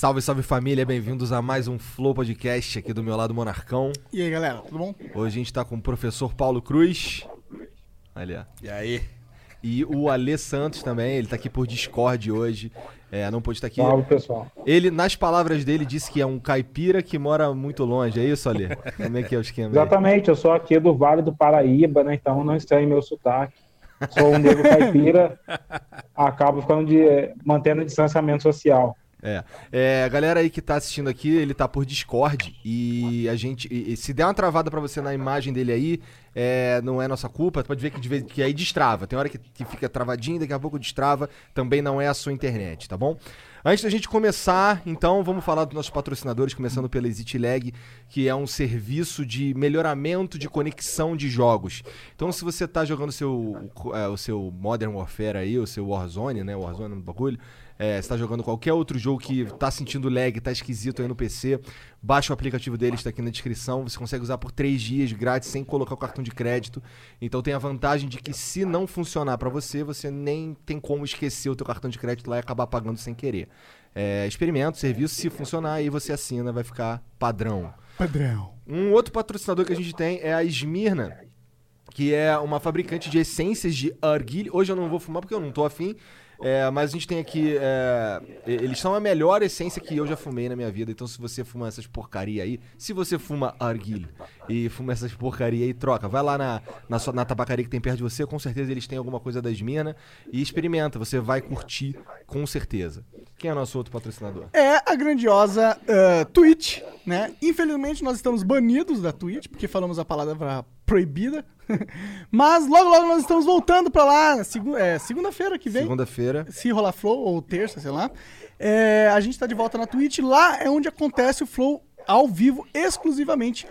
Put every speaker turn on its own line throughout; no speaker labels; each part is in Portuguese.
Salve, salve família, bem-vindos a mais um Flow Podcast aqui do meu lado Monarcão.
E aí, galera, tudo bom?
Hoje a gente tá com o professor Paulo Cruz. Ali, ó.
E aí?
E o Alê Santos também, ele tá aqui por Discord hoje. É, não pôde estar aqui.
Salve, pessoal.
Ele, nas palavras dele, disse que é um caipira que mora muito longe. É isso, Alê? Como é que é o esquema? aí?
Exatamente, eu sou aqui do Vale do Paraíba, né? Então não estranhe meu sotaque. Sou um negro caipira, acabo ficando de mantendo o distanciamento social.
É. É, a galera aí que tá assistindo aqui, ele tá por Discord e a gente. e- se der uma travada pra você na imagem dele aí, é, não é nossa culpa. Pode ver que, vez, que aí destrava. Tem hora que, que fica travadinho, daqui a pouco destrava. Também não é a sua internet, tá bom? Antes da gente começar, então, vamos falar dos nossos patrocinadores, começando pela ExitLag, que é um serviço de melhoramento de conexão de jogos. Então, se você tá jogando seu, é, o seu Modern Warfare aí, o seu Warzone, né? Warzone no bagulho. É, você tá jogando qualquer outro jogo que tá sentindo lag, tá esquisito aí no PC, baixa o aplicativo deles, tá aqui na descrição. Você consegue usar por 3 dias grátis sem colocar o cartão de crédito. Então tem a vantagem de que se não funcionar pra você, você nem tem como esquecer o teu cartão de crédito lá e acabar pagando sem querer. É, experimenta o serviço, se funcionar, aí você assina, vai ficar padrão.
Padrão.
Um outro patrocinador que a gente tem é a Smirna, que é uma fabricante de essências de arguilha. Hoje eu não vou fumar porque eu não tô afim. É, mas a gente tem aqui. é, eles são a melhor essência que eu já fumei na minha vida. Então, se você fuma essas porcaria aí, se você fuma arguilha e fuma essas porcaria aí, troca. Vai lá na, na, sua- na tabacaria que tem perto de você, com certeza eles têm alguma coisa da Smirna. E experimenta, você vai curtir com certeza. Quem é nosso outro patrocinador?
É a grandiosa eh, Twitch, né? Infelizmente nós estamos banidos da Twitch, porque falamos a palavra proibida. Mas logo, logo nós estamos voltando pra lá, segu- é, segunda-feira que vem.
Segunda-feira.
Se rolar Flow, ou terça, sei lá. É, a gente tá de volta na Twitch. Lá é onde acontece o Flow ao vivo, exclusivamente,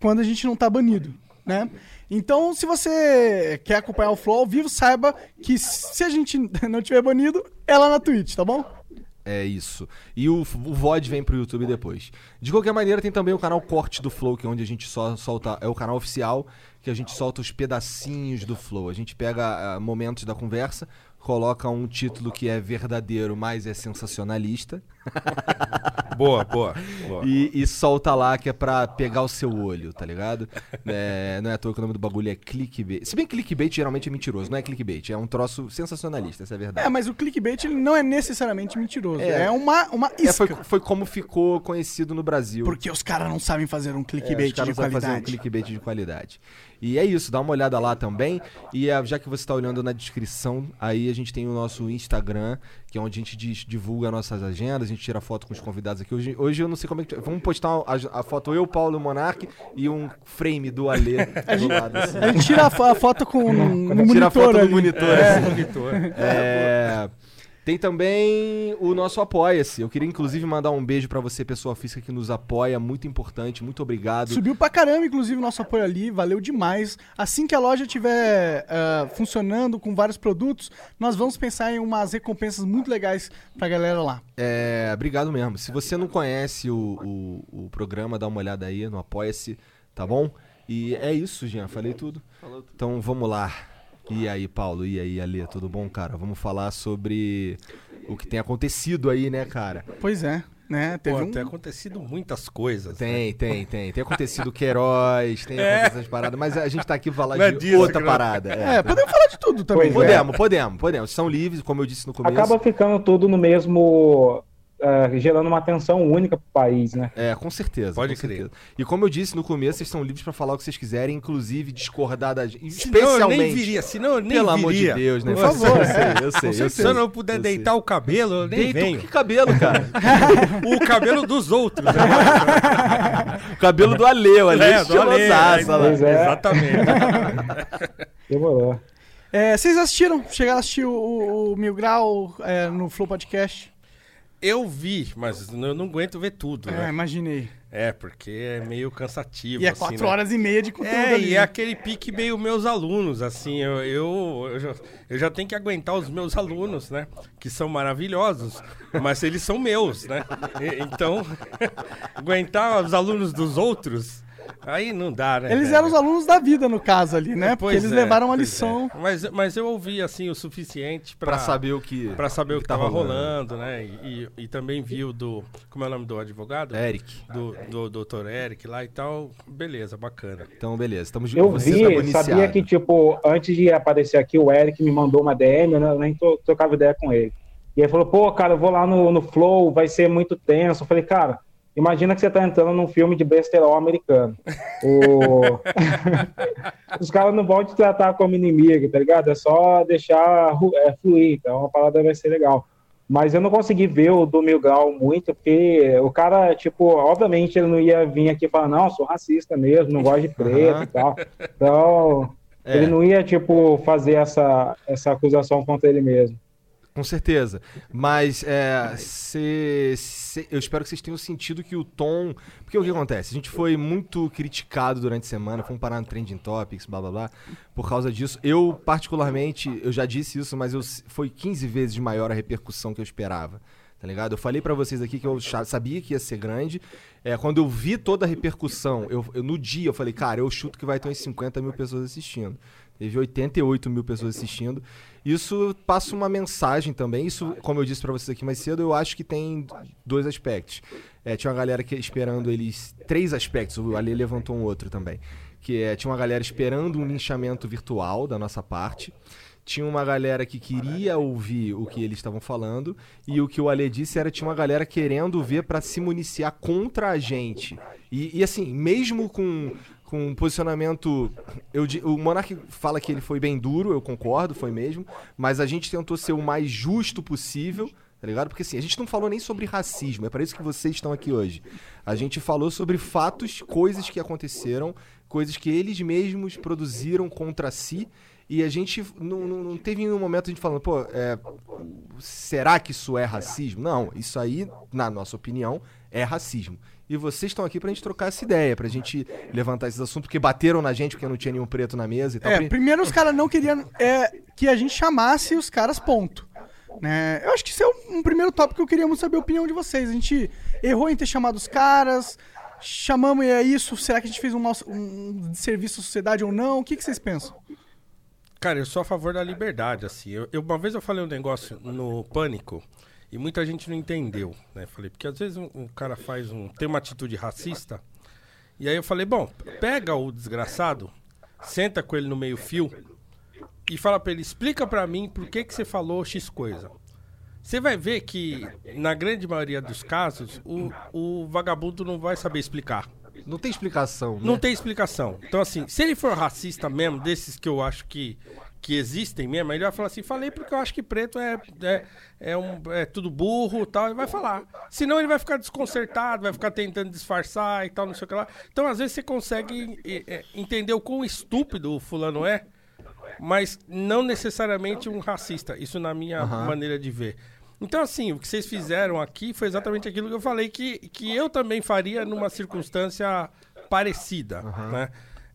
quando a gente não tá banido, né? Então, se você quer acompanhar o Flow ao vivo, saiba que se a gente não tiver banido, é lá na Twitch, tá bom?
É isso. E o, o VOD vem pro YouTube depois. De qualquer maneira, tem também o canal Corte do Flow, que é onde a gente só solta. É o canal oficial, que a gente solta os pedacinhos do Flow. A gente pega ah, momentos da conversa, coloca um título que é verdadeiro, mas é sensacionalista.
Boa, boa, boa.
E, e solta lá que é pra pegar o seu olho, tá ligado? É, não é à toa que o nome do bagulho é clickbait. Se bem que clickbait geralmente é mentiroso, não é clickbait, é um troço sensacionalista, essa é a verdade.
É, mas o clickbait ele não é necessariamente mentiroso.
É.
É, uma, uma
É,
isca.
foi, foi como ficou conhecido no Brasil.
Porque os caras não sabem fazer um
É,
clickbait
os caras
de
sabem fazer um
qualidade.
clickbait de qualidade. E é isso, dá uma olhada lá também. E ah, já que você está olhando na descrição, aí a gente tem o nosso Instagram, que é onde a gente divulga nossas agendas, a gente tira foto com os convidados aqui. Hoje, hoje eu não sei como é que. Vamos postar a, a foto eu, Paulo Monark e um frame do Alê do lado. Assim.
A gente tira a, fo- a foto com no, no
Tira a
monitor
foto
ali.
do monitor.
É.
assim.
Monitor.
É, Tem também o nosso Apoia-se. Eu queria inclusive mandar um beijo pra você, pessoa física que nos apoia. Muito importante, muito obrigado.
Subiu pra caramba, inclusive, o nosso apoio ali, valeu demais. Assim que a loja estiver ah, funcionando com vários produtos, nós vamos pensar em umas recompensas muito legais pra galera lá.
É, obrigado mesmo. Se você não conhece o, o, o programa, dá uma olhada aí no Apoia-se, tá bom? E é isso, Jean. Falei tudo. Então vamos lá. E aí, Paulo? E aí, Alê? Tudo bom, cara? Vamos falar sobre o que tem acontecido aí, né, cara?
Pois é, né? Teve
Pô,
um...
tem acontecido muitas coisas. né?
Tem, tem, tem. Tem acontecido Queiroz, tem acontecido essas paradas, mas a gente tá aqui pra falar
Não é
de
disso
outra
que nós-
parada.
É,
É,
podemos falar de tudo também.
É.
Podemos, podemos, podemos. São livres, como eu disse no começo.
Acaba ficando tudo no mesmo. Eh, gerando uma atenção única pro país, né?
É, com certeza.
Pode
com
crer.
certeza. E como eu disse no começo, vocês estão livres pra falar o que vocês quiserem, inclusive discordar da gente.
Senão eu
Especialmente.
nem viria, senão eu nem
Pelo amor de
viria.
Deus, né?
Por favor,
Eu sei, eu sei. eu
Se
sei.
eu não puder
Eu
deitar
sei.
o cabelo, eu nem
Deita
venho.
que cabelo, cara?
O cabelo dos outros. né?
o cabelo do Aleu, ali.
É,
é.
Exatamente.
Demorou.
É, vocês assistiram? Chegaram a assistir o, o- o Mil Grau é, no Flow Podcast?
Eu vi, mas eu não aguento ver tudo,
É,
né?
imaginei.
É, porque é meio cansativo.
E é
assim,
quatro
né?
horas e meia de conteúdo
É,
ali.
e é aquele pique meio meus alunos, assim, eu, eu, eu, já, eu já tenho que aguentar os meus alunos, né? Que são maravilhosos, mas eles são meus, né? E- então, aguentar os alunos dos outros Aí não dá, né?
Eles
velho?
eram os alunos da vida, no caso ali, né? Porque
Pois
eles
é,
levaram uma
pois
lição.
é. Mas, mas eu ouvi, assim, o suficiente pra,
Pra saber o que.
pra saber o que,
tá
tava rolando, né? E, e, e também vi o do. Como é o nome do advogado?
Eric.
Do, do Dr. Eric lá e tal. Beleza, bacana.
Então, beleza. Estamos
Eu
você
vi, sabia que, tipo, antes de aparecer aqui, o Eric me mandou uma DM, eu nem to- trocava ideia com ele. E ele falou, pô, cara, eu vou lá no, no Flow, vai ser muito tenso. Eu falei, cara, imagina que você tá entrando num filme de besterol americano. O- Os caras não vão te tratar como inimigo, tá ligado? É só deixar é, fluir, então a parada vai ser legal. Mas eu não consegui ver o do Mil Grau muito, porque o cara, tipo, obviamente ele não ia vir aqui e falar, não, sou racista mesmo, não gosto de preto
Aham.
e tal. Então,
É.
ele não ia, tipo, fazer essa, essa acusação contra ele mesmo.
Com certeza. Mas é, cê- cê- eu espero que vocês tenham sentido que o tom. Porque o que acontece? A gente foi muito criticado durante a semana, fomos parar no Trending Topics, blá blá blá. Por causa disso, eu, particularmente, eu já disse isso, mas eu, foi 15 vezes maior a repercussão que eu esperava. Tá ligado? Eu falei pra vocês aqui que eu sabia que ia ser grande. É, quando eu vi toda a repercussão, eu, eu- no dia eu falei, cara, eu chuto que vai ter uns 50 mil pessoas assistindo. Teve 88 mil pessoas assistindo. Isso passa uma mensagem também. Isso, como eu disse pra vocês aqui mais cedo, eu acho que tem dois aspectos. É, tinha uma galera que esperando eles. Três aspectos, o Ali levantou um outro também. Que é, tinha uma galera esperando um linchamento virtual da nossa parte. Tinha uma galera que queria ouvir o que eles estavam falando. E o que o Ale disse era tinha uma galera querendo ver pra se municiar contra a gente. E, e assim, mesmo com, com um posicionamento. Eu, o Monark fala que ele foi bem duro, eu concordo, foi mesmo. Mas a gente tentou ser o mais justo possível. Tá ligado? Porque assim, a gente não falou nem sobre racismo, é para isso que vocês estão aqui hoje. A gente falou sobre fatos, coisas que aconteceram, coisas que eles mesmos produziram contra si. E a gente não, não, não teve nenhum momento a gente falando, pô, é, será que isso é racismo? Não, isso aí, na nossa opinião, é racismo. E vocês estão aqui pra gente trocar essa ideia, pra gente levantar esses assuntos, porque bateram na gente porque não tinha nenhum preto na mesa e tal.
É,
Pri-
primeiro os caras não queriam é, que a gente chamasse os caras, ponto. Né? Eu acho que isso é um, um primeiro tópico que eu queria muito saber a opinião de vocês. A gente errou em ter chamado os caras, chamamos e é isso. Será que a gente fez um, um serviço à sociedade ou não? O que, que vocês pensam?
Cara, eu sou a favor da liberdade, assim. Eu, eu- uma vez eu falei um negócio no Pânico e muita gente não entendeu, né? Falei, porque às vezes um, um cara faz um... tem uma atitude racista e aí eu falei, bom, pega o desgraçado, senta com ele no meio fio e fala pra ele, explica pra mim por que que você falou X coisa. Você vai ver que, na grande maioria dos casos, o, o vagabundo não vai saber explicar.
Não tem explicação, né?
Não tem explicação. Então, assim, se ele for racista mesmo, desses que eu acho que, que existem mesmo, ele vai falar assim, falei porque eu acho que preto é, é, é, um, é tudo burro e tal, e vai falar. Senão ele vai ficar desconcertado, vai ficar tentando disfarçar e tal, não sei o que lá. Então, às vezes, você consegue é, entender o quão estúpido o fulano é, mas não necessariamente um racista. Isso na minha maneira de ver. Então, assim, o que vocês fizeram aqui foi exatamente aquilo que eu falei que, que eu também faria numa circunstância parecida, né?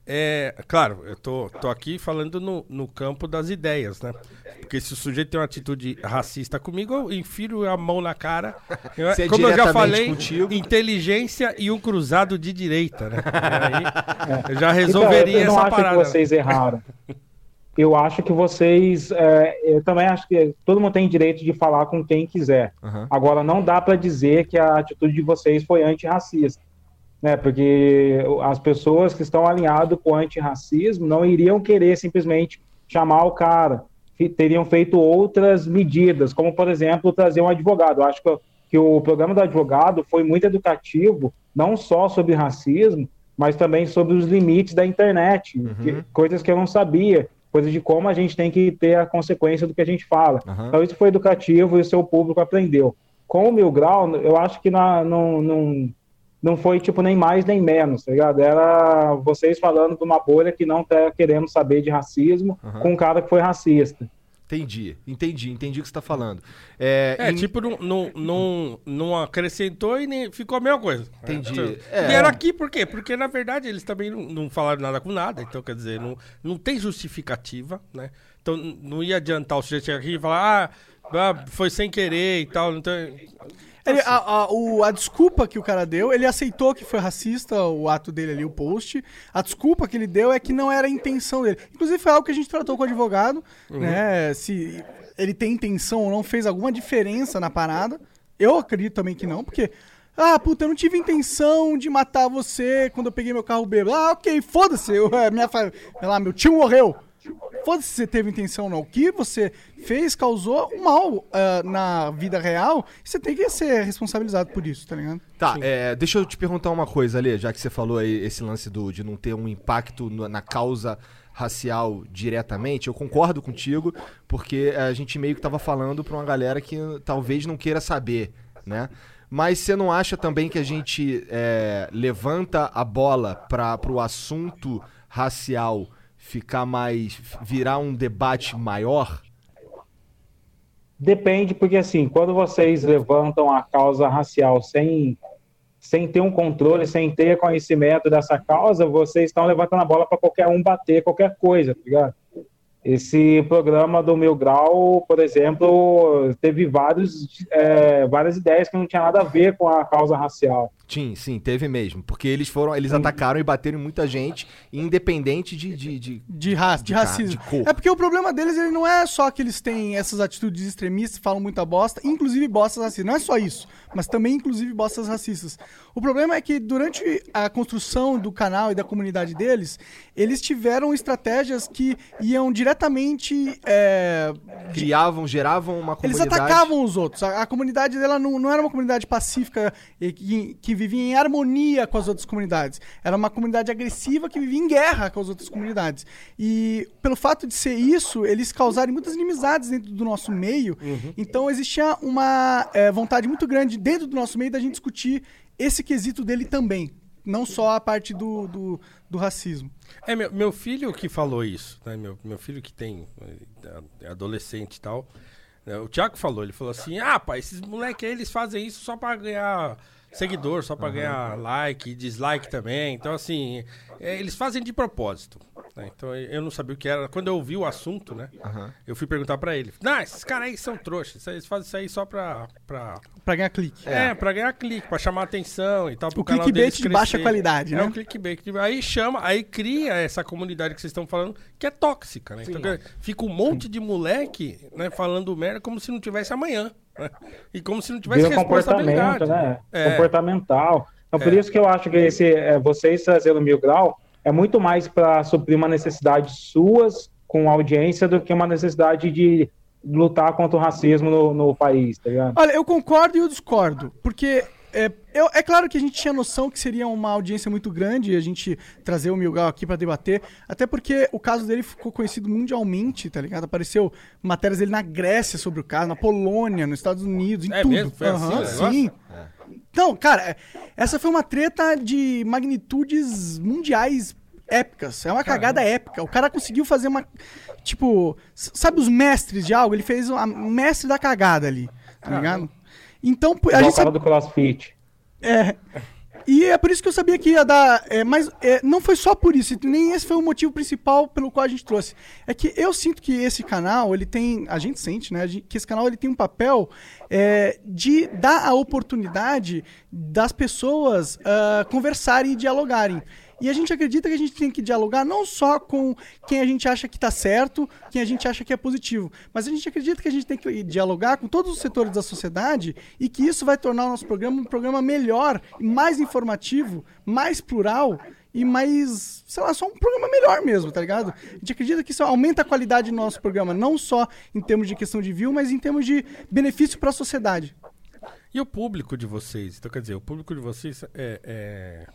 É, claro, eu tô, tô aqui falando no, no campo das ideias, né? Porque se o sujeito tem uma atitude racista comigo, eu enfio a mão na cara. Eu-
é
como eu já falei,
contigo.
inteligência e um cruzado de direita, né? Aí eu já
Então,
resolveria
eu não
essa
acho
parada.
que vocês erraram. Eu acho que vocês. é, eu também acho que todo mundo tem direito de falar com quem quiser.
Aham.
Agora, não dá para dizer que a atitude de vocês foi antirracista. Né? Porque as pessoas que estão alinhadas com o antirracismo não iriam querer simplesmente chamar o cara. Teriam feito outras medidas, como, por exemplo, trazer um advogado. Eu acho que, que o programa do advogado foi muito educativo, não só sobre racismo, mas também sobre os limites da internet, que- coisas que eu não sabia, coisas de como a gente tem que ter a consequência do que a gente fala.
Aham.
Então isso foi educativo e o seu público aprendeu. Com o Mil Grau, eu acho que na- não, não, não foi tipo nem mais nem menos, tá ligado? Era vocês falando de uma bolha que não tá querendo saber de racismo
Aham.
com um cara que foi racista.
Entendi, entendi, entendi o que você tá falando. É,
É,
em-
tipo, não, não, não, não acrescentou e nem ficou a mesma coisa.
Entendi.
Então,
É.
Vieram aqui por quê? Porque, na verdade, eles também não, não falaram nada com nada. Então, quer dizer, não, não tem justificativa, né? Então, não ia adiantar o sujeito chegar aqui e falar, ah, ah, foi sem querer e tal. Então,
Ele- a, a- o- a desculpa que o cara deu, ele aceitou que foi racista o ato dele ali, o post. A desculpa que ele deu é que não era a intenção dele. Inclusive foi algo que a gente tratou com o advogado, né? Se ele tem intenção ou não, fez alguma diferença na parada. Eu acredito também que não, porque. Ah, puta, eu não tive intenção de matar você quando eu peguei meu carro bêbado. Ah, ok, foda-se. é, Minha, fa- lá, meu tio morreu. Foda-se se você teve intenção ou não. O que você fez causou um mal ah, na vida real e você tem que ser responsabilizado por isso, tá ligado?
Tá, é, deixa eu te perguntar uma coisa, Ale, já que você falou aí esse lance do, de não ter um impacto no- na causa racial diretamente, eu concordo contigo, porque a gente meio que tava falando pra uma galera que talvez não queira saber, né? Mas você não acha também que a gente é, levanta a bola para pro assunto racial ficar mais. virar um debate maior?
Depende, porque assim, quando vocês levantam a causa racial sem, sem ter um controle, sem ter conhecimento dessa causa, vocês estão levantando a bola para qualquer um bater qualquer coisa, tá ligado? Esse programa do Mil Grau, por exemplo, teve vários, é, várias ideias que não tinha nada a ver com a causa racial.
Sim, sim, teve mesmo. Porque eles foram. Eles atacaram e bateram em muita gente, independente de. de, de-
De, raça, de,
De
racismo.
de
é porque o problema deles ele não é só que eles têm essas atitudes extremistas, falam muita bosta, inclusive bostas racistas. Não é só isso, mas também inclusive bostas racistas. O problema é que durante a construção do canal e da comunidade deles, eles tiveram estratégias que iam diretamente. é,
criavam, geravam uma
eles
comunidade.
atacavam os outros. A, a comunidade dela não, não era uma comunidade pacífica que, que vivia em harmonia com as outras comunidades. Era uma comunidade agressiva que vivia em guerra com as outras comunidades. E pelo fato de ser isso, eles causaram muitas inimizades dentro do nosso meio. Então existia uma é, vontade muito grande dentro do nosso meio da gente discutir esse quesito dele também. Não só a parte do, do, do racismo.
É, meu, meu filho que falou isso, né? Meu, meu filho que tem eh, é adolescente e tal. né? O Thiago falou, ele falou assim, ah, pai, esses moleques aí, eles fazem isso só pra ganhar seguidor, só pra ganhar like, dislike também. Então, assim, é, eles fazem de propósito. né? Então, eu não sabia o que era. Quando eu ouvi o assunto, né? Eu fui perguntar pra ele. Não, esses caras aí são trouxas. Eles fazem isso aí só pra... pra
Pra ganhar clique.
é, pra ganhar clique, pra chamar atenção e tal.
O
canal
clickbait
deles
de baixa qualidade,
é
né?
o clickbait. Aí chama, aí cria essa comunidade que vocês estão falando, que é tóxica, né? Então quer dizer, fica um monte de moleque, né, falando merda como se não tivesse amanhã. né? E como se não tivesse
Vira comportamento,
responsabilidade.
né?
É.
Comportamental. Então, por
É.
isso que eu acho que esse, é, vocês trazendo Mil Grau é muito mais para suprir uma necessidade suas com audiência do que uma necessidade de lutar contra o racismo no, no país, tá ligado?
Olha, eu concordo e eu discordo. Porque é, eu- é claro que a gente tinha noção que seria uma audiência muito grande a gente trazer o Milgal aqui pra debater. Até porque o caso dele ficou conhecido mundialmente, tá ligado? Apareceu matérias dele na Grécia sobre o caso, na Polônia, nos Estados Unidos, em
É
tudo.
mesmo? Foi assim negócio?
Não, cara, é- essa foi uma treta de magnitudes mundiais épicas. É uma cagada épica. O cara conseguiu fazer uma. Tipo, sabe os mestres de algo? Ele fez o mestre da cagada ali. Tá ligado? Então, a
Igual
gente sabe.
do CrossFit.
É. E é por isso que eu sabia que ia dar. é, mas é, não foi só por isso, nem esse foi o motivo principal pelo qual a gente trouxe. É que eu sinto que esse canal, ele tem. A gente sente, né? gente- Que esse canal ele tem um papel é, de dar a oportunidade das pessoas ah, conversarem e dialogarem. E a gente acredita que a gente tem que dialogar não só com quem a gente acha que está certo, quem a gente acha que é positivo, mas a gente acredita que a gente tem que dialogar com todos os setores da sociedade e que isso vai tornar o nosso programa um programa melhor, mais informativo, mais plural e mais, sei lá, só um programa melhor mesmo, tá ligado? A gente acredita que isso aumenta a qualidade do nosso programa, não só em termos de questão de view, mas em termos de benefício para a sociedade.
E o público de vocês? Então, quer dizer, o público de vocês é, é,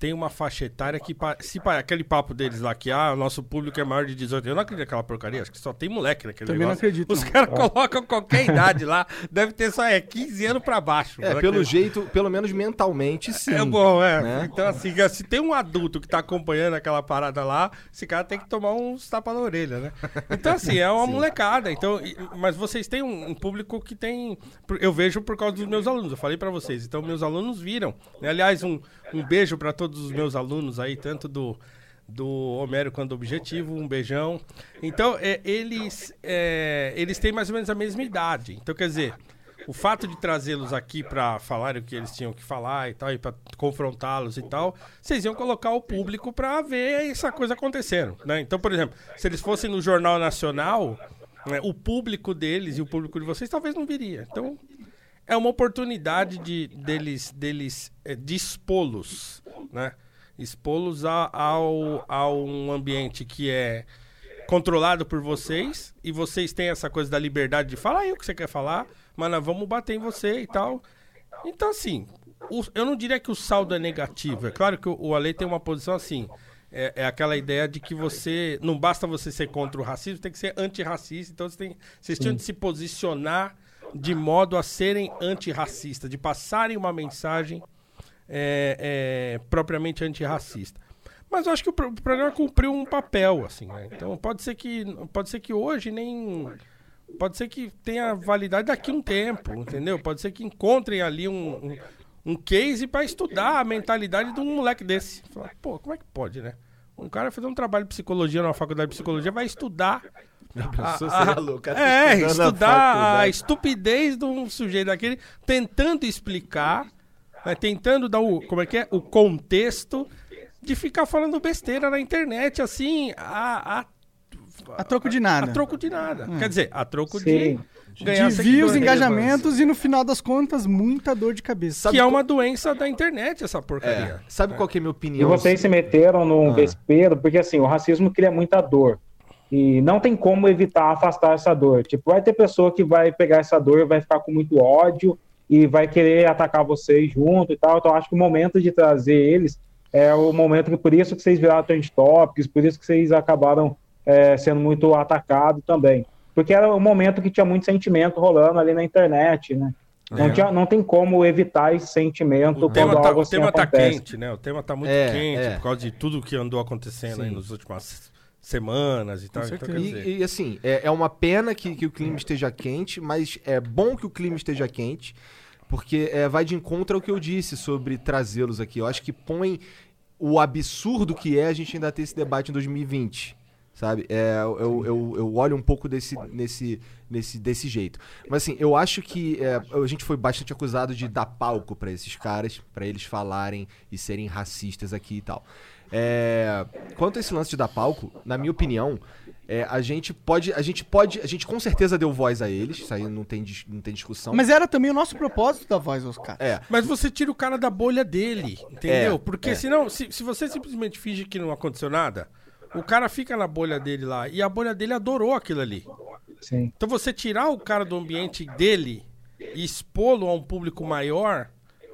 tem uma faixa etária que, pa- se pa- aquele papo deles lá, que ah, o nosso público é maior de 18 eu não acredito naquela porcaria, acho que só tem moleque naquele
Também não
negócio.
acredito,
Os
não.
caras colocam qualquer idade lá, deve ter só é, 15 anos pra baixo.
É,
Não
pelo jeito, pelo menos mentalmente, sim.
É bom, é.
né?
Então, assim, se tem um adulto que tá acompanhando aquela parada lá, esse cara tem que tomar uns tapas na orelha, né? Então, assim, é uma molecada. Então, mas vocês têm um, um público que tem. Eu vejo por causa dos meus alunos, eu falei pra vocês. Então, meus alunos viram. né? Aliás, um, um beijo pra todos os meus alunos aí, tanto do. Do Homero quanto do Objetivo, um beijão. Então, é, eles, é, eles têm mais ou menos a mesma idade. Então, quer dizer, o fato de trazê-los aqui pra falarem o que eles tinham que falar e tal, e pra confrontá-los e tal, vocês iam colocar o público pra ver essa coisa acontecendo, né? Então, por exemplo, se eles fossem no Jornal Nacional, né, o público deles e o público de vocês talvez não viria. Então, é uma oportunidade de, deles, deles é, de expô-los, né? Expô-los a, ao, a um ambiente que é controlado por vocês e vocês têm essa coisa da liberdade de falar aí o que você quer falar, mas nós vamos bater em você e tal. Então, assim, o- eu não diria que o saldo é negativo. É claro que o, o Ale tem uma posição assim. É, é aquela ideia de que você. Não basta você ser contra o racismo, tem que ser antirracista. Então você tem, vocês tinham de se posicionar de modo a serem antirracistas, de passarem uma mensagem é, é, propriamente antirracista. Mas eu acho que o, pro- o programa cumpriu um papel, assim, né? Então pode ser que. Pode ser que hoje nem. Pode ser que tenha validade daqui a um tempo, entendeu? Pode ser que encontrem ali um, um, um case para estudar a mentalidade de um moleque desse. Pô, como é que pode, né? Um cara fazer um trabalho de psicologia na faculdade de psicologia vai estudar.
Pensou?
a-
Você
a-
é louco,
é, estudar a estupidez de um sujeito daquele, tentando explicar, né, tentando dar o, como é que é, o contexto de ficar falando besteira na internet, assim, a, a,
A troco de nada.
a troco de nada. Quer dizer, a troco
Sim.
de ganhar
de views, engajamentos e no final das contas, muita dor de cabeça.
Sabe
Que é
qual-
uma doença da internet, essa
É,
porcaria.
sabe qual que é a minha
E
opinião?
vocês se meteram num
Ah.
vespeiro, porque assim, o racismo cria muita dor. E não tem como evitar afastar essa dor. Tipo, vai ter pessoa que vai pegar essa dor e vai ficar com muito ódio e vai querer atacar vocês junto e tal. Então, acho que o momento de trazer eles é o momento que, por isso que vocês viraram trend topics, por isso que vocês acabaram é, sendo muito atacados também. Porque era o momento que tinha muito sentimento rolando ali na internet, né? Não,
É.
tinha, não tem como evitar esse sentimento
O tema,
quando
tá,
algo
o
assim
tema tá
acontece.
quente, né? O tema tá muito
É,
quente
é.
por causa de tudo que andou acontecendo aí
Sim.
nas últimas semanas e tal. Então, dizer,
E, e, assim, é, é uma pena que, que o clima esteja quente, mas é bom que o clima esteja quente, porque é, vai de encontro ao que eu disse sobre trazê-los aqui. Eu acho que põe o absurdo que é a gente ainda ter esse debate em 2020. Sabe? É, eu, eu, eu olho um pouco desse, nesse, nesse, desse jeito. Mas assim, eu acho que é, a gente foi bastante acusado de dar palco pra esses caras, pra eles falarem e serem racistas aqui e tal. É, quanto a esse lance de dar palco, na minha opinião, é, a gente pode. A gente pode. A gente com certeza deu voz a eles, isso aí não tem, não tem discussão.
Mas era também o nosso propósito da voz, Oscar.
É.
Mas você tira o cara da bolha dele, entendeu?
É,
Porque
é.
senão, se, se você simplesmente finge que não aconteceu nada, o cara fica na bolha dele lá e a bolha dele adorou aquilo ali.
Sim.
Então você tirar o cara do ambiente dele e expô-lo a um público maior,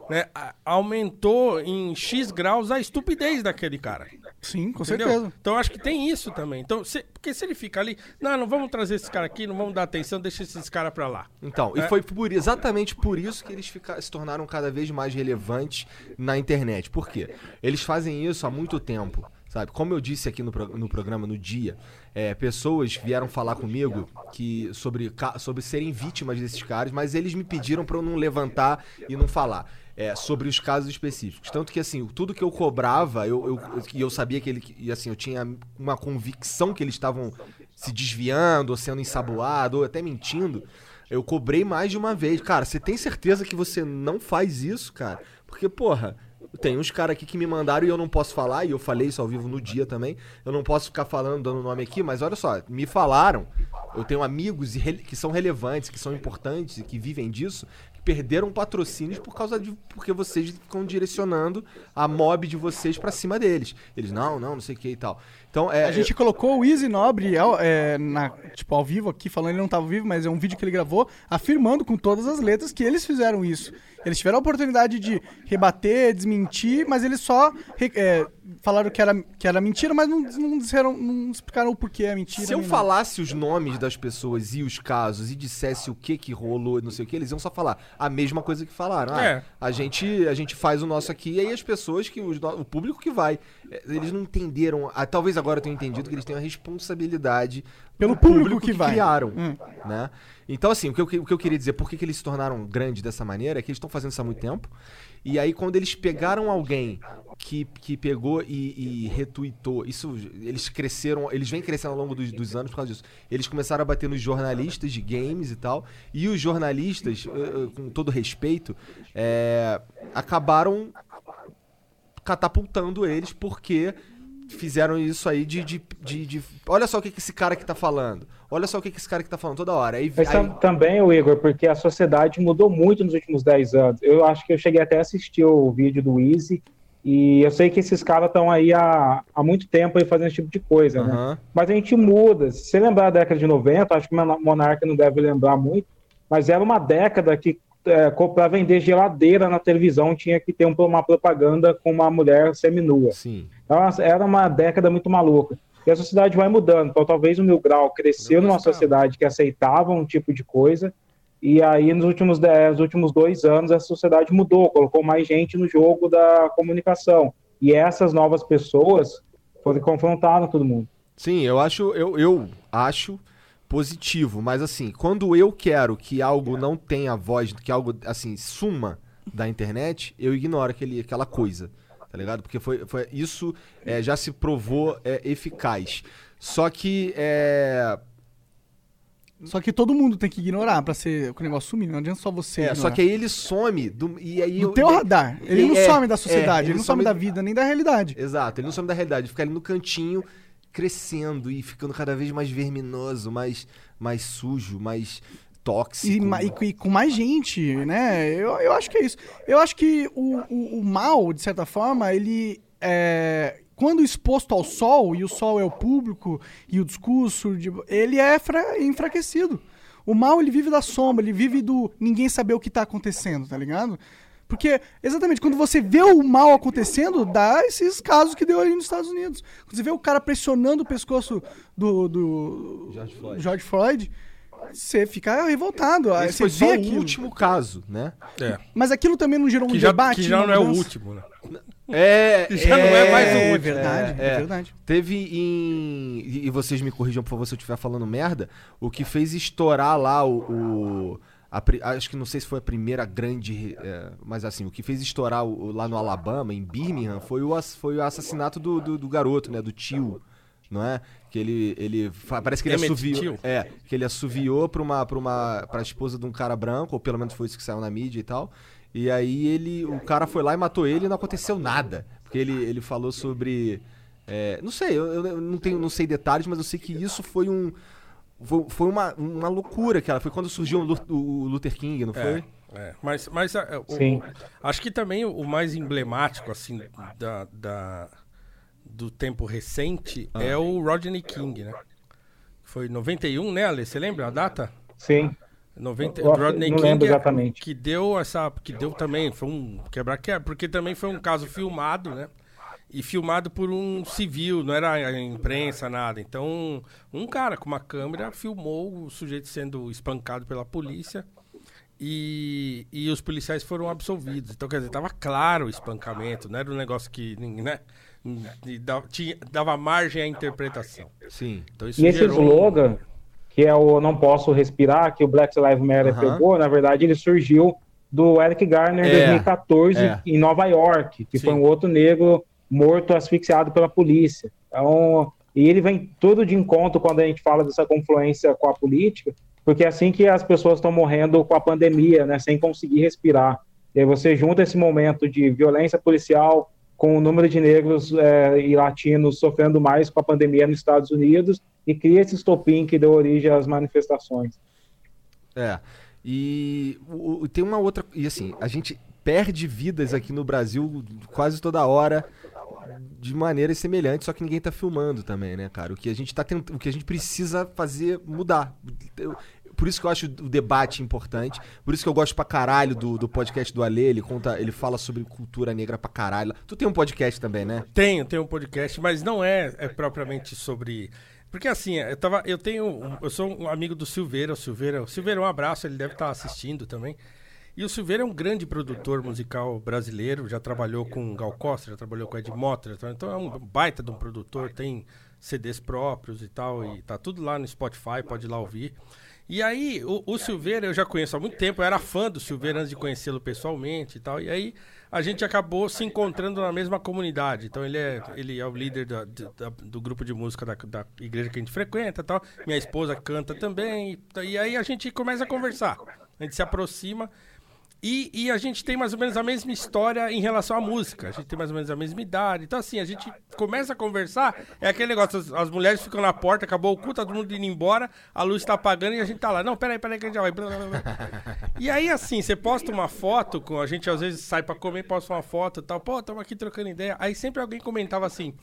né, aumentou em X graus a estupidez daquele cara.
Sim, com
Entendeu?
certeza.
Então eu acho que tem isso também. Então, se- porque se ele fica ali, não, não vamos trazer esse cara aqui, não vamos dar atenção, deixa esses caras pra lá.
Então, e
É.
foi por, exatamente por isso que eles fica- se tornaram cada vez mais relevantes na internet. Por quê? Eles fazem isso há muito tempo, sabe? Como eu disse aqui no, no programa no dia, é, pessoas vieram falar comigo que sobre, sobre serem vítimas desses caras, mas eles me pediram pra eu não levantar e não falar. É, sobre os casos específicos. Tanto que, assim, tudo que eu cobrava, eu, eu, e eu sabia que ele. E assim, eu tinha uma convicção que eles estavam se desviando, ou sendo ensaboado, ou até mentindo. Eu cobrei mais de uma vez. Cara, você tem certeza que você não faz isso, cara? Porque, porra, tem uns caras aqui que me mandaram e eu não posso falar, e eu falei isso ao vivo no dia também. Eu não posso ficar falando, dando nome aqui, mas olha só, me falaram. Eu tenho amigos que são relevantes, que são importantes e que vivem disso, perderam patrocínios por causa de. porque vocês ficam direcionando a mob de vocês pra cima deles. Eles, não, não, não sei o que e tal. Então, é.
A gente colocou o Easy Nobre é, na, tipo, ao vivo aqui, falando ele não tava ao vivo, mas é um vídeo que ele gravou, afirmando com todas as letras que eles fizeram isso. Eles tiveram a oportunidade de rebater, desmentir, mas eles só é, falaram que era, que era mentira, mas não, não, disseram, não explicaram o porquê é mentira.
Se eu falasse os nomes das pessoas e os casos e dissesse o que que rolou, não sei o que, eles iam só falar a mesma coisa que falaram. Ah,
É.
a gente a gente faz o nosso aqui e aí as pessoas que os o público que vai, É, eles não entenderam, ah, talvez agora tenham entendido que eles têm a responsabilidade
Pelo
do
público que vai.
criaram,
Hum.
né? Então assim, o que, eu, o que eu queria dizer, por que, que eles se tornaram grandes dessa maneira, é que eles estão fazendo isso há muito tempo E aí, quando eles pegaram alguém que, que pegou e, e retuitou, isso eles cresceram, eles vêm crescendo ao longo dos, dos anos por causa disso. Eles começaram a bater nos jornalistas de games e tal, e os jornalistas, eh, eh, com todo respeito, é, acabaram catapultando eles porque fizeram isso aí de, de, de, de- Olha só o que, que esse cara aqui tá falando. Olha só o que, que esse cara aqui tá falando toda hora. Aí,
Mas
aí-
tam- também, o Igor, porque a sociedade mudou muito nos últimos 10 anos. Eu acho que eu cheguei até a assistir o vídeo do Easy, e eu sei que esses caras estão aí há, há muito tempo aí fazendo esse tipo de coisa, né?
Aham.
Mas a gente muda. Se você lembrar da década de 90, acho que o Monarca não deve lembrar muito, mas era uma década que é, para vender geladeira na televisão tinha que ter um- uma propaganda com uma mulher seminua.
Sim.
Então, era uma década muito maluca. E a sociedade vai mudando. Então, talvez o Mil Grau cresceu numa sociedade que aceitava um tipo de coisa, e aí nos últimos, dez, últimos dois anos a sociedade mudou, colocou mais gente no jogo da comunicação. E essas novas pessoas foram confrontaram todo mundo.
Sim, eu acho, eu, eu acho positivo, mas assim, quando eu quero que algo não tenha voz, que algo assim suma da internet, eu ignoro aquele, aquela coisa, tá ligado? Porque foi, foi isso é, já se provou é, eficaz. Só que é,
Só que todo mundo tem que ignorar pra ser o negócio sumir. Não adianta só você.
é,
ignorar.
só que aí ele some do, e aí
No
eu-
teu radar. Ele não
é,
some da
é,
sociedade,
ele
ele não some
some-
da vida, nem da realidade.
Exato, ele não some da realidade, ele fica ali no cantinho, crescendo e ficando cada vez mais verminoso, mais, mais sujo, mais tóxico.
E, e com- mais gente, né? Eu, eu acho que é isso. Eu acho que o, o, o mal, de certa forma, ele é. Quando exposto ao sol, e o sol é o público, e o discurso, de- ele é fra- enfraquecido. O mal, ele vive da sombra, ele vive do ninguém saber o que tá acontecendo, tá ligado? Porque, exatamente, quando você vê o mal acontecendo, dá esses casos que deu ali nos Estados Unidos. Quando você vê o cara pressionando o pescoço do, do
George Floyd.
George Floyd, você fica revoltado.
Esse
você
foi só o
aquilo.
último caso, né?
É.
Mas aquilo também não gerou um
Que já,
debate?
que já não é o último, né?
É,
Já não é mais o
É,
último.
verdade,
É,
é,
é.
verdade.
Teve em. E vocês me corrijam, por favor, se eu estiver falando merda. O que fez estourar lá o. o- a acho que não sei se foi a primeira grande. é, mas assim, o que fez estourar o- lá no Alabama, em Birmingham, foi o, foi o assassinato do, do, do garoto, né? Do tio. Não é? Que ele. ele parece que ele
Emmett
assoviou. É, que ele assoviou pra uma, pra uma. pra esposa de um cara branco, ou pelo menos foi isso que saiu na mídia e tal. E aí ele. O cara foi lá e matou ele e não aconteceu nada. Porque ele, ele falou sobre. é, não sei, eu, eu não, tenho, não sei detalhes, mas eu sei que isso foi um. Foi, uma, uma loucura, cara. Foi quando surgiu o Lu- o Luther King, não foi?
É, é. Mas, mas é, o- acho que também o mais emblemático, assim, da, da- do tempo recente
Ah.
é o Rodney King, né? Foi 91, né, Ale? Você lembra a data?
Sim.
90,
Eu acho-
Rodney
não
King
lembro
é-
exatamente.
que deu essa, que deu também, foi um quebra-quebra, porque também foi um caso filmado, né? E filmado por um civil, não era a imprensa, nada. Então, um cara com uma câmera filmou o sujeito sendo espancado pela polícia e, e os policiais foram absolvidos. Então, quer dizer, tava claro o espancamento, não era um negócio que, né? E dava, tinha- dava margem à interpretação.
Sim.
Então, isso
E esse
gerou
slogan, que é o Não Posso Respirar, que o Black Lives Matter pegou, na verdade ele surgiu do Eric Garner em
É,
2014
é.
em Nova York, que
Sim.
foi um outro negro morto asfixiado pela polícia. Então, e ele vem tudo de encontro quando a gente fala dessa confluência com a política, porque é assim que as pessoas estão morrendo com a pandemia, né, sem conseguir respirar. E aí você junta esse momento de violência policial com o número de negros é, e latinos sofrendo mais com a pandemia nos Estados Unidos e cria esse estopim que deu origem às manifestações.
É. E o- tem uma outra. E assim, a gente perde vidas aqui no Brasil quase toda hora de maneiras semelhantes, só que ninguém tá filmando também, né, cara? O que a gente tá o que a gente precisa fazer mudar. Por isso que eu acho o debate importante. Por isso que eu gosto pra caralho do, do podcast do Ale. Ele conta, ele fala sobre cultura negra pra caralho. Tu tem um podcast também, né?
Tenho, tenho um podcast, mas não é, é propriamente sobre. Porque assim, eu tava. Eu tenho. Eu sou um amigo do Silveira, o Silveira. O Silveira, um abraço, ele deve estar assistindo também. E o Silveira é um grande produtor musical brasileiro, já trabalhou com Gal Costa, já trabalhou com Ed Motter, então é um baita de um produtor, tem CDs próprios e tal, e tá tudo lá no Spotify, pode ir lá ouvir. E aí, o, o Silveira eu já conheço há muito tempo, eu era fã do Silveira antes de conhecê-lo pessoalmente e tal. E aí a gente acabou se encontrando na mesma comunidade. Então ele é, ele é o líder da, da- do grupo de música da, da igreja que a gente frequenta e tal. Minha esposa canta também. E, e aí a gente começa a conversar. A gente se aproxima. E, e a gente tem mais ou menos a mesma história em relação à música. A gente tem mais ou menos a mesma idade. Então, assim, a gente começa a conversar. É aquele negócio: as, as mulheres ficam na porta, acabou o culto, todo mundo indo embora, a luz tá apagando e a gente tá lá. Não, peraí, peraí, que a gente já vai. E aí, assim, você posta uma foto, com a gente às vezes sai pra comer, posta uma foto e tal. Pô, tamo aqui trocando ideia. Aí sempre alguém comentava assim: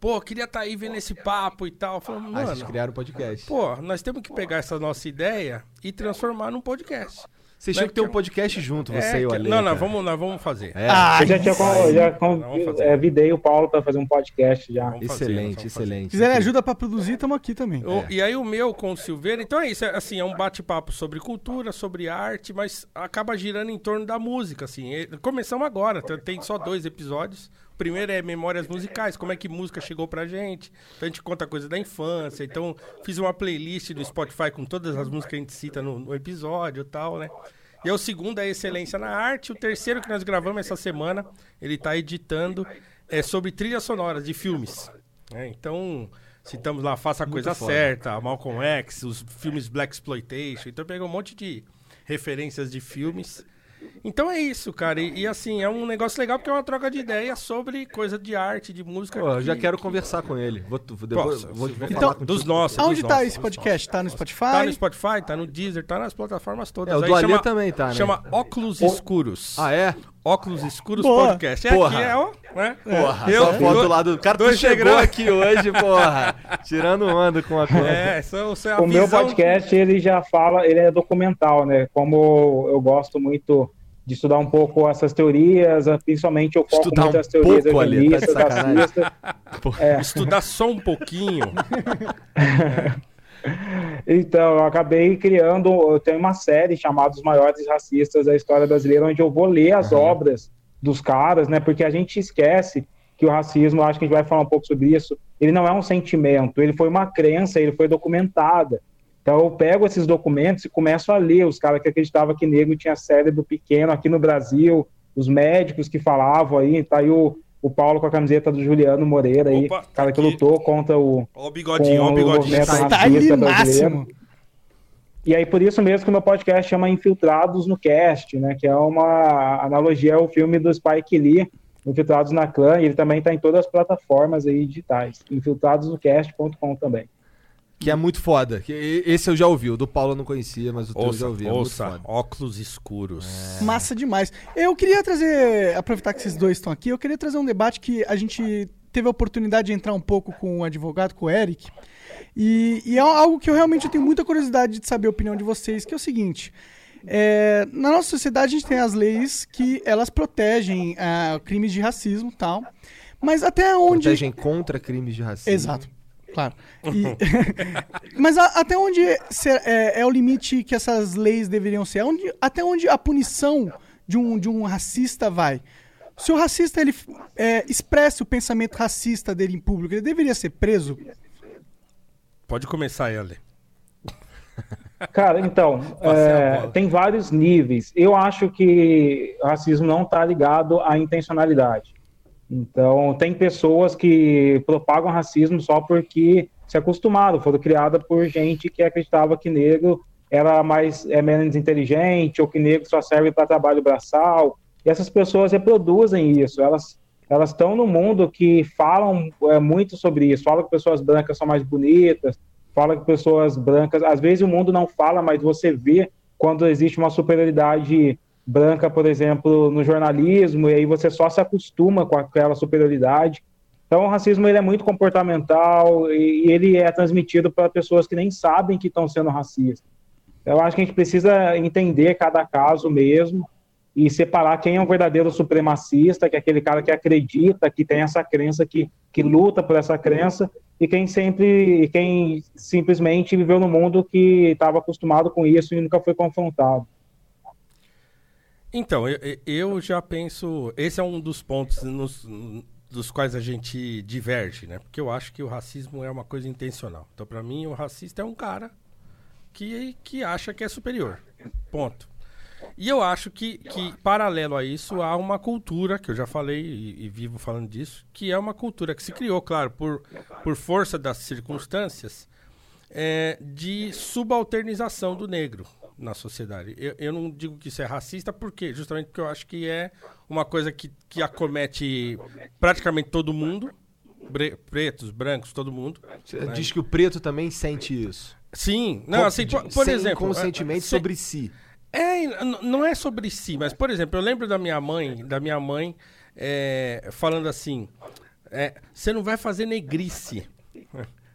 pô, queria estar tá aí vendo esse papo e tal. Eu falava,
Aí vocês
mano,
criaram o podcast.
pô, nós temos que pegar essa nossa ideia e transformar num podcast.
Vocês tinham que ter um podcast junto, você
É,
e o Ale.
não, não, vamos, nós vamos fazer.
É,
Ah,
Eu já tinha eu já con-
Vamos fazer.
é, videi o Paulo para fazer um podcast já.
Vamos
excelente,
fazer.
excelente.
Se quiserem ajuda pra produzir, estamos aqui também.
O- E aí o meu com o Silveira, então é isso, é, assim, é um bate-papo sobre cultura, sobre arte, mas acaba girando em torno da música, assim. Começamos agora, tem só dois episódios. Primeiro é memórias musicais, como é que música chegou pra gente. Então a gente conta coisa da infância. Então fiz uma playlist no Spotify com todas as músicas que a gente cita no, no episódio e tal, né? E aí o segundo é Excelência na Arte. O terceiro que nós gravamos essa semana, ele tá editando, é sobre trilhas sonoras de filmes. né? Então, citamos lá Faça a Coisa
foda.
Certa, Malcolm X, os filmes Black Exploitation. Então pegou um monte de referências de filmes. Então é isso, cara. E, e, assim, é um negócio legal porque é uma troca de ideias sobre coisa de arte, de música.
Pô, eu já
que-
quero conversar com ele. Vou, vou, depois,
Posso,
vou, vou falar
Então, dos nossos.
Aonde
dos
tá
nossos,
esse podcast? Tá no Spotify?
Tá no Spotify, tá no Deezer, tá nas plataformas todas.
É, o do Alê
chama-
também tá, né?
Chama Óculos Escuros.
Ah, é?
Óculos Escuros
Boa.
Podcast. É
Porra.
aqui, é, ó. Né?
Porra,
Eu-
essa foto
eu-
lá do... Cara,
dois
chegou
degraus.
aqui hoje, porra. Tirando onda com a coisa.
É, são, são a
O meu
visão-
podcast, ele já fala, ele é documental, né? Como eu gosto muito de estudar um pouco essas teorias, principalmente eu foco
Estudar
muito
um
as teorias
pouco, Ale, tá de
racistas.
Estudar só um pouquinho.
Então, eu acabei criando, eu tenho uma série chamada Os Maiores Racistas da História Brasileira, onde eu vou ler as obras dos caras, né? Porque a gente esquece que o racismo, acho que a gente vai falar um pouco sobre isso, ele não é um sentimento, ele foi uma crença, ele foi documentada. Então eu pego esses documentos e começo a ler os caras que acreditavam que negro tinha cérebro pequeno aqui no Brasil, os médicos que falavam aí, tá aí o, o Paulo com a camiseta do Juliano Moreira aí,
Opa,
cara que
aqui.
lutou contra o,
Ó o bigodinho, ó o bigodinho.
movimento
Tá
ali
brasileiro.
máximo.
E aí, por isso mesmo que o meu podcast chama Infiltrados no Cast, né? Que é uma analogia ao filme do Spike Lee, Infiltrados na Clã, e ele também está em todas as plataformas aí digitais. Infiltradosnocast.com também.
Que é muito foda. Que Esse eu já ouvi. O do Paulo eu não conhecia, mas o teu eu já ouvi. É
ouça. Óculos escuros.
Massa demais. Eu queria trazer, aproveitar que esses dois estão aqui, eu queria trazer um debate que a gente teve a oportunidade de entrar um pouco com o advogado, com o Eric. E, e é algo que eu realmente tenho muita curiosidade de saber a opinião de vocês, que é o seguinte. é, na nossa sociedade a gente tem as leis que elas protegem ah, crimes de racismo e tal. Mas até onde.
Protegem contra crimes de racismo.
Exato, claro. E- Mas a- até onde ser- é, é o limite que essas leis deveriam ser? Onde- até onde a punição de um, de um racista vai? Se o racista ele é, expressa o pensamento racista dele em público, ele deveria ser preso?
Pode começar Ale.
Cara, então, é, tem vários níveis. Eu acho que o racismo não está ligado à intencionalidade. Então, tem pessoas que propagam racismo só porque se acostumaram, foram criadas por gente que acreditava que negro era mais é menos inteligente ou que negro só serve para trabalho braçal. E essas pessoas reproduzem isso. Elas elas estão no mundo que falam é, muito sobre isso. Falam que pessoas brancas são mais bonitas, fala que pessoas brancas, às vezes o mundo não fala, mas você vê quando existe uma superioridade branca, por exemplo, no jornalismo, e aí você só se acostuma com aquela superioridade. Então, o racismo ele é muito comportamental e, e ele é transmitido para pessoas que nem sabem que estão sendo racistas. Eu acho que a gente precisa entender cada caso mesmo e separar quem é um verdadeiro supremacista, que é aquele cara que acredita, que tem essa crença, que, que luta por essa crença, e quem sempre, quem simplesmente viveu no mundo que estava acostumado com isso e nunca foi confrontado.
Então, eu, eu já penso. Esse é um dos pontos nos- dos quais a gente diverge, né? Porque eu acho que o racismo é uma coisa intencional. Então, pra mim, o racista é um cara que, que acha que é superior. Ponto. E eu acho que, que, paralelo a isso, há uma cultura, que eu já falei e, e, vivo falando disso, que é uma cultura que se criou, claro, por, por força das circunstâncias, é, de subalternização do negro na sociedade. Eu, eu, não digo que isso é racista, porque justamente porque eu acho que é uma coisa que, que acomete praticamente todo mundo, pretos, brancos, todo mundo.
Você né? diz que o preto também sente isso.
Sim, não, assim, por, por
sem
exemplo,
consentimento é, sobre si.
É, não é sobre si, mas por exemplo, eu lembro da minha mãe, da minha mãe é, falando assim, é, você não vai fazer negrice.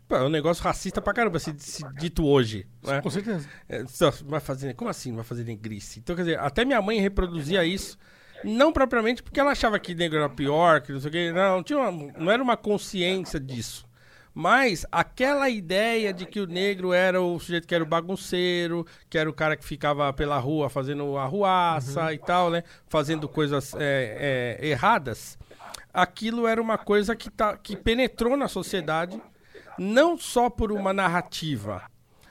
Pô, é um negócio racista pra caramba, se, se dito hoje. Né?
Com certeza.
É, vai fazer, como assim não vai fazer negrice? Então, quer dizer, até minha mãe reproduzia isso. Não propriamente porque ela achava que negro era pior, que não sei o quê. Não, não, tinha uma, não era uma consciência disso. Mas aquela ideia de que o negro era o sujeito que era o bagunceiro, que era o cara que ficava pela rua fazendo arruaça uhum. e tal, né? Fazendo coisas é, é, erradas. Aquilo era uma coisa que, tá, que penetrou na sociedade, não só por uma narrativa,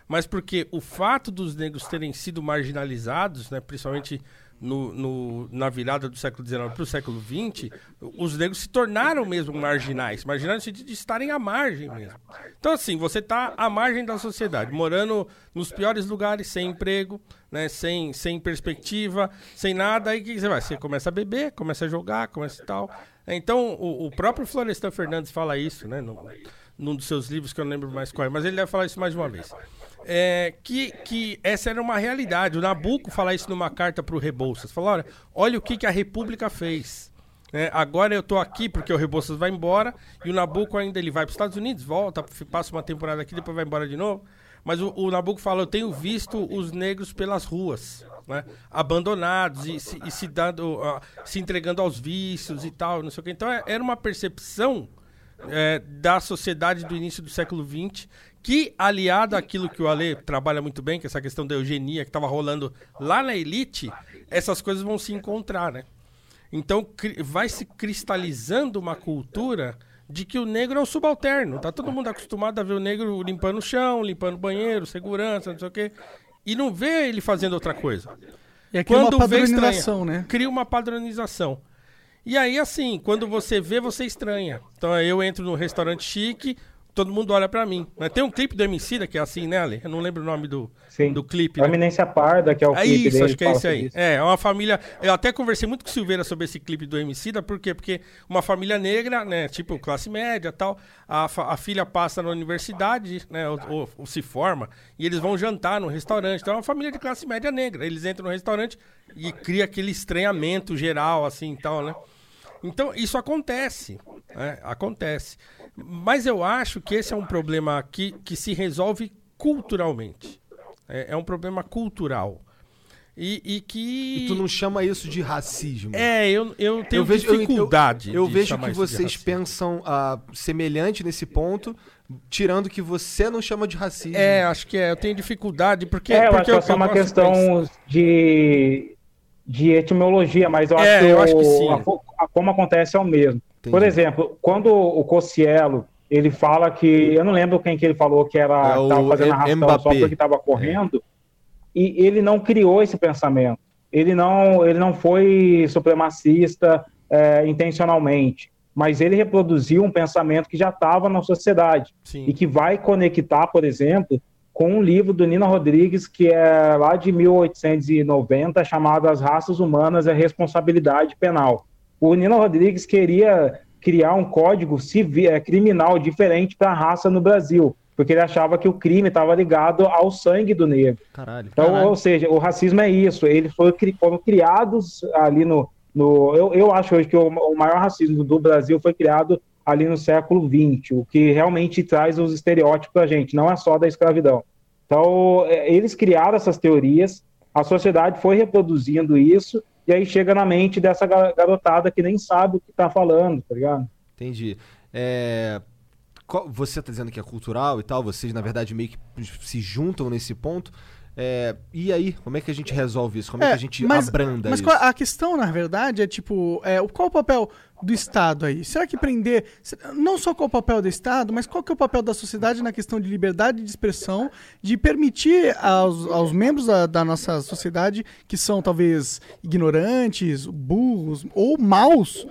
mas porque o fato dos negros terem sido marginalizados, né, principalmente no, no, na virada do século XIX para o século XX, os negros se tornaram mesmo marginais. Marginais no sentido de estarem à margem mesmo. Então, assim, você está à margem da sociedade, morando nos piores lugares, sem emprego, né, sem, sem perspectiva, sem nada. Aí o que você vai? Você começa a beber, começa a jogar, começa e tal. Então, o, o próprio Florestan Fernandes fala isso, né? No, num dos seus livros, que eu não lembro mais qual é, mas ele deve falar isso mais uma vez é, que, que essa era uma realidade. O Nabucco fala isso numa carta para o Rebouças. Falou, olha, olha o que, que a República fez. É, agora eu estou aqui porque o Rebouças vai embora e o Nabucco ainda ele vai para os Estados Unidos, volta, passa uma temporada aqui, depois vai embora de novo. Mas o, o Nabucco fala, eu tenho visto os negros pelas ruas, né, abandonados e se, e se dando, uh, se entregando aos vícios e tal, não sei o que. Então é, era uma percepção é, da sociedade do início do século XX que, aliado àquilo que o Ale trabalha muito bem, que é essa questão da eugenia que estava rolando lá na elite, essas coisas vão se encontrar, né? Então vai se cristalizando uma cultura de que o negro é um subalterno. Tá todo mundo acostumado a ver o negro limpando o chão, limpando o banheiro, segurança, não sei o quê. E não vê ele fazendo outra coisa.
É Quando uma padronização, estranha, né?
Cria uma padronização. E aí, assim, quando você vê, você estranha. Então eu entro num restaurante chique, todo mundo olha pra mim. Mas tem um clipe do Emicida que é assim, né, Ale? Eu não lembro o nome do, Sim. do clipe.
Né? Eminência Parda, que é o
é
clipe
isso, acho que é esse aí. Isso. É, é uma família... Eu até conversei muito com o Silveira sobre esse clipe do Emicida, por quê? Porque uma família negra, né, tipo classe média tal, a, a filha passa na universidade, né, ou, ou, ou, se forma, e eles vão jantar no restaurante. Então é uma família de classe média negra. Eles entram no restaurante e cria aquele estranhamento geral, assim, e tal, né? Então, isso acontece. Né? Acontece. Mas eu acho que esse é um problema que, que se resolve culturalmente. É, é um problema cultural. E, e, que.
E tu não chama isso de racismo?
É, eu, eu tenho eu vejo, dificuldade.
Eu, eu, eu vejo que vocês pensam uh, semelhante nesse ponto, tirando que você não chama de racismo.
É, acho que é. Eu tenho dificuldade porque.
É,
eu porque
acho que é uma questão de, de etimologia, mas eu
é,
acho que,
eu acho que sim.
A, a, como acontece é o mesmo. Entendi. Por exemplo, quando o Cossielo ele fala que eu não lembro quem que ele falou que era é tava fazendo a Mbappé. só porque estava correndo, é. e ele não criou esse pensamento. Ele não ele não foi supremacista é, intencionalmente, mas ele reproduziu um pensamento que já estava na sociedade Sim. e que vai conectar, por exemplo, com um livro do Nina Rodrigues que é lá de 1890 chamado As Raças Humanas e a Responsabilidade Penal o Nino Rodrigues queria criar um código civil, é, criminal diferente para a raça no Brasil, porque ele achava que o crime estava ligado ao sangue do negro.
Caralho,
então,
caralho.
ou seja, o racismo é isso. Eles foram, foram criados ali no. no eu, eu acho hoje que o, o maior racismo do Brasil foi criado ali no século XX, o que realmente traz os estereótipos para a gente, não é só da escravidão. Então, é, eles criaram essas teorias, a sociedade foi reproduzindo isso, e aí chega na mente dessa garotada que nem sabe o que tá falando, tá ligado?
Entendi. É, você tá dizendo que é cultural e tal, vocês na verdade meio que se juntam nesse ponto. É, e aí, como é que a gente resolve isso? Como é, que a gente
mas,
abranda
mas
isso?
qual- a questão, na verdade, é tipo, é, o- qual o papel do Estado aí? Será que prender. Não só qual o papel do Estado, mas qual que é o papel da sociedade na questão de liberdade de expressão, de permitir aos, aos membros da, da nossa sociedade, que são talvez ignorantes, burros ou maus,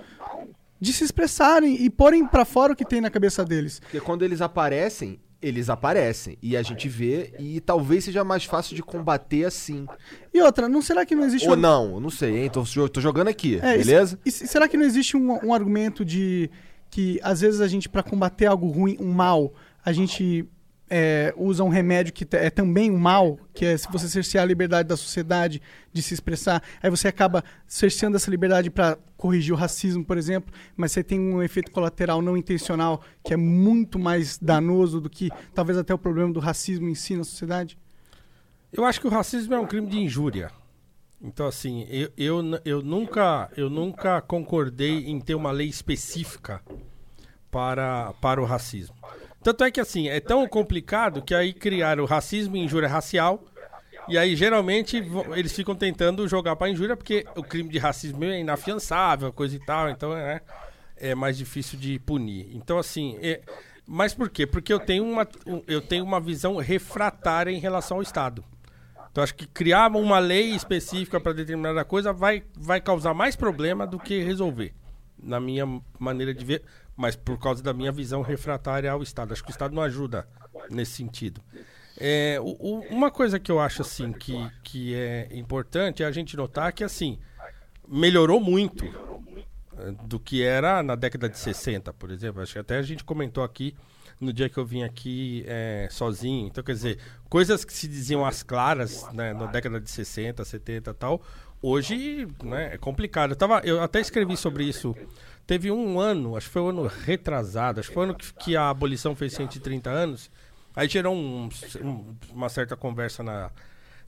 de se expressarem e porem pra fora o que tem na cabeça deles.
Porque quando eles aparecem, eles aparecem. E a gente vê, e talvez seja mais fácil de combater assim.
E outra, não será que não existe
Ou
um-
não, não sei, hein? Tô, tô jogando aqui,
É, e
beleza?
E, se- será que não existe um, um argumento de que às vezes a gente, pra combater algo ruim, um mal, a gente é, usa um remédio que é também um mal, que é se você cercear a liberdade da sociedade de se expressar, aí você acaba cerceando essa liberdade pra corrigir o racismo, por exemplo, mas você tem um efeito colateral não intencional que é muito mais danoso do que talvez até o problema do racismo em si na sociedade?
Eu acho que o racismo é um crime de injúria. Então, assim, eu, eu, eu, nunca, eu nunca concordei em ter uma lei específica para, para o racismo. Tanto é que, assim, é tão complicado que aí criaram racismo e injúria racial. E aí, geralmente, eles ficam tentando jogar para injúria porque o crime de racismo é inafiançável, coisa e tal. Então, é, é mais difícil de punir. Então, assim, é- mas por quê? Porque eu tenho uma, um- eu tenho uma visão refratária em relação ao Estado. Então acho que criar uma lei específica para determinada coisa vai, vai causar mais problema do que resolver, na minha maneira de ver, mas por causa da minha visão refratária ao Estado. Acho que o Estado não ajuda nesse sentido. É, o- o- uma coisa que eu acho assim que, que é importante é a gente notar que assim melhorou muito eh, do que era na década de 60, por exemplo. Acho que até a gente comentou aqui no dia que eu vim aqui eh, sozinho. Então, quer dizer, coisas que se diziam às claras né, na década de 60, 70 e tal, hoje né, é complicado. Eu, tava, eu até escrevi sobre isso. Teve um ano, acho que foi um ano retrasado, acho que foi o ano que, que a abolição fez 130 anos. Aí gerou um- um- uma certa conversa na,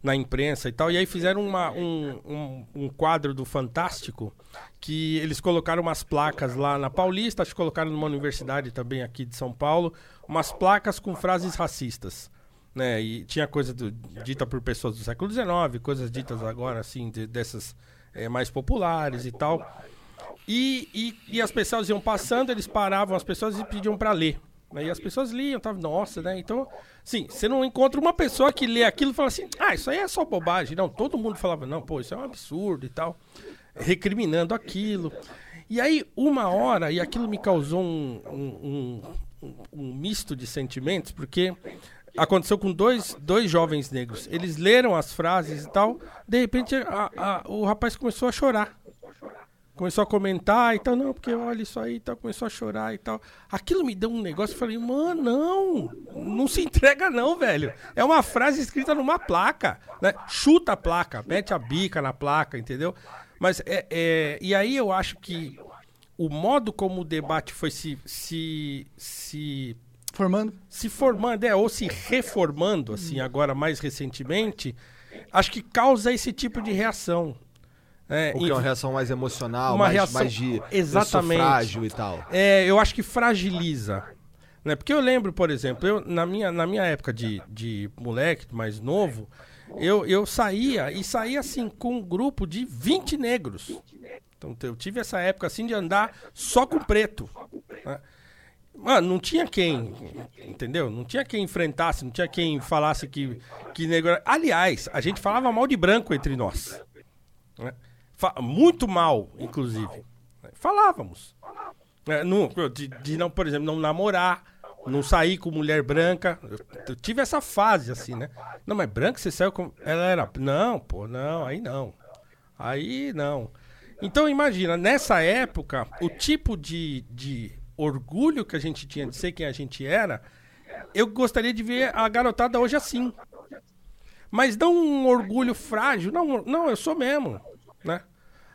na imprensa e tal. E aí fizeram uma- um, um, um quadro do Fantástico que eles colocaram umas placas lá na Paulista, acho que colocaram numa universidade também aqui de São Paulo, umas placas com frases racistas. Né? E tinha coisa do- dita por pessoas do século XIX, coisas ditas agora, assim, de- dessas eh, mais populares e tal. E, e, e as pessoas iam passando, eles paravam as pessoas e pediam para ler. né? E as pessoas liam, tava, nossa, né? Então, sim, você não encontra uma pessoa que lê aquilo e fala assim, ah, isso aí é só bobagem. Não, todo mundo falava, não, pô, isso é um absurdo e tal, recriminando aquilo. E aí, uma hora, e aquilo me causou um, um, um, um misto de sentimentos, porque aconteceu com dois, dois jovens negros. Eles leram as frases e tal, de repente a- a- o rapaz começou a chorar começou a comentar e tal, não, porque olha isso aí e tal, começou a chorar e tal. Aquilo me deu um negócio, eu falei, mano, não, não se entrega não, velho. É uma frase escrita numa placa, né? Chuta a placa, mete a bica na placa, entendeu? Mas é, é- e aí eu acho que o modo como o debate foi se, se, se
Formando?
se formando, é, ou se reformando, assim, agora mais recentemente, acho que causa esse tipo de reação. É,
Porque é uma reação mais emocional, mais,
reação-
mais de
Exatamente.
frágil e tal.
É, eu acho que fragiliza. Né? Porque eu lembro, por exemplo, eu, na, minha, na minha época de, de moleque mais novo, eu, eu saía e saía assim com um grupo de 20 negros. Então eu tive essa época assim de andar só com preto. né? Mano, não tinha quem, entendeu? Não tinha quem enfrentasse, não tinha quem falasse que, que negro era. Aliás, a gente falava mal de branco entre nós. né? Muito mal, inclusive. Falávamos. É, não- de, de não, por exemplo, não namorar, não sair com mulher branca. Eu, eu tive essa fase, assim, né? Não, mas branca você saiu com. Ela era. Não, pô, não, aí não. Aí não. Então imagina, nessa época, o tipo de, de orgulho que a gente tinha de ser quem a gente era, eu gostaria de ver a garotada hoje assim. Mas não um orgulho frágil. Não, não, eu sou mesmo, né?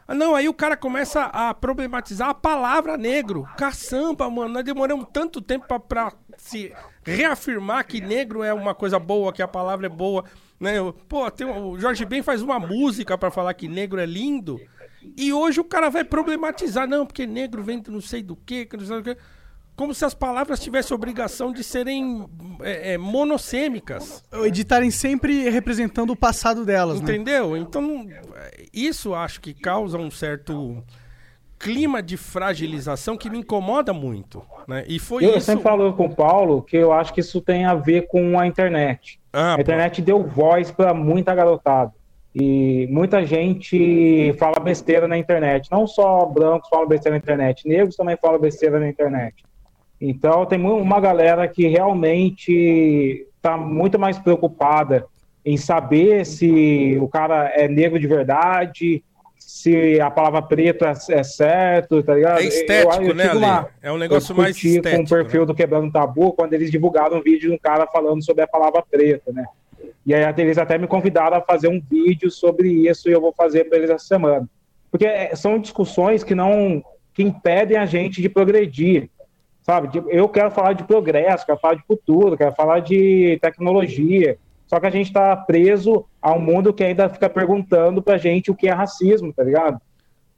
Ah, Não, aí o cara começa a problematizar a palavra negro. Caçamba, mano, nós demoramos tanto tempo pra, pra se reafirmar que negro é uma coisa boa, que a palavra é boa. Né? Pô, tem, o Jorge Ben faz uma música pra falar que negro é lindo. E hoje o cara vai problematizar, não, porque negro vem de não sei do quê, que não sei do quê. Como se as palavras tivessem obrigação de serem é, é, monossêmicas.
Estarem sempre representando o passado delas, né?
Entendeu? Então, isso acho que causa um certo clima de fragilização que me incomoda muito. Né? E foi
Eu
isso.
sempre falo com o Paulo que eu acho que isso tem a ver com a internet.
Ah,
a internet deu voz para muita garotada. E muita gente fala besteira na internet. Não só brancos falam besteira na internet, negros também falam besteira na internet. Então tem uma galera que realmente está muito mais preocupada em saber se o cara é negro de verdade, se a palavra preto é, é certo, tá ligado?
É estético,
Eu- eu
né,
uma-
É um negócio
eu
mais estético.
com o perfil
né?
do Quebrando Tabu quando eles divulgaram um vídeo de um cara falando sobre a palavra preta, né? E aí eles até me convidaram a fazer um vídeo sobre isso e eu vou fazer para eles essa semana. Porque é, são discussões que não que impedem a gente de progredir, sabe? Eu quero falar de progresso, quero falar de futuro, quero falar de tecnologia. Só que a gente está preso a um mundo que ainda fica perguntando pra gente o que é racismo, tá ligado?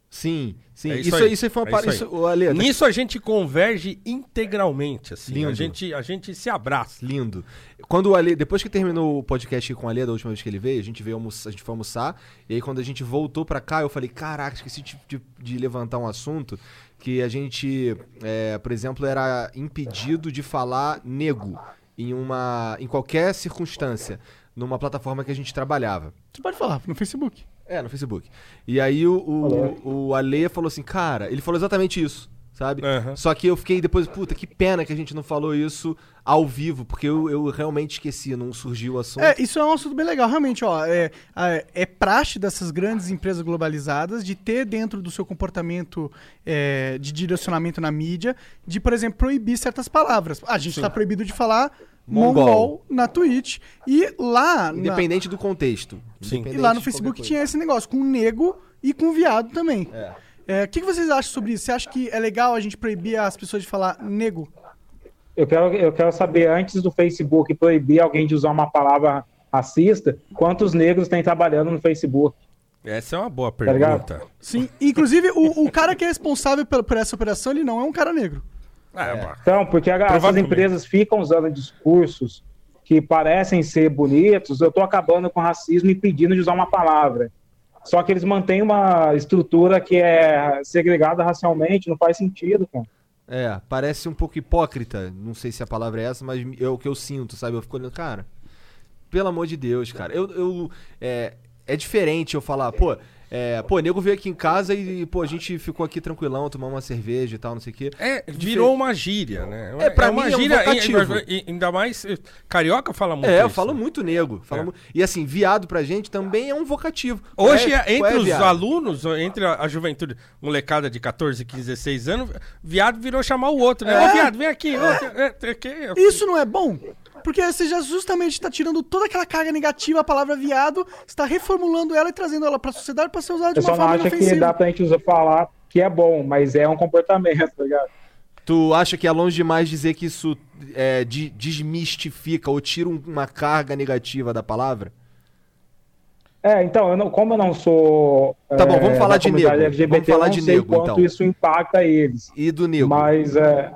Sim, sim.
É isso
isso,
aí.
isso aí foi uma
É
par-
isso aí.
isso, Ale,
Nisso a gente converge integralmente, assim.
Lindo.
A gente, a gente se abraça.
Lindo. Quando o Ale, depois que terminou o podcast com o Ale da última vez que ele veio, a gente veio almoçar, a gente foi almoçar, e aí quando a gente voltou pra cá, eu falei, caraca, esqueci de, de- de levantar um assunto que a gente, é, por exemplo, era impedido de falar nego em uma em qualquer circunstância numa plataforma que a gente trabalhava.
Você pode falar no Facebook.
É, no Facebook. E aí o, o, o Ale falou assim, cara, ele falou exatamente isso, sabe?
Aham.
Só que eu fiquei depois, puta, que pena que a gente não falou isso ao vivo, porque eu, eu realmente esqueci, não surgiu o assunto.
É, isso é um assunto bem legal, realmente, ó. É, é, é praxe dessas grandes empresas globalizadas de ter dentro do seu comportamento é, de direcionamento na mídia, de, por exemplo, proibir certas palavras. A gente está proibido de falar
Mongol.
mongol, na Twitch. E lá. na-
Independente do contexto.
Sim.
e lá no Facebook tinha esse negócio, com nego e com viado também.
É.
É, O que, que vocês acham sobre isso? Você acha que é legal a gente proibir as pessoas de falar nego?
Eu quero, eu quero saber, antes do Facebook proibir alguém de usar uma palavra racista, quantos negros tem trabalhando no Facebook?
Essa é uma boa
Tá
pergunta.
Sim. Inclusive, o, o cara que é responsável por, por essa operação, ele não é um cara negro.
Ah, é.
Então, porque a- essas
Provavelmente.
empresas ficam usando discursos que parecem ser bonitos, eu estou acabando com o racismo e pedindo de usar uma palavra. Só que eles mantêm uma estrutura que é segregada racialmente, não faz sentido, cara.
É, parece um pouco hipócrita. Não sei se a palavra é essa, mas é o que eu sinto, sabe? Eu fico olhando, cara. Pelo amor de Deus, cara. Eu, eu é, é diferente eu falar, pô, é, pô, nego veio aqui em casa e, pô, a gente ficou aqui tranquilão, tomamos uma cerveja e tal, não sei o quê.
É, virou uma gíria, né?
É, pra
uma
mim é um
gíria,
vocativo.
e- e- ainda mais. eh, Carioca fala muito
É, eu
isso.
falo muito nego. falo
É.
mu- E assim, viado pra gente também é um vocativo.
Hoje,
Qual
é-
qual
entre os
viado?
alunos, entre a, a juventude, molecada de 14, 15, 16 anos, viado virou chamar o outro, né?
É.
Ô, viado, vem aqui. ô, é, é,
Isso não é bom? Porque você já justamente está tirando toda aquela carga negativa, a palavra viado, está reformulando ela e trazendo ela para a sociedade para ser usada de
Eu
uma
só não
forma
acho que
inofensiva.
dá pra gente usar, falar que é bom, mas é um comportamento, tá ligado?
Tu acha que é longe demais dizer que isso é, de- desmistifica ou tira um- uma carga negativa da palavra?
É, então, eu não, como eu não sou.
Tá bom,
é,
vamos falar de nego.
LGBT,
Vamos falar
eu não
de
quanto
então.
isso impacta eles.
E do nego?
Mas é,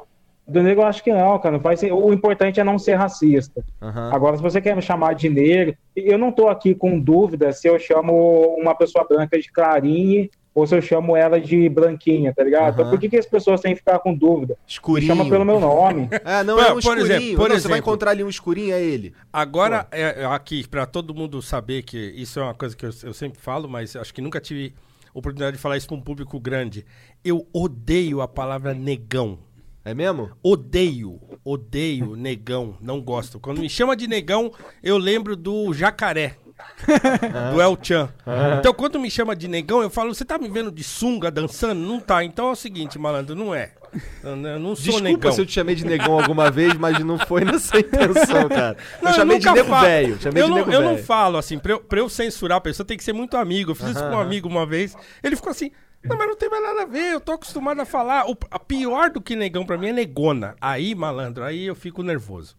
do negro eu acho que não, cara. Não faz, o importante é não ser racista.
Aham.
Agora, se você quer me chamar de negro, eu não tô aqui com dúvida se eu chamo uma pessoa branca de Clarine ou se eu chamo ela de branquinha, tá ligado? Então,
Aham.
por que, que as pessoas têm que ficar com dúvida? Me
Escurinho.
chama pelo meu nome.
É, não,
Por-
é um
por
escurinho.
exemplo, por
Não, Você vai
exemplo.
encontrar ali um escurinho, é ele.
Agora, é, é aqui, pra todo mundo saber que isso é uma coisa que eu, eu sempre falo, mas acho que nunca tive oportunidade de falar isso pra um público grande. Eu odeio a palavra negão.
É mesmo?
Odeio, odeio negão, não gosto. Quando me chama de negão, eu lembro do jacaré. do El Chan. Então, quando me chama de negão, eu falo: Você tá me vendo de sunga dançando? Não tá. Então é o seguinte, malandro, não é. Eu eu não sou
Desculpa
negão.
se eu te chamei de negão alguma vez, mas não foi nessa intenção, cara.
Não,
eu chamei de
nunca
nego velho. Chamei
eu
de
não, eu não falo assim, pra eu, pra eu censurar a pessoa tem que ser muito amigo. Eu fiz isso com um amigo uma vez. Ele ficou assim. Não, mas não tem mais nada a ver, eu tô acostumado a falar. O, a pior do que negão pra mim é negona. Aí, malandro, aí eu fico nervoso.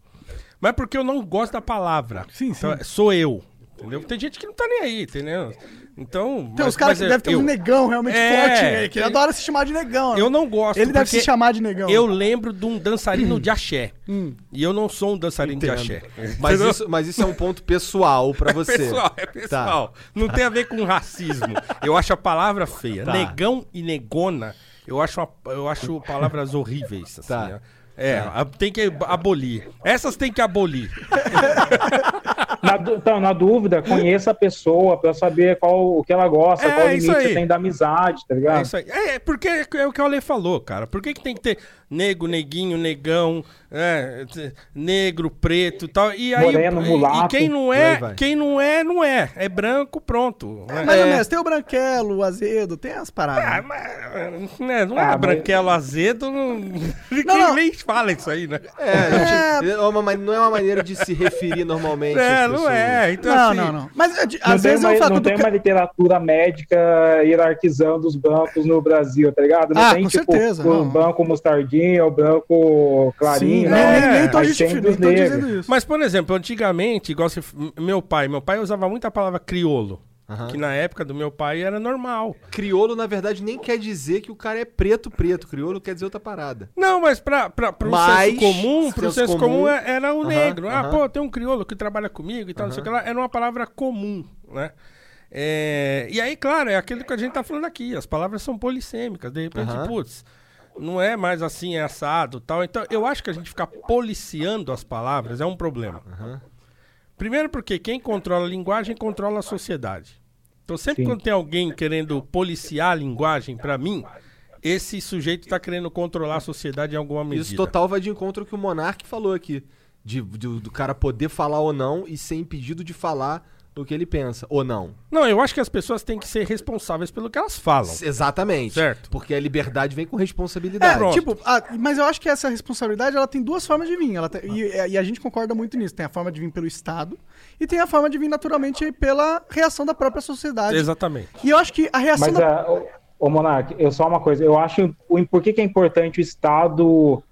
Mas porque eu não gosto da palavra.
Sim, sim.
Então, sou eu. Entendeu? Tem gente que não tá nem aí, entendeu? Então.
Tem
mas-
uns caras que
eu-
devem ter
eu,
um negão realmente
É,
forte, né? Que ele adora se chamar de negão. né?
eu não gosto.
Ele deve se chamar de negão.
Eu lembro de um dançarino de axé.
Hum.
E eu não sou um dançarino de
Entendo.
axé.
Mas isso, mas isso é um ponto pessoal pra você.
Pessoal, é pessoal. Não tem a ver com racismo. Eu acho a palavra feia.
Tá.
Negão e negona, eu acho, uma- eu acho palavras horríveis. Assim,
Tá.
né? É, a- tem que abolir. Essas tem que abolir.
Na, então, na dúvida, conheça a pessoa pra saber qual o que ela gosta,
É,
qual o limite você tem da amizade, tá ligado?
É isso aí. É, é, porque é o que o Ale falou, cara. Por que, que tem que ter nego, neguinho, negão, é, negro, preto e tal? E aí,
Moreno,
e- e,
mulato,
quem não é, quem não é, não é. É branco, pronto. né?
Mais ou
É.
menos, tem o branquelo, o azedo, tem as paradas.
Ah, mas, né, não é
Ah, mas-
branquelo azedo, não... ninguém
não.
nem fala isso aí, né?
É, gente- é uma ma- não é uma maneira de se referir normalmente.
É, não é. Então,
não,
assim,
não, não. Mas é, de-
Não
às
tem,
vezes
uma,
eu falo
não
do
tem
ca-
uma literatura médica hierarquizando os brancos no Brasil, tá ligado? Não
Ah,
tem,
com
tipo,
certeza,
o
não.
branco mostardinha, o branco clarinho.
Sim,
não.
nem, nem, nem tô,
Aí
justifi-
tem
nem
dos
tô
negros.
dizendo isso.
Mas, por exemplo, antigamente, igual você, meu pai, meu pai usava muito a palavra criolo.
Aham.
Que na época do meu pai era normal.
Criolo, na verdade, nem quer dizer que o cara é preto, preto. Criolo quer dizer outra parada.
Não, mas pra, pra, pro
Mas,
senso comum, pro
senso
senso
comum,
comum, é- era o
aham,
negro. Ah,
aham.
pô, tem um crioulo que trabalha comigo e tal, não sei o que lá. Era uma palavra comum, né? É, e aí, claro, é aquilo que a gente tá falando aqui. As palavras são polissêmicas. De repente, putz, não é mais assim, é assado tal. Então, eu acho que a gente ficar policiando as palavras é um problema.
Aham.
Primeiro porque quem controla a linguagem controla a sociedade. Então sempre
Sim.
quando tem alguém querendo policiar a linguagem, pra mim, esse sujeito tá querendo controlar a sociedade em alguma medida.
Isso total vai de encontro ao que o Monark falou aqui. De, de- do cara poder falar ou não e ser impedido de falar o que ele pensa. Ou não.
Não, eu acho que as pessoas têm que ser responsáveis pelo que elas falam.
Exatamente.
Certo.
Porque a liberdade vem com responsabilidade.
É, tipo, ah, mas eu acho que essa responsabilidade ela tem duas formas de vir. Ela tem- e, e a gente concorda muito nisso. Tem a forma de vir pelo Estado e tem a forma de vir naturalmente pela reação da própria sociedade.
Exatamente.
E eu acho que a reação
Mas,
da.
ah, ô, ô Monark, eu só uma coisa, eu acho o, por que, que é importante o Estado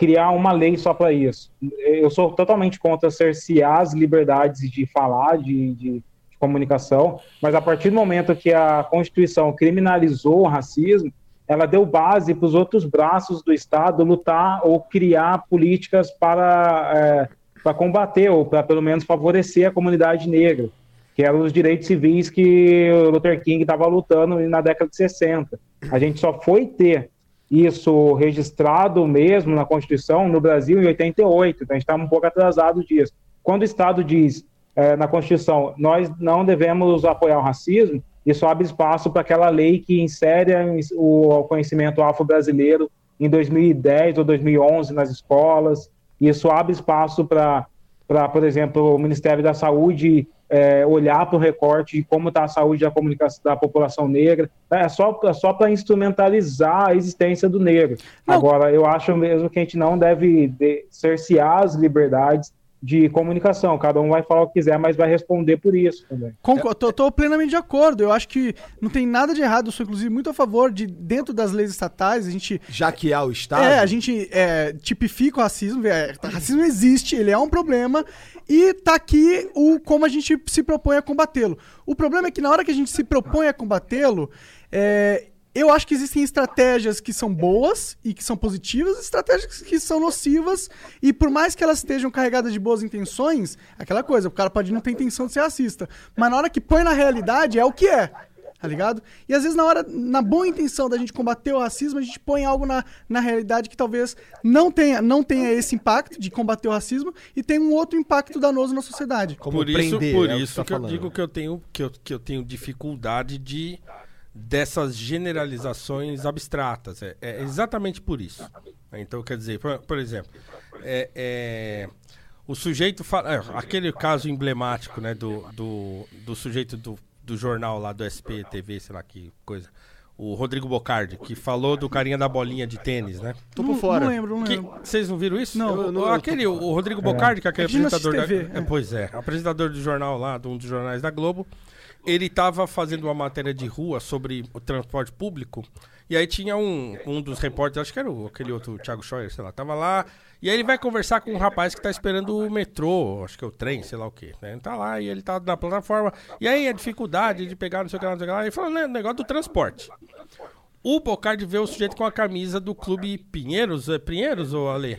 criar uma lei só para isso? Eu sou totalmente contra cercear as liberdades de falar, de, de- de comunicação, mas a partir do momento que a Constituição criminalizou o racismo, ela deu base para os outros braços do Estado lutar ou criar políticas para, é, para combater ou para pelo menos favorecer a comunidade negra que eram os direitos civis que o Luther King estava lutando na década de 60. A gente só foi ter isso registrado mesmo na Constituição no Brasil em 88, então a gente está um pouco atrasado disso. Quando o Estado diz eh, na Constituição nós não devemos apoiar o racismo, isso abre espaço para aquela lei que insere o conhecimento afro-brasileiro em 2010 ou 2011 nas escolas. Isso abre espaço para, por exemplo, o Ministério da Saúde é, olhar para o recorte de como está a saúde da comunicação da população negra. É só, é só para instrumentalizar a existência do negro.
Não.
Agora, eu acho mesmo que a gente não deve de- cercear as liberdades de comunicação. Cada um vai falar o que quiser, mas vai responder por isso também.
Tô plenamente de acordo. Eu acho que não tem nada de errado. Eu sou, inclusive, muito a favor de, dentro das leis estatais, a gente
Já que há o Estado.
É, a gente é, tipifica o racismo. É, racismo existe, ele é um problema. E tá aqui o como a gente se propõe a combatê-lo. O problema é que na hora que a gente se propõe a combatê-lo, é, eu acho que existem estratégias que são boas e que são positivas, estratégias que são nocivas. E por mais que elas estejam carregadas de boas intenções, aquela coisa, o cara pode não ter intenção de ser racista. Mas na hora que põe na realidade, é o que é tá ligado? E às vezes na hora, na boa intenção da gente combater o racismo, a gente põe algo na, na realidade que talvez não tenha, não tenha esse impacto de combater o racismo e tem um outro impacto danoso na sociedade.
Como
por isso,
prender,
por
é
isso
tá
que, eu digo que eu tenho que eu, que eu tenho dificuldade de dessas generalizações abstratas. É, é exatamente por isso. Então, quer dizer, por, por exemplo, é, é, o sujeito fala. é, aquele caso emblemático, né, do, do, do sujeito do, do jornal lá do SPTV, sei lá que coisa. O Rodrigo Bocardi, que falou do carinha da bolinha de tênis, né?
Tô por fora.
Não lembro, não
Que-
lembro.
Vocês não viram isso?
Não,
O-
eu não-
o-
eu
aquele, o Rodrigo Bocardi, que é aquele
É
apresentador da,
TV,
é,
é.
Pois é, apresentador do jornal lá, de um dos jornais da Globo. ele tava fazendo uma matéria de rua sobre o transporte público. E aí tinha um, um dos repórteres, acho que era o, aquele outro Thiago Scheuer, sei lá, tava lá. E aí ele vai conversar com um rapaz que tá esperando o metrô, acho que é o trem, sei lá o quê. Né? Ele tá lá e ele tá na plataforma. E aí a dificuldade de pegar, não sei o que lá, não sei o que lá. Ele falou, né, negócio do transporte. O Bocardi vê o sujeito com a camisa do clube Pinheiros, é Pinheiros ou Ale?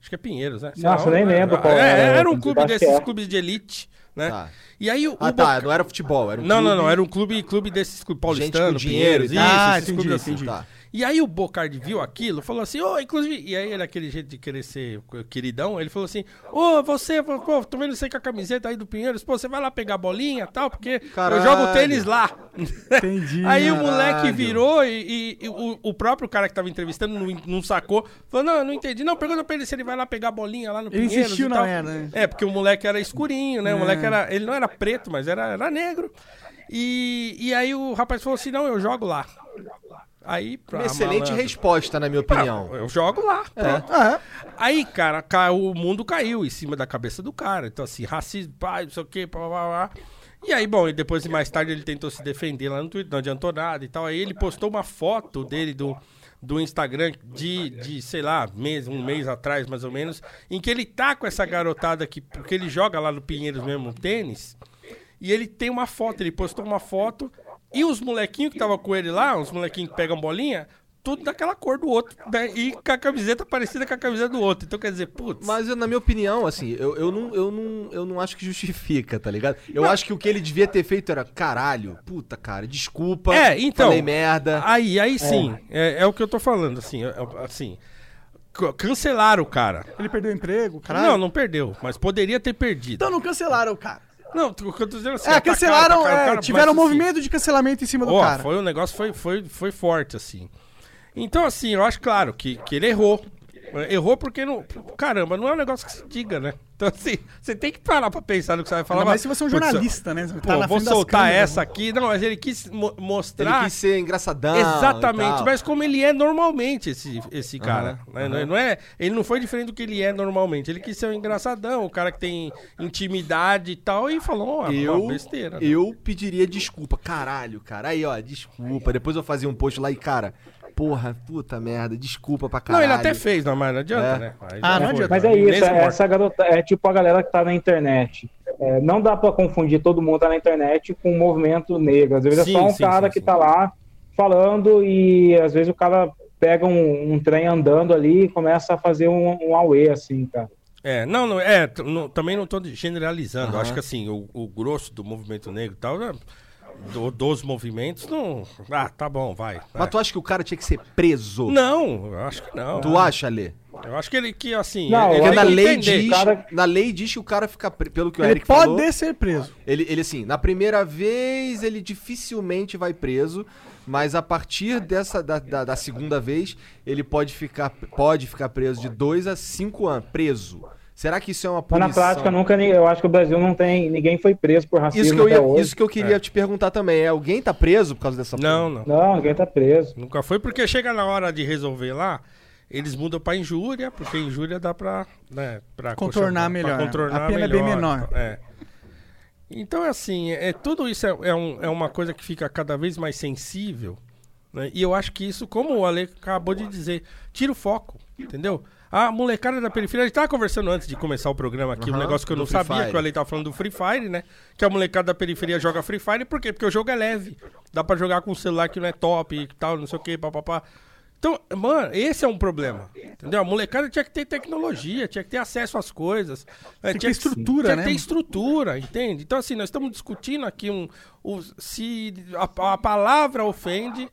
Acho que é Pinheiros, né? Sei
Nossa,
lá,
eu nem
né?
lembro qual
é,
era,
Era um clube desses
é.
clubes de elite, né?
Tá.
E aí o,
Ah, tá.
Boca-
Não era futebol, era um
Não, não,
clube-
não. Era um clube, clube desses clubes
Gente
paulistano,
com dinheiro
Pinheiros,
tal.
isso,
Ah,
esses
entendi,
clubes assim.
Tá.
E aí o Bocardi viu aquilo, falou assim, ô, inclusive, e aí ele, aquele jeito de querer ser queridão, ele falou assim, ô, você, pô, tô vendo você com a camiseta aí do Pinheiros, pô, você vai lá pegar a bolinha e tal, porque
Caralho.
eu jogo tênis lá.
Entendi.
Aí o
Caralho.
moleque virou e, e- e o, o próprio cara que tava entrevistando não, não sacou, falou, não, eu não entendi, não, pergunta pra ele se ele vai lá pegar a bolinha lá no
Ele
Pinheiros
insistiu
e
na
tal.
merda, né?
É, porque o moleque era escurinho, né, o
É.
moleque era, ele não era preto, mas era, era negro. E, e aí o rapaz falou assim, não, eu jogo lá. Aí, pra
Uma excelente
malandro.
resposta, na minha opinião.
Eu jogo lá. pronto.
Ah,
Aí, cara, ca- o mundo caiu em cima da cabeça do cara. Então, assim, racismo, pai, não sei o quê, blá, blá, blá. E aí, bom, e depois, mais tarde, ele tentou se defender lá no Twitter, não adiantou nada e tal. Aí ele postou uma foto dele do, do Instagram de, de, sei lá, mês, um mês atrás, mais ou menos, em que ele tá com essa garotada aqui, porque ele joga lá no Pinheiros mesmo tênis. E ele tem uma foto, ele postou uma foto. E os molequinhos que estavam com ele lá, os molequinhos que pegam bolinha, tudo daquela cor do outro. né? E com a camiseta parecida com a camiseta do outro. Então quer dizer, putz.
Mas eu, na minha opinião, assim, eu, eu, não, eu, não, eu não acho que justifica, tá ligado? Eu acho que o que ele devia ter feito era, caralho, puta, cara, desculpa.
É, então.
Falei merda.
Aí, aí sim. É, é o que eu tô falando, assim. é- é- assim cancelaram o cara.
ele perdeu o emprego, caralho.
Não, não perdeu, mas poderia ter perdido.
Então não cancelaram o cara.
Não, o que eu tô dizendo assim.
É, cancelaram, é,
cara,
tiveram um
assim,
movimento de cancelamento em cima do
Ó,
cara.
foi um negócio, foi, foi, foi forte, assim. Então, assim, eu acho claro que, que ele errou. Errou porque não. Caramba, não é um negócio que se diga, né? Então, assim, você tem que parar pra pensar no que você vai falar.
Mais se você é um jornalista, né?
Pô,
tá na
vou soltar
câmeras.
essa aqui. Não, mas ele quis mo-
Ele
mostrar.
quis ser engraçadão.
Exatamente,
e tal.
mas como ele é normalmente, esse, esse cara.
Aham,
né? Não, é- não é, ele não foi diferente do que ele é normalmente. Ele quis ser um engraçadão, o cara que tem intimidade e tal, e falou uma,
Eu,
uma besteira. né?
eu pediria desculpa. Caralho, cara. Aí, ó, desculpa. Depois eu fazia um post lá e, cara, porra, puta merda, desculpa pra
Não,
caralho.
ele até fez, não, mas não adianta,
É.
né? Aí
Ah, não adianta.
Mas é isso, é, essa garota é tipo a galera que tá na internet. É, não dá pra confundir todo mundo que tá na internet com o movimento negro. Às vezes
Sim,
é só um
sim,
cara
sim,
que
sim.
tá lá falando e às vezes o cara pega um, um trem andando ali e começa a fazer um, um auê, assim, cara.
É, não, não, é, não- também não tô generalizando. Eu Acho que assim, o, o grosso do movimento negro e tal, né, do- dos movimentos, não. Ah, tá bom, vai.
Mas
é.
tu acha que o cara tinha que ser preso?
Não, eu acho que não.
Tu acha, Lê?
Eu acho que ele que, assim.
Não,
ele,
na lei,
entender.
diz,
cara-
na lei diz que o cara fica, pelo que o
Ele
Eric
pode
falou,
ser preso.
ele, ele assim, na primeira vez ele dificilmente vai preso, mas a partir dessa da, da, da segunda vez ele pode ficar, pode ficar preso de dois a cinco anos, preso. Será que isso é uma
Mas
punição?
na prática, nunca, eu acho que o Brasil não tem. Ninguém foi preso por racismo
Isso que, eu
até
ia,
hoje.
isso que eu queria te perguntar também. É alguém tá preso por causa dessa
Não, não.
Não, ninguém tá preso.
Nunca foi, porque chega na hora de resolver lá, eles mudam pra injúria, porque injúria dá pra, né, pra
Contornar
pra
melhor.
contornar
A pena é bem
melhor,
menor.
É. Então, assim, é, tudo isso é, é, um- é uma coisa que fica cada vez mais sensível. né? E eu acho que isso, como o Ale acabou de dizer, tira o foco, entendeu? A molecada da periferia, a gente tava conversando antes de começar o programa aqui, um
Aham,
negócio que eu não sabia,
Fire.
que o Ale tava falando do Free Fire, né? Que a molecada da periferia joga Free Fire, por quê? Porque o jogo é leve. Dá pra jogar com um celular que não é top e tal, não sei o que, papapá. Então, mano, esse é um problema. Entendeu? A molecada tinha que ter tecnologia, tinha que ter acesso às coisas. é,
que
tinha
ter estrutura,
tinha
né,
que ter
mano?
estrutura, entende? Então, assim, nós estamos discutindo aqui um, o- se a, a palavra ofende,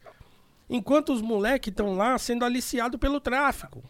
enquanto os moleques estão lá sendo aliciados pelo tráfico.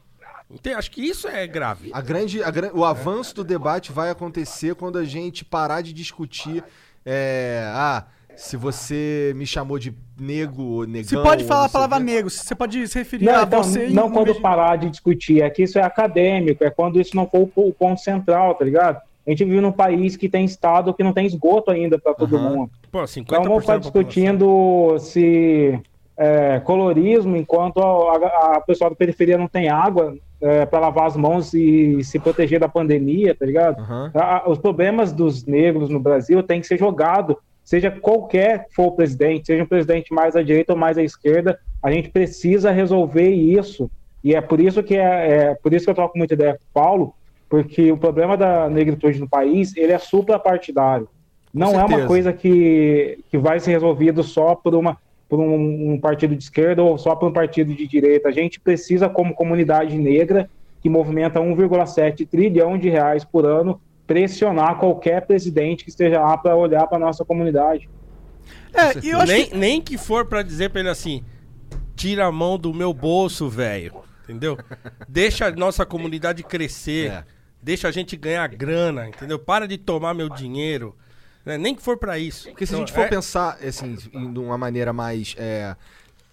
Acho que isso é grave.
A grande, a o avanço do debate vai acontecer quando a gente parar de discutir. é, ah, se você me chamou de nego ou negão.
Você pode falar a palavra negro. Você pode se referir
Não,
a
então,
você
não quando
de-
parar de discutir, é que isso é acadêmico, é quando isso não for o po- o ponto central, tá ligado? A gente vive num país que tem estado que não tem esgoto ainda para todo
Aham.
mundo.
Pô, 50%
Então vamos ficar discutindo se é, colorismo, enquanto a, a pessoa da periferia não tem água para lavar as mãos e se proteger da pandemia, tá ligado? A- a- os problemas dos negros no Brasil têm que ser jogados seja qualquer que for o presidente, seja um presidente mais à direita ou mais à esquerda, a gente precisa resolver isso. E é por isso que é, é por isso que eu troco muita ideia com o Paulo, porque o problema da negritude no país ele é suprapartidário. Não é uma coisa que, que vai ser resolvido só por uma por um, um partido de esquerda ou só por um partido de direita. A gente precisa, como comunidade negra, que movimenta 1,7 trilhão de reais por ano, pressionar qualquer presidente que esteja lá para olhar para a nossa comunidade.
É, e eu acho
nem,
que...
nem que for pra dizer pra ele assim: tira a mão do meu bolso, velho. Entendeu? Deixa a nossa comunidade crescer.
É.
Deixa a gente ganhar grana, entendeu? Para de tomar meu dinheiro. Né? Nem que for pra isso.
Porque se a
Então,
gente for
é-
pensar, assim, de uma maneira mais. é,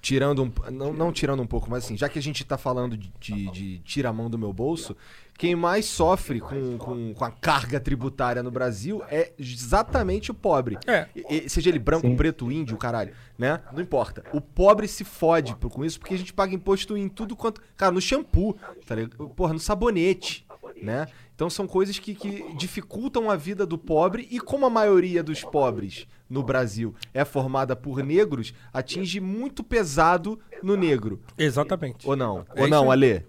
tirando um. Não, não tirando um pouco, mas assim, já que a gente tá falando de, de, de tira a mão do meu bolso, quem mais sofre com, com, com a carga tributária no Brasil é exatamente o pobre.
É.
E- seja ele branco,
Sim.
preto, índio, caralho, né? Não importa. O pobre se fode por- com isso porque a gente paga imposto em tudo quanto. Cara, no shampoo, tá ligado? Porra, no sabonete, né? Então são coisas que, que dificultam a vida do pobre e como a maioria dos pobres no Brasil é formada por negros, atinge muito pesado no negro.
Exatamente.
Ou não?
É
Ou não. Alê?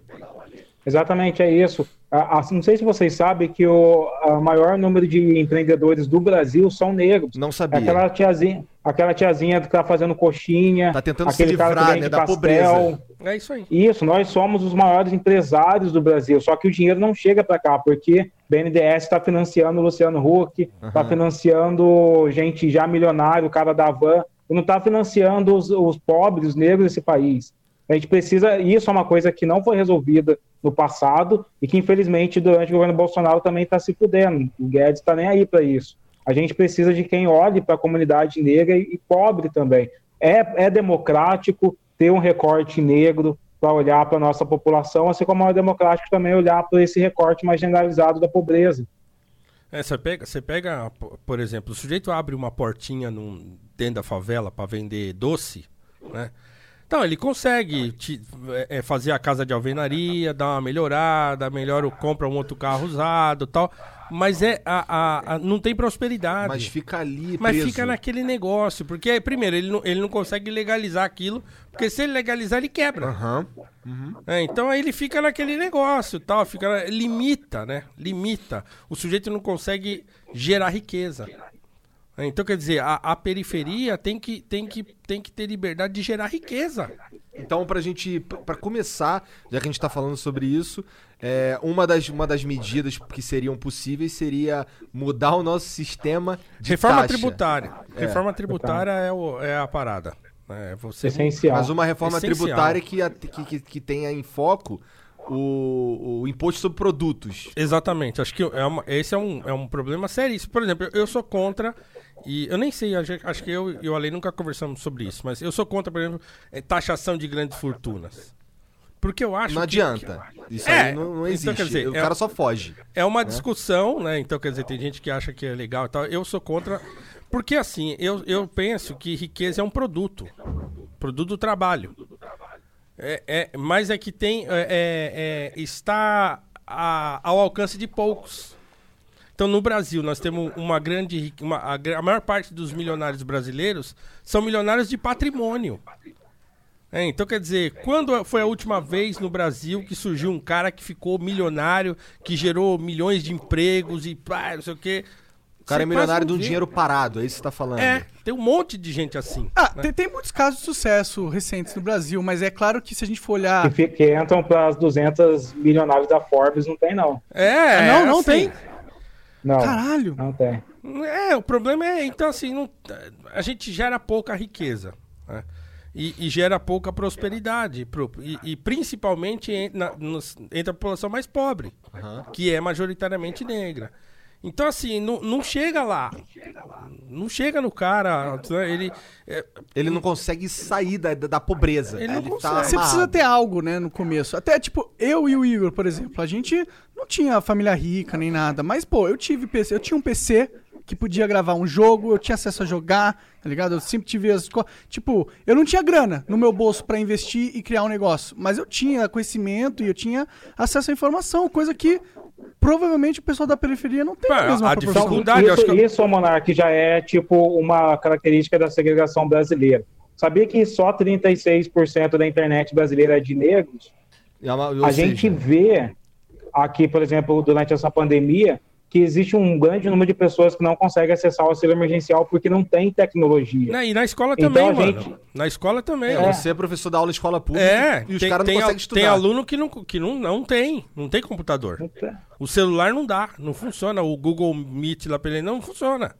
Exatamente, é isso. A- a- não sei se vocês sabem que o maior número de empreendedores do Brasil são negros.
Não sabia.
Aquela tiazinha, aquela tiazinha que tá fazendo coxinha,
Tá tentando se
aquele cara
livrar,
que vende
né, da
pastel.
pobreza.
É isso aí.
Isso, nós somos os maiores empresários do Brasil, só que o dinheiro não chega para cá, porque BNDES está financiando o Luciano Huck, está financiando gente já milionário, o cara da van, e não está financiando os, os pobres, os negros desse país. A gente precisa, isso é uma coisa que não foi resolvida no passado e que, infelizmente, durante o governo Bolsonaro também está se fudendo. O Guedes está nem aí para isso. A gente precisa de quem olhe para a comunidade negra e, e pobre também. É, é democrático ter um recorte negro para olhar para a nossa população, assim como é democrático também olhar para esse recorte mais generalizado da pobreza.
É, você pega, você pega, por exemplo, o sujeito abre uma portinha num- dentro da favela pra vender doce, né? Então, ele consegue te- é, é, fazer a casa de alvenaria, dar uma melhorada, melhora, compra um outro carro usado tal. Mas é a, a- a- não tem prosperidade.
Mas fica ali
Mas
preso.
fica naquele negócio. Porque, primeiro, ele não, ele não consegue legalizar aquilo. Porque se ele legalizar, ele quebra.
Aham.
É, então aí ele fica naquele negócio, tal, fica limita, né? Limita. O sujeito não consegue gerar riqueza. É, Então quer dizer, a, a periferia tem que, tem, que, tem que ter liberdade de gerar riqueza.
Então, pra gente, pra começar, já que a gente tá falando sobre isso, é, uma, das, uma das medidas que seriam possíveis seria mudar o nosso sistema de
Reforma
taxa.
tributária.
É.
Reforma tributária é, o- é a parada. É você
Essencial.
Mas uma reforma
Essencial.
tributária que, a- que, que, que tenha em foco o, o imposto sobre produtos.
Exatamente. Acho que é uma- esse é um, é um problema seríssimo. Por exemplo, eu, eu sou contra, e eu nem sei, acho, que eu e o Ale nunca conversamos sobre isso, mas eu sou contra, por exemplo, eh, taxação de grandes fortunas. Porque eu acho
Não
que-
adianta. Isso
É,
aí não, não
então,
existe.
quer dizer,
o
é-
cara só foge.
É uma discussão, né? Então, quer dizer, tem gente que acha que é legal e tal. Eu sou contra. Porque, assim, eu, eu penso que riqueza é um produto. Produto do trabalho. É, é, mas é que tem. é, é, é, está a- ao alcance de poucos. Então, no Brasil, nós temos uma grande. Uma, a, a maior parte dos milionários brasileiros são milionários de patrimônio. É, então, quer dizer, quando foi a última vez no Brasil que surgiu um cara que ficou milionário, que gerou milhões de empregos e pá, não sei o quê?
O cara é milionário de um dinheiro parado, é isso que você tá falando.
É, tem um monte de gente assim.
Ah,
né?
tem, tem muitos casos de sucesso recentes no Brasil, mas é claro que se a gente for olhar.
Que, que entram para as 200 milionários da Forbes, não tem não.
É,
Ah, não, não
assim,
tem.
Não,
Caralho.
não tem.
É, o problema é, então assim, não- a gente gera pouca riqueza. né? E, e gera pouca prosperidade. pro- e, e principalmente en- na- nos- entre a população mais pobre, que é majoritariamente negra. Então, assim, não, não chega lá. Não chega no cara. né? Ele. é,
Ele não consegue sair da, da, pobreza.
Ele não
tá
consegue.
Você precisa ter algo, né, no começo. Até, tipo, eu e o Igor, por exemplo, a gente não tinha família rica nem nada. Mas, pô, eu tive PC, eu tinha um PC que podia gravar um jogo, eu tinha acesso a jogar, tá ligado? Eu sempre tive as. Tipo, eu não tinha grana no meu bolso pra investir e criar um negócio. Mas eu tinha conhecimento e eu tinha acesso à informação, coisa que provavelmente o pessoal da periferia não tem
Pá,
a mesma
a
proporção.
dificuldade-
isso,
que-
isso, Monark, já é tipo uma característica da segregação brasileira. Sabia que só 36% da internet brasileira é de negros?
É
a gente
seja,
vê aqui, por exemplo, durante essa pandemia, que existe um grande número de pessoas que não conseguem acessar o auxílio emergencial porque não tem tecnologia.
Na- E na escola
Então,
também,
a
mano.
gente-
Na escola também.
É. Você é professor da aula em escola pública
É,
e os caras não
tem,
conseguem estudar.
tem aluno que, não, que não, não tem, não tem computador.
Não tem.
O celular não dá, não funciona. O Google Meet lá pra ele não funciona.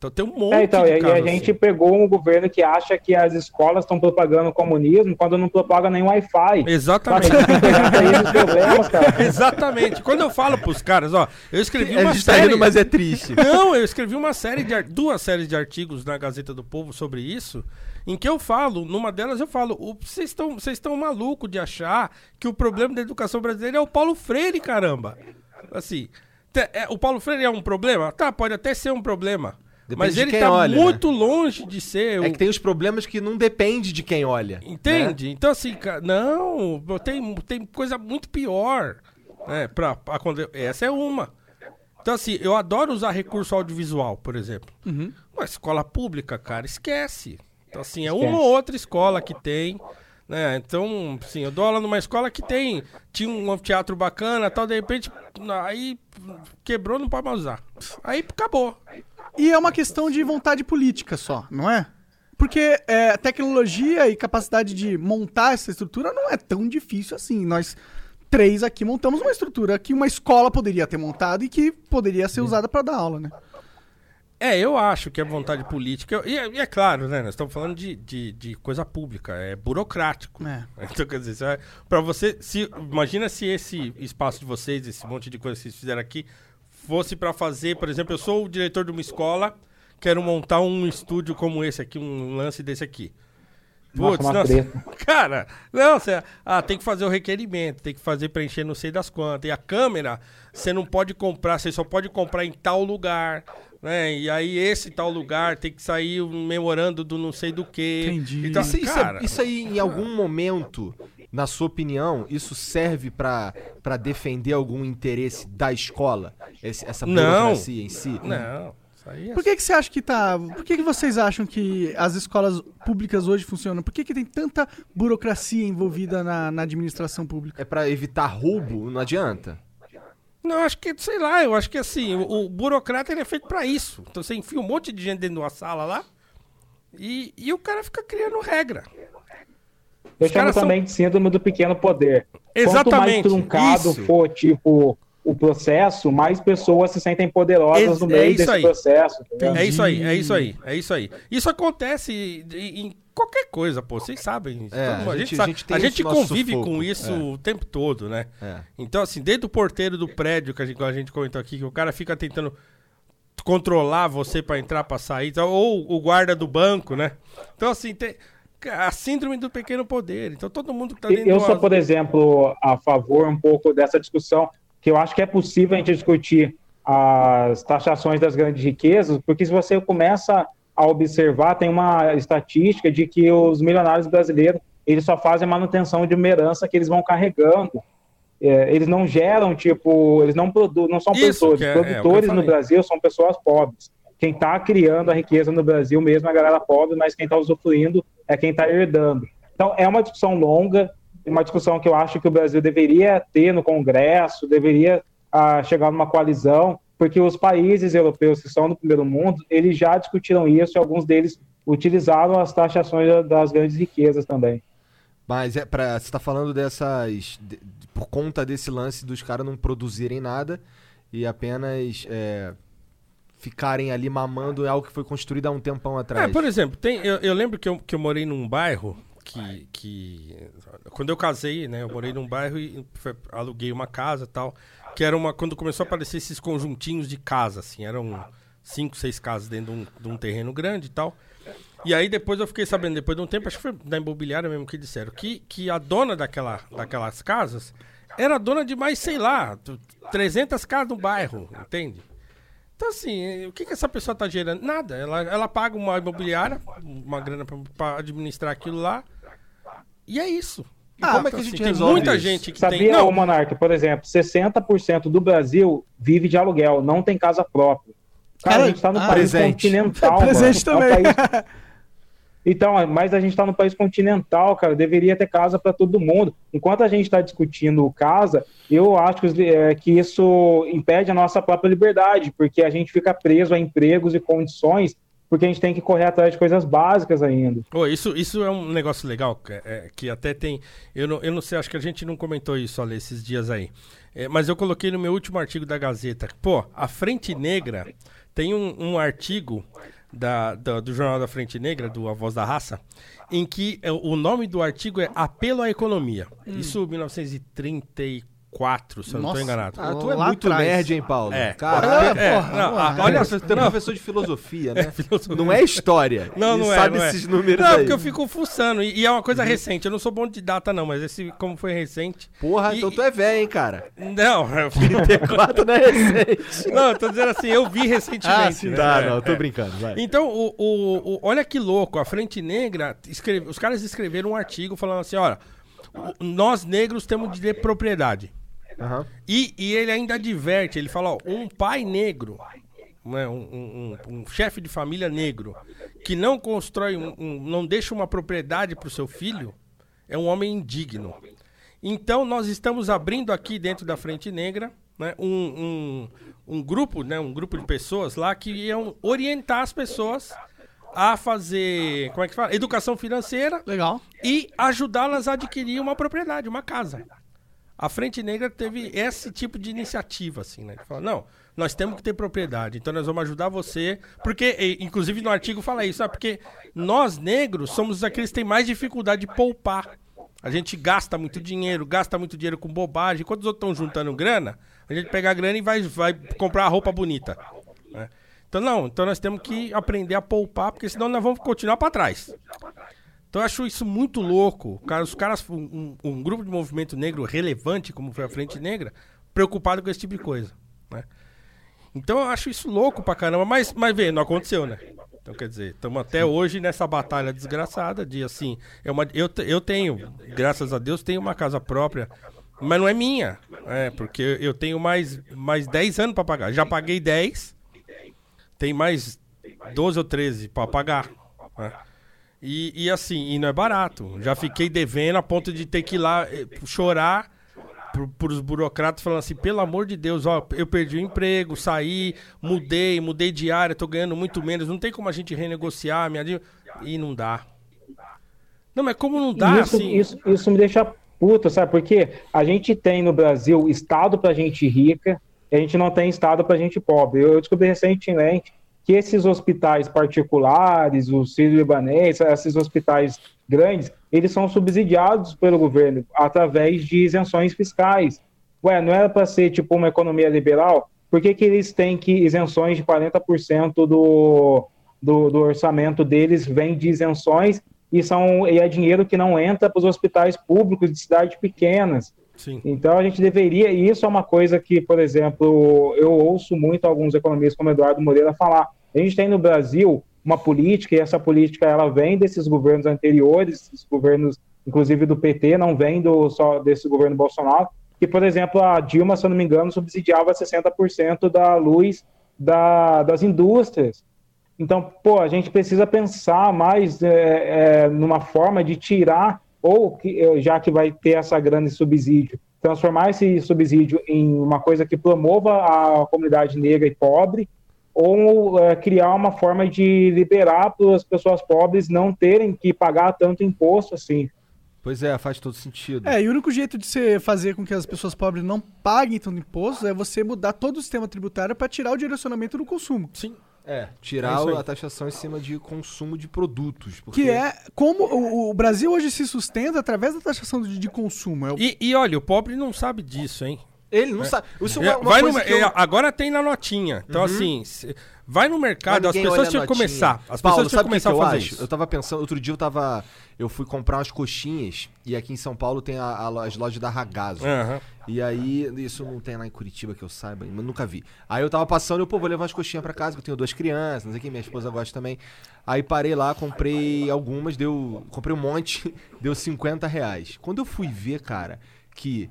Então tem um monte
É, então,
de
e
casos
a gente
assim.
pegou um governo que acha que as escolas estão propagando o comunismo quando não propaga nem Wi-Fi.
Exatamente. Exatamente. Quando eu falo pros caras, ó, eu escrevi
A
uma
gente tá
série...
rindo, mas é triste.
Não, eu escrevi uma série de duas séries de artigos na Gazeta do Povo sobre isso, em que eu falo, numa delas eu falo, vocês estão vocês estão maluco de achar que o problema da educação brasileira é o Paulo Freire, caramba. Assim, te- é, o Paulo Freire é um problema? Tá, pode até ser um problema.
Depende
mas ele tá
olha, né?
muito longe de ser.
É
o-
que tem os problemas que não depende de quem olha.
Entende?
né?
Então, assim, não, tem, tem coisa muito pior. Né, pra, pra acontecer. Essa é uma. Então, assim, eu adoro usar recurso audiovisual, por exemplo. Uma escola pública, cara, esquece. Então, assim, é uma ou outra escola que tem. Né? Então, assim, eu dou aula numa escola que tem. Tinha um teatro bacana tal, de repente, aí quebrou, não pode mais usar. Aí acabou.
E é uma questão de vontade política só, não é? Porque é, tecnologia e capacidade de montar essa estrutura não é tão difícil assim. Nós três aqui montamos uma estrutura que uma escola poderia ter montado e que poderia ser usada para dar aula, né?
É, eu acho que é vontade política. E é, e é claro, né? Nós estamos falando de, de, de coisa pública, é burocrático.
É.
Então, quer dizer, vai- pra você. Se, imagina se esse espaço de vocês, esse monte de coisa que vocês fizeram aqui, fosse pra fazer, por exemplo, eu sou o diretor de uma escola, quero montar um estúdio como esse aqui, um lance desse aqui. Putz, nossa, cara, não, você, ah, tem que fazer o requerimento, tem que fazer preencher não sei das quantas. E a câmera, você não pode comprar, você só pode comprar em tal lugar, né? E aí esse tal lugar tem que sair um memorando do não sei do que.
Entendi.
Então,
Isso, isso,
cara,
é- isso aí, em algum momento, na sua opinião, isso serve pra pra defender algum interesse da escola? Esse- essa
Não.
burocracia em si?
não, isso aí é
Por que, que você acha que tá. Por que, que vocês acham que as escolas públicas hoje funcionam? Por que, que tem tanta burocracia envolvida na, na administração pública?
É pra evitar roubo? Não adianta.
Não, acho que, sei lá, eu acho que assim, o, o burocrata ele é feito pra isso. Então você enfia um monte de gente dentro de uma sala lá e, e o cara fica criando regra.
Eu
Os
chamo
caras são-
também de síndrome do pequeno poder. Quanto mais
Exatamente,
truncado
isso.
for, tipo, o processo, mais pessoas se sentem poderosas
Ex-
no
é
meio
isso
desse
aí.
processo. entendeu?
É isso aí, é isso aí, é isso aí. Isso acontece em, qualquer coisa, pô, vocês sabem.
É, a gente- a
sabe-
gente tem
a gente convive
sufoco,
com isso
é.
o tempo todo, né?
É.
Então, assim, desde o porteiro do prédio, que a gente, a gente comentou aqui, que o cara fica tentando controlar você pra entrar, pra sair, ou o guarda do banco, né? Então, assim, tem a síndrome do pequeno poder. Então, todo mundo que tá dentro
Eu sou, por exemplo, a favor um pouco dessa discussão, que eu acho que é possível a gente discutir as taxações das grandes riquezas, porque se você começa a observar, tem uma estatística de que os milionários brasileiros, eles só fazem manutenção de uma herança que eles vão carregando. É, eles não geram, tipo, eles não produzem, não são
Isso
produtores.
é- é
produtores no
falei.
Brasil são pessoas pobres. Quem está criando a riqueza no Brasil mesmo é a galera pobre, mas quem está usufruindo é quem está herdando. Então, é uma discussão longa, uma discussão que eu acho que o Brasil deveria ter no Congresso, deveria ah, chegar numa coalizão, porque os países europeus que são do primeiro mundo, eles já discutiram isso e alguns deles utilizaram as taxações da- das grandes riquezas também.
Mas é para você tá falando dessas de- de- por conta desse lance dos caras não produzirem nada e apenas é, ficarem ali mamando em algo que foi construído há um tempão
É,
atrás.
por exemplo, tem, eu, eu lembro que eu, que eu morei num bairro que, que. Quando eu casei, né? Eu morei num bairro e aluguei uma casa tal. Que era uma. Quando começou a aparecer esses conjuntinhos de casa, assim, eram cinco, seis casas dentro de um, de um terreno grande e tal. E aí depois eu fiquei sabendo, depois de um tempo, acho que foi da imobiliária mesmo que disseram, que, que a dona daquela, daquelas casas era dona de mais, sei lá, t- 300 casas no bairro, entende? Então, assim, eh, o que, que essa pessoa tá gerando? Nada. Ela, ela paga uma imobiliária, uma grana pra, pra administrar aquilo lá. E é isso.
E como é que
Então,
a gente
assim, tem
resolve
muita
isso?
gente que
Sabia,
tem. Não,
Monarca, por exemplo, 60% do Brasil vive de aluguel, não tem casa própria. Cara,
Cara,
a gente tá no
ah,
país
presente.
continental.
Presente
mano.
também.
É um país- Então, mas a gente tá no país continental, cara, deveria ter casa para todo mundo. Enquanto a gente está discutindo casa, eu acho que, é, que isso impede a nossa própria liberdade, porque a gente fica preso a empregos e condições, porque a gente tem que correr atrás de coisas básicas ainda.
Pô, isso, isso é um negócio legal, que, é, que até tem. Eu não, eu não sei, acho que a gente não comentou isso, olha, esses dias aí. É, mas eu coloquei no meu último artigo da Gazeta. Pô, a Frente Negra tem um, um artigo da, da, do Jornal da Frente Negra, do A Voz da Raça, em que é, o nome do artigo é Apelo à Economia. Hum. Isso 1934. 4, se eu não tô enganado.
Ah, tu é
Lá
muito
atrás.
nerd, hein, Paulo?
É.
Cara,
é, é, é,
porra,
não,
porra,
é não,
olha, você é professor de filosofia, né?
É filosofia.
Não é história.
Não, não
sabe
é.
Sabe esses números
não,
aí.
porque eu fico fuçando. E, e é uma coisa uhum. recente. Eu não sou bom de data, não, mas esse, como foi recente.
Porra,
e,
então tu é velho, hein, cara?
Não, eu
34 não é recente.
Não, eu tô dizendo assim, eu vi recentemente.
Ah, sim,
né?
tá, não, eu
tô
brincando. Vai.
Então, o, o, o, olha que louco. A Frente Negra, escreve, os caras escreveram um artigo falando assim: olha, nós negros temos de ter propriedade.
Aham.
E, e ele ainda adverte, ele fala, ó, um pai negro, né, um, um- um- um chefe de família negro, que não constrói, um- um- não deixa uma propriedade para o seu filho, é um homem indigno. Então, nós estamos abrindo aqui dentro da Frente Negra né, um, um, um grupo, né, um grupo de pessoas lá que iam orientar as pessoas a fazer, como é que fala? Educação financeira
Legal.
e ajudá-las a adquirir uma propriedade, uma casa. A Frente Negra teve esse tipo de iniciativa, assim, né? Fala, não, nós temos que ter propriedade, então nós vamos ajudar você. Porque, inclusive no artigo fala isso, sabe? Porque nós negros somos aqueles que têm mais dificuldade de poupar. A gente gasta muito dinheiro, gasta muito dinheiro com bobagem. Enquanto os outros estão juntando grana, a gente pega a grana e vai, vai comprar a roupa bonita. né? Então, não, então nós temos que aprender a poupar, porque senão nós vamos continuar para trás. Então eu acho isso muito louco. Os caras, um, um- grupo de movimento negro relevante, como foi a Frente Negra, preocupado com esse tipo de coisa. Né? Então eu acho isso louco pra caramba, mas, mas vê, não aconteceu, né? Então quer dizer, estamos até hoje nessa batalha desgraçada de assim. É uma, eu, eu tenho, graças a Deus, tenho uma casa própria, mas não é minha. É, porque eu tenho mais, mais 10 anos pra pagar. Já paguei 10, tem mais 12 ou 13 pra pagar. né? E, e assim, e não é barato. Já fiquei devendo a ponto de ter que ir lá eh, chorar pro, pros burocratas falando assim, pelo amor de Deus, ó, eu perdi o emprego, saí, mudei, mudei de área, tô ganhando muito menos, não tem como a gente renegociar minha dívida. E não dá. Não, mas como não dá,
isso,
assim...
isso, isso me deixa puto, sabe? Porque a gente tem no Brasil estado pra gente rica e a gente não tem estado pra gente pobre. Eu descobri recentemente que esses hospitais particulares, o Sírio-Libanês, esses hospitais grandes, eles são subsidiados pelo governo através de isenções fiscais. Ué, não era para ser tipo uma economia liberal? Por que, que eles têm que isenções de 40% do, do, do orçamento deles vem de isenções e, são, e é dinheiro que não entra para os hospitais públicos de cidades pequenas?
Sim.
Então a gente deveria, e isso é uma coisa que, por exemplo, eu ouço muito alguns economistas como Eduardo Moreira falar. A gente tem no Brasil uma política, e essa política ela vem desses governos anteriores, esses governos, inclusive do PT, não vem do, só desse governo Bolsonaro, que, por exemplo, a Dilma, se eu não me engano, subsidiava 60% da luz da, das indústrias. Então, pô, a gente precisa pensar mais é, é, numa forma de tirar, ou que, já que vai ter essa grande subsídio, transformar esse subsídio em uma coisa que promova a comunidade negra e pobre, ou é, criar uma forma de liberar para as pessoas pobres não terem que pagar tanto imposto assim.
Pois é, faz todo sentido.
É, e o único jeito de você fazer com que as pessoas pobres não paguem tanto imposto é você mudar todo o sistema tributário para tirar o direcionamento do consumo.
Sim.
É,
É
tirar
aí.
a taxação em cima de consumo de produtos. Porque...
Que é como o, o Brasil hoje se sustenta através da taxação de, de consumo. É o-
E, e olha, o pobre não sabe disso, hein?
Ele não sabe. Isso é uma, uma
vai
coisa
no,
eu-
é, Agora tem na notinha. Então, assim, se- vai no mercado, as pessoas tinham que começar. As
Paulo,
pessoas tinham que começar
que eu
a fazer
acho?
isso.
Eu tava pensando, outro dia eu tava. Eu fui comprar umas coxinhas e aqui em São Paulo tem a- a- as lojas da Ragazzo.
Aham.
E aí, isso não tem lá em Curitiba que eu saiba, mas nunca vi. Aí eu tava passando, eu, pô, vou levar umas coxinhas pra casa, que eu tenho duas crianças, não sei o que, minha esposa gosta também. Aí parei lá, comprei algumas, deu. Comprei um monte, deu 50 reais. Quando eu fui ver, cara, que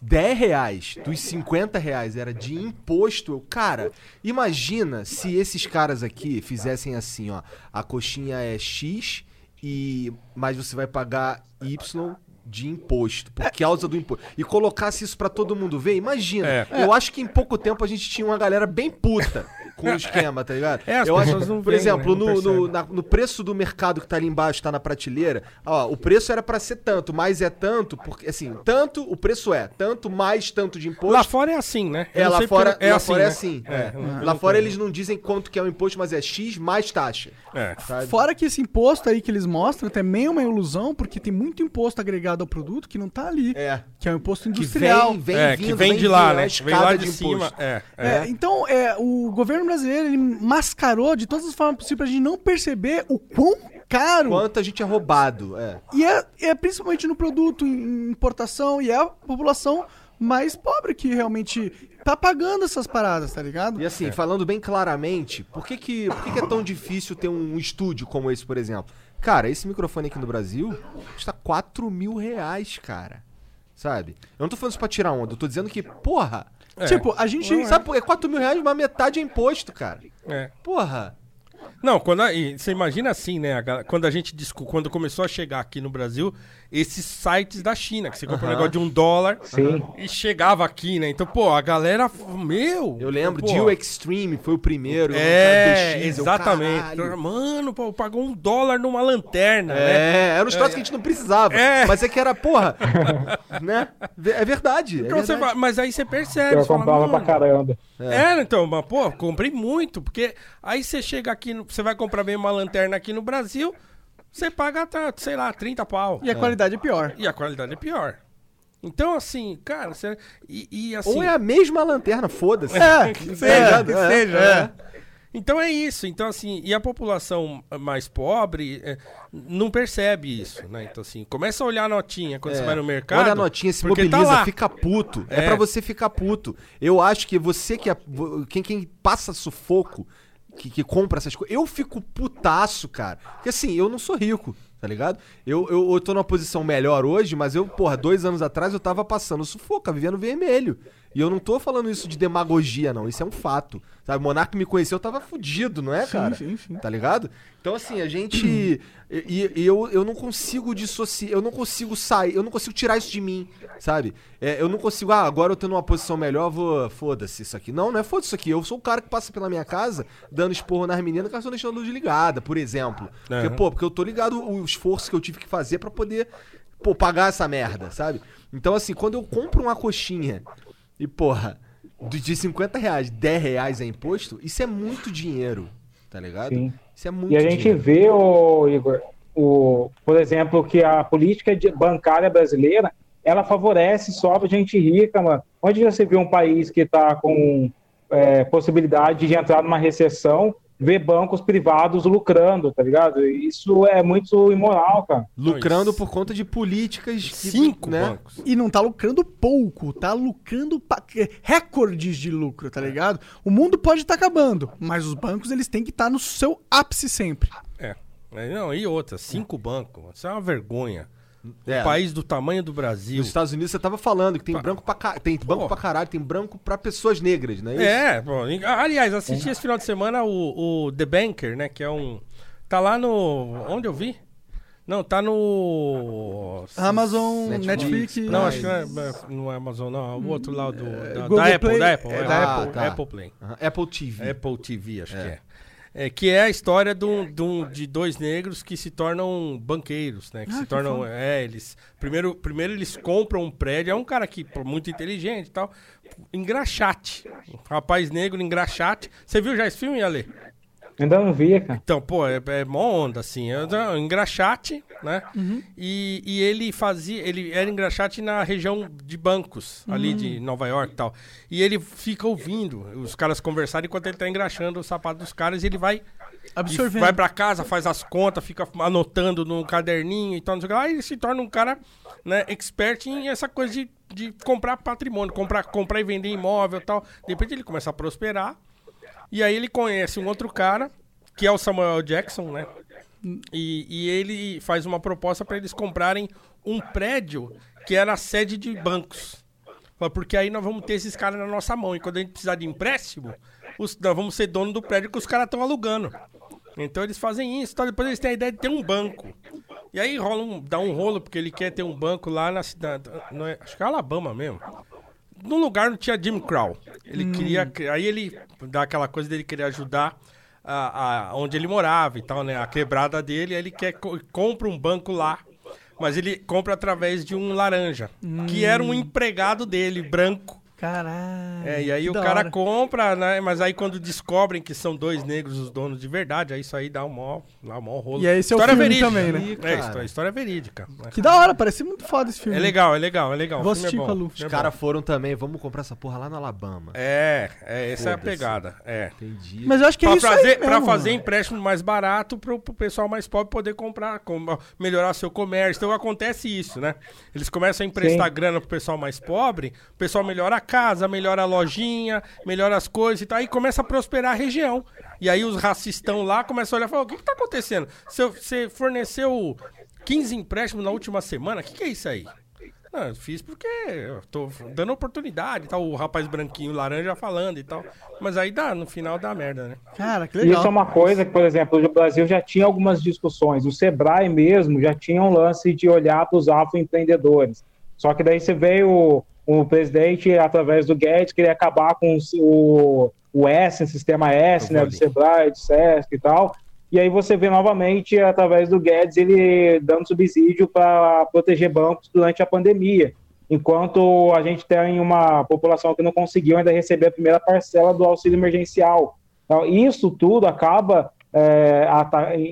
10 reais dos 50 reais era de imposto, cara, imagina se esses caras aqui fizessem assim, ó, a coxinha é X e mas você vai pagar Y de imposto, por causa do imposto. E colocasse isso pra todo mundo ver, imagina.
É.
Eu acho que em pouco tempo a gente tinha uma galera bem puta com o esquema, tá ligado?
É,
eu acho,
não
por exemplo,
né? Não
no, no, na- no preço do mercado que tá ali embaixo, tá na prateleira, ó, o preço era pra ser tanto, mas é tanto, porque assim, tanto, o preço é, tanto mais tanto de imposto.
Lá fora é assim, né? Eu
É, lá fora,
porque-
lá fora é assim.
É,
é.
não-
Lá fora eles não dizem quanto que é o imposto, mas é X mais taxa.
É.
Sabe?
Fora que esse imposto aí que eles mostram também é uma ilusão, porque tem muito imposto agregado ao produto que não tá ali.
É.
Que é o imposto
Que
industrial.
vem, vem
É,
vindo,
que vem de lá,
vindo, é
né?
a
Vem lá de,
de
cima. É,
É,
é.
então, é, o governo brasileiro ele mascarou de todas as formas possíveis pra gente não perceber o quão caro
Quanto a gente é roubado. É.
E é, é principalmente no produto, em importação, e é a população mais pobre que realmente tá pagando essas paradas, tá ligado?
E assim, falando bem claramente, por que, que, por que, que é tão difícil ter um estúdio como esse, por exemplo? Cara, esse microfone aqui no Brasil custa 4 mil reais, cara. Sabe? Eu não tô falando isso pra tirar onda, eu tô dizendo que, porra.
É.
Tipo, a gente.
Sabe, por- é 4 mil reais, mas metade é imposto, cara.
É.
Porra.
Não, quando a- você imagina assim, né? a quando a gente quando começou a chegar aqui no Brasil, esses sites da China, que você compra um negócio de um dólar
Sim.
e chegava aqui, né? Então, pô, a galera, meu.
Eu lembro,
pô,
Dio Extreme foi o primeiro. eu
É,
quero 2x, eu,
exatamente.
caralho.
Mano, pô, pagou um dólar numa lanterna, né?
É, era uns troços que a gente não precisava.
É.
Mas é que era, porra. né? É verdade. É
Então você
verdade.
vai- mas aí você percebe.
Eu
você fala,
comprava pra
"Mano,
caramba.
É, então, mas, pô, comprei muito, porque aí você chega aqui, você vai comprar bem uma lanterna aqui no Brasil, você paga, tá, sei lá, 30 pau.
E a qualidade é pior.
E a qualidade é pior. Então, assim, cara, você, e, e assim...
Ou é a mesma lanterna, foda-se.
É,
que
é,
seja, que
é,
seja,
é.
né? Então é isso. Então, assim, e a população mais pobre é, não percebe isso, né? Então, assim, começa a olhar a notinha quando você vai no mercado.
É. Olha a notinha, se
porque
mobiliza,
tá
fica puto. É.
É.
pra você ficar puto. Eu acho que você que é. Quem, quem passa sufoco, que, que compra essas coisas. Eu fico putaço, cara. Porque assim, eu não sou rico, tá ligado? Eu, eu, eu tô numa posição melhor hoje, mas eu, porra, dois anos atrás eu tava passando sufoco, vivendo vermelho. E eu não tô falando isso de demagogia, não. Isso é um fato. Sabe, o Monarco me conheceu, eu tava fudido, não é, cara?
sim, sim.
Tá ligado? Então, assim, a gente. E, e eu, eu não consigo dissociar. Eu não consigo sair. Eu não consigo tirar isso de mim, sabe? É, eu não consigo. Ah, agora eu tô numa posição melhor, vou. Foda-se isso aqui. Não, não é foda-se isso aqui. Eu sou o cara que passa pela minha casa dando esporro nas meninas que elas estão deixando a luz ligada, por exemplo. Porque, pô, porque eu tô ligado o esforço que eu tive que fazer pra poder. Pô, pagar essa merda, sabe? Então, assim, quando eu compro uma coxinha e, porra, de de 50 reais, 10 reais é imposto, isso é muito dinheiro, tá ligado?
Sim.
Isso é muito
E a gente
dinheiro.
vê, ô, Igor, o, por exemplo, que a política bancária brasileira, ela favorece só a gente rica, mano. Onde você vê um país que está com é, possibilidade de entrar numa recessão, ver bancos privados lucrando, tá ligado? Isso é muito imoral, cara.
Lucrando por conta de políticas. que,
Cinco
né?
bancos.
E não tá lucrando pouco, tá lucrando pa- recordes de lucro, tá ligado? O mundo pode estar acabando, mas os bancos eles têm que estar no seu ápice sempre.
É. É, Não, e outra, cinco bancos. Isso é uma vergonha.
É,
Um país do tamanho do Brasil.
Nos Estados Unidos você tava falando que tem
Pa-
branco pra ca... tem banco
Pô.
pra caralho, tem branco pra pessoas negras, não é isso?
É, pô, aliás, assisti esse final de semana o, o The Banker, né? Que é um. Tá lá no. Onde eu vi? Não, tá no.
Amazon,
Netflix,
Netflix.
Não, acho que não é, não é Amazon, não. O outro lá do. Da,
Google
da Apple, da Apple.
é,
é,
da
da
Apple. Tá.
Apple Play.
Apple TV.
Apple TV, acho que é. É, que é a história de, dois negros que se tornam banqueiros, né? Que
Ah,
se
que
tornam.
foda.
É, eles. Primeiro, primeiro eles compram um prédio. É um cara que, muito inteligente e tal. Engraxate. Um rapaz negro engraxate. Você viu já esse filme, Ale?
Ainda não via, cara.
Então, pô, é, é mó onda, assim. É um engraxate, né? E, e ele fazia. Ele era engraxate na região de bancos, ali de Nova York e tal. E ele fica ouvindo os caras conversarem enquanto ele tá engraxando o sapato dos caras e ele vai
Absorvendo.
Vai pra casa, faz as contas, fica anotando no caderninho e tal, não sei o que lá, e ele se torna um cara, né, expert em essa coisa de, de comprar patrimônio, comprar, comprar e vender imóvel e tal. De repente ele começa a prosperar, e aí ele conhece um outro cara, que é o Samuel Jackson, né? E, e ele faz uma proposta para eles comprarem um prédio que era a sede de bancos. Porque aí nós vamos ter esses caras na nossa mão. E quando a gente precisar de empréstimo, os- nós vamos ser dono do prédio que os caras estão alugando. Então eles fazem isso. Então depois eles têm a ideia de ter um banco. E aí rola um, dá um rolo, porque ele quer ter um banco lá na cidade. é- acho que é Alabama mesmo. Num lugar não tinha Jim Crow. Ele queria. Aí ele dá aquela coisa dele querer ajudar a, a- onde ele morava e tal, né? A quebrada dele, aí ele quer co- compra um banco lá. Mas ele compra através de um laranja, que era um empregado dele, branco.
Caralho.
É, e aí o cara
hora.
compra, né? Mas aí quando descobrem que são dois negros os donos de verdade, aí isso aí dá um mó, dá um mó rolo.
E aí esse é o
história
filme
verídica.
também, né?
É,
cara.
história, história verídica.
Que da hora, parece muito foda esse filme.
É legal, é legal, é legal.
Vou
filme
assistir
é bom.
Os
é
caras foram também, vamos comprar essa porra lá no Alabama.
É, é, essa é a pegada. É.
Entendi.
Mas eu acho que é
Pra
isso
fazer,
aí
pra
mesmo,
fazer
mano.
empréstimo mais barato pro, pro pessoal mais pobre poder comprar, com- melhorar seu comércio. Então acontece isso, né? Eles começam a emprestar
Sim.
grana pro pessoal mais pobre, o pessoal melhora a casa, melhora a lojinha, melhora as coisas e tal, e começa a prosperar a região. E aí os racistão lá começam a olhar e falar: o que, que tá acontecendo? Você, você forneceu 15 empréstimos na última semana? O que, que é isso aí? Não, eu fiz porque eu tô dando oportunidade, tal, o rapaz branquinho laranja falando e tal. Mas aí dá, no final dá merda, né?
Cara, que legal.
Isso é uma coisa que, por exemplo, o Brasil já tinha algumas discussões. O Sebrae mesmo já tinha um lance de olhar para os afroempreendedores. Só que daí você veio o, presidente, através do Guedes, queria acabar com o, o S, o sistema S, né, do. Sebrae, do Sesc e tal. E aí você vê novamente, através do Guedes, ele dando subsídio para proteger bancos durante a pandemia. Enquanto a gente tem uma população que não conseguiu ainda receber a primeira parcela do auxílio emergencial. Então, isso tudo acaba é,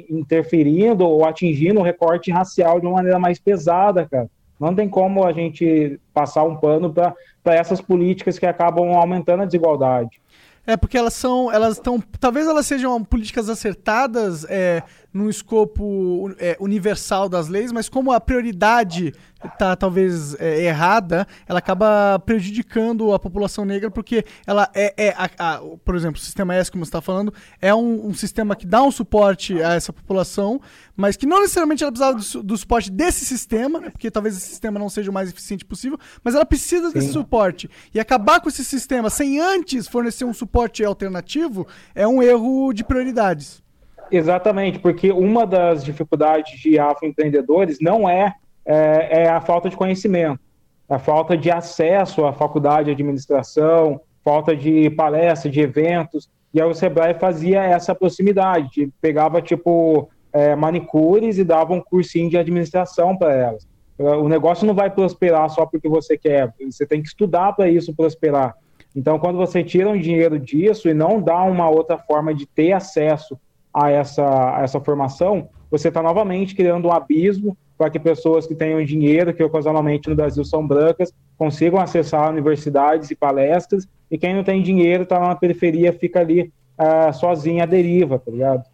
interferindo ou atingindo o recorte racial de uma maneira mais pesada, cara. Não tem como a gente passar um pano para essas políticas que acabam aumentando a desigualdade.
É porque elas são, elas estão, talvez elas sejam políticas acertadas é, num escopo é, universal das leis, mas como a prioridade tá talvez é, errada, ela acaba prejudicando a população negra porque ela é, é a- a- por exemplo, o sistema S, como você está falando, é um, um sistema que dá um suporte a essa população, mas que não necessariamente ela precisava do, do suporte desse sistema, né, porque talvez esse sistema não seja o mais eficiente possível, mas ela precisa desse suporte. E acabar com esse sistema sem antes fornecer um suporte alternativo é um erro de prioridades.
Exatamente, porque uma das dificuldades de afroempreendedores não é, é, é a falta de conhecimento, a falta de acesso à faculdade de administração, falta de palestra, de eventos. E aí o Sebrae fazia essa proximidade, de- pegava tipo é, manicures e dava um cursinho de administração para elas. O negócio não vai prosperar só porque você quer, você tem que estudar para isso prosperar. Então, quando você tira um dinheiro disso e não dá uma outra forma de ter acesso a essa, a essa formação, você está novamente criando um abismo para que pessoas que tenham dinheiro, que ocasionalmente no Brasil são brancas, consigam acessar universidades e palestras, e quem não tem dinheiro está na periferia, fica ali ah, sozinho à deriva, tá ligado?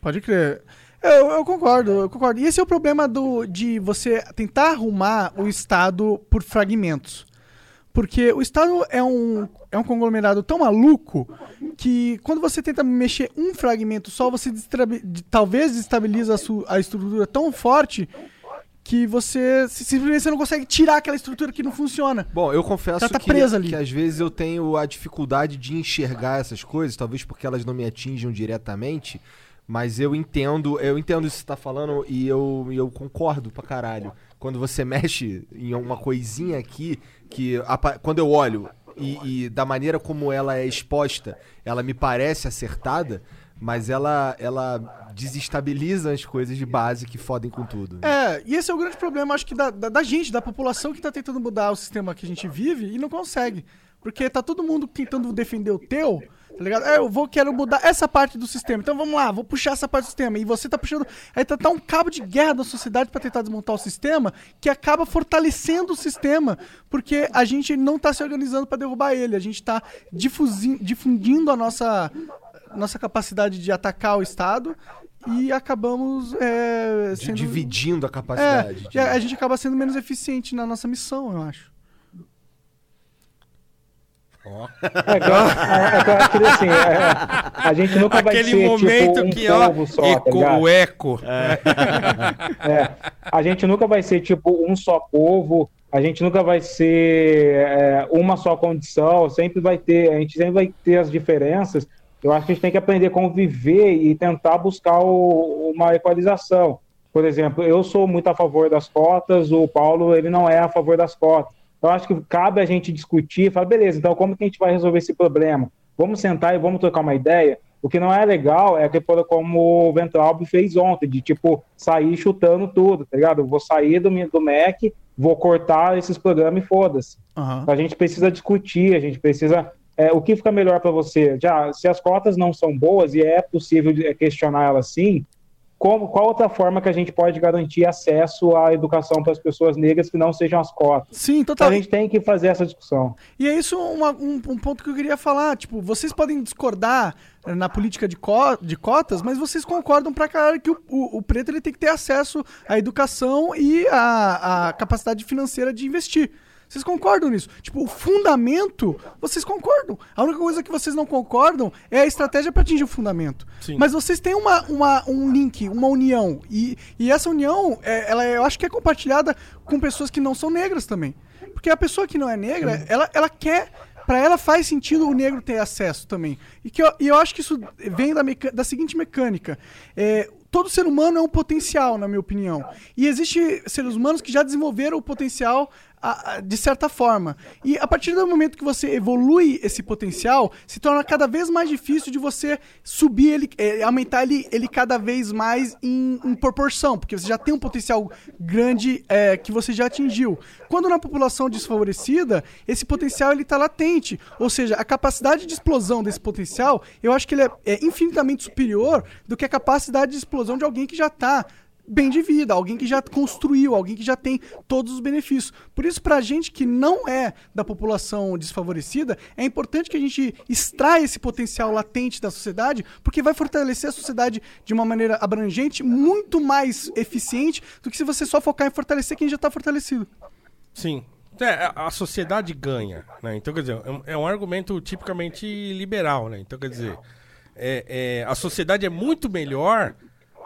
Pode crer. Eu, eu concordo, eu concordo. E esse é o problema do, de você tentar arrumar o Estado por fragmentos. Porque o Estado é um, é um conglomerado tão maluco que quando você tenta mexer um fragmento só, você talvez destabiliza a, a estrutura tão forte que você simplesmente você não consegue tirar aquela estrutura que não funciona.
Bom, eu confesso
tá
que, que às vezes eu tenho a dificuldade de enxergar essas coisas, talvez porque elas não me atinjam diretamente, mas eu entendo, eu entendo isso que você tá falando e eu, eu concordo pra caralho. Quando você mexe em uma coisinha aqui, que quando eu olho e, e da maneira como ela é exposta, ela me parece acertada, mas ela, ela desestabiliza as coisas de base que fodem com tudo. né?
É, e esse é o grande problema, acho que da, da, da gente, da população que tá tentando mudar o sistema que a gente vive e não consegue. Porque tá todo mundo tentando defender o teu, tá ligado? É, eu vou, quero mudar essa parte do sistema. Então vamos lá, vou puxar essa parte do sistema. E você tá puxando. Aí tá, tá um cabo de guerra da sociedade pra tentar desmontar o sistema que acaba fortalecendo o sistema. Porque a gente não tá se organizando pra derrubar ele. A gente tá difundindo a nossa nossa capacidade de atacar o Estado e acabamos é, sendo...
Dividindo a
É,
capacidade. de-
a a gente acaba sendo menos eficiente na nossa missão, eu acho.
É eu- é que eu acho que assim, é, a gente nunca vai
Aquele
ser
momento
tipo um
que, ó,
povo só, tá
eco,
ligado?
o eco.
É, a gente nunca vai ser tipo um só povo, a gente nunca vai ser é, uma só condição, sempre vai ter, a gente sempre vai ter as diferenças. Eu acho que a gente tem que aprender a conviver e tentar buscar o- uma equalização. Por exemplo, eu sou muito a favor das cotas, o Paulo ele não é a favor das cotas. Eu acho que cabe a gente discutir, e falar, beleza, então como que a gente vai resolver esse problema? Vamos sentar e vamos trocar uma ideia? O que não é legal é que, como o Ventralbe fez ontem, de tipo, sair chutando tudo, tá ligado? Eu vou sair do, do Mac, vou cortar esses programas e foda-se.
Aham.
A gente precisa discutir, a gente precisa. é, o que fica melhor para você? Já, se as cotas não são boas e é possível de- questionar elas sim, como, qual outra forma que a gente pode garantir acesso à educação para as pessoas negras que não sejam as cotas?
Sim,
Então
total.
a gente tem que fazer essa discussão.
E é isso uma- um, um ponto que eu queria falar. Tipo, vocês podem discordar eh, na política de, co- de cotas, mas vocês concordam pra caralho que o, o- o preto ele tem que ter acesso à educação e à, à capacidade financeira de investir. Vocês concordam nisso? Tipo, o fundamento, vocês concordam. A única coisa que vocês não concordam é a estratégia para atingir o fundamento.
Sim.
Mas vocês têm uma, uma- um link, uma união. E, e essa união, é, ela, é- eu acho que é compartilhada com pessoas que não são negras também. Porque a pessoa que não é negra, ela, ela quer. Pra ela faz sentido o negro ter acesso também. E, que eu, e eu acho que isso vem da, meca- da seguinte mecânica. É, todo ser humano é um potencial, na minha opinião. E existe seres humanos que já desenvolveram o potencial a- a- de certa forma. E a partir do momento que você evolui esse potencial, se torna cada vez mais difícil de você subir ele, é, aumentar ele, ele cada vez mais em, em proporção, porque você já tem um potencial grande é, que você já atingiu. Quando na população desfavorecida, esse potencial ele está latente, ou seja, a capacidade de explosão desse potencial, eu acho que ele é, é infinitamente superior do que a capacidade de explosão de alguém que já está bem de vida, alguém que já construiu, alguém que já tem todos os benefícios. Por isso, pra gente que não é da população desfavorecida, é importante que a gente extraia esse potencial latente da sociedade, porque vai fortalecer a sociedade de uma maneira abrangente, muito mais eficiente do que se você só focar em fortalecer quem já está fortalecido.
Sim. É, a a sociedade ganha, né? Então, quer dizer, é um- é um argumento tipicamente liberal, né? Então, quer dizer, é- é, a sociedade é muito melhor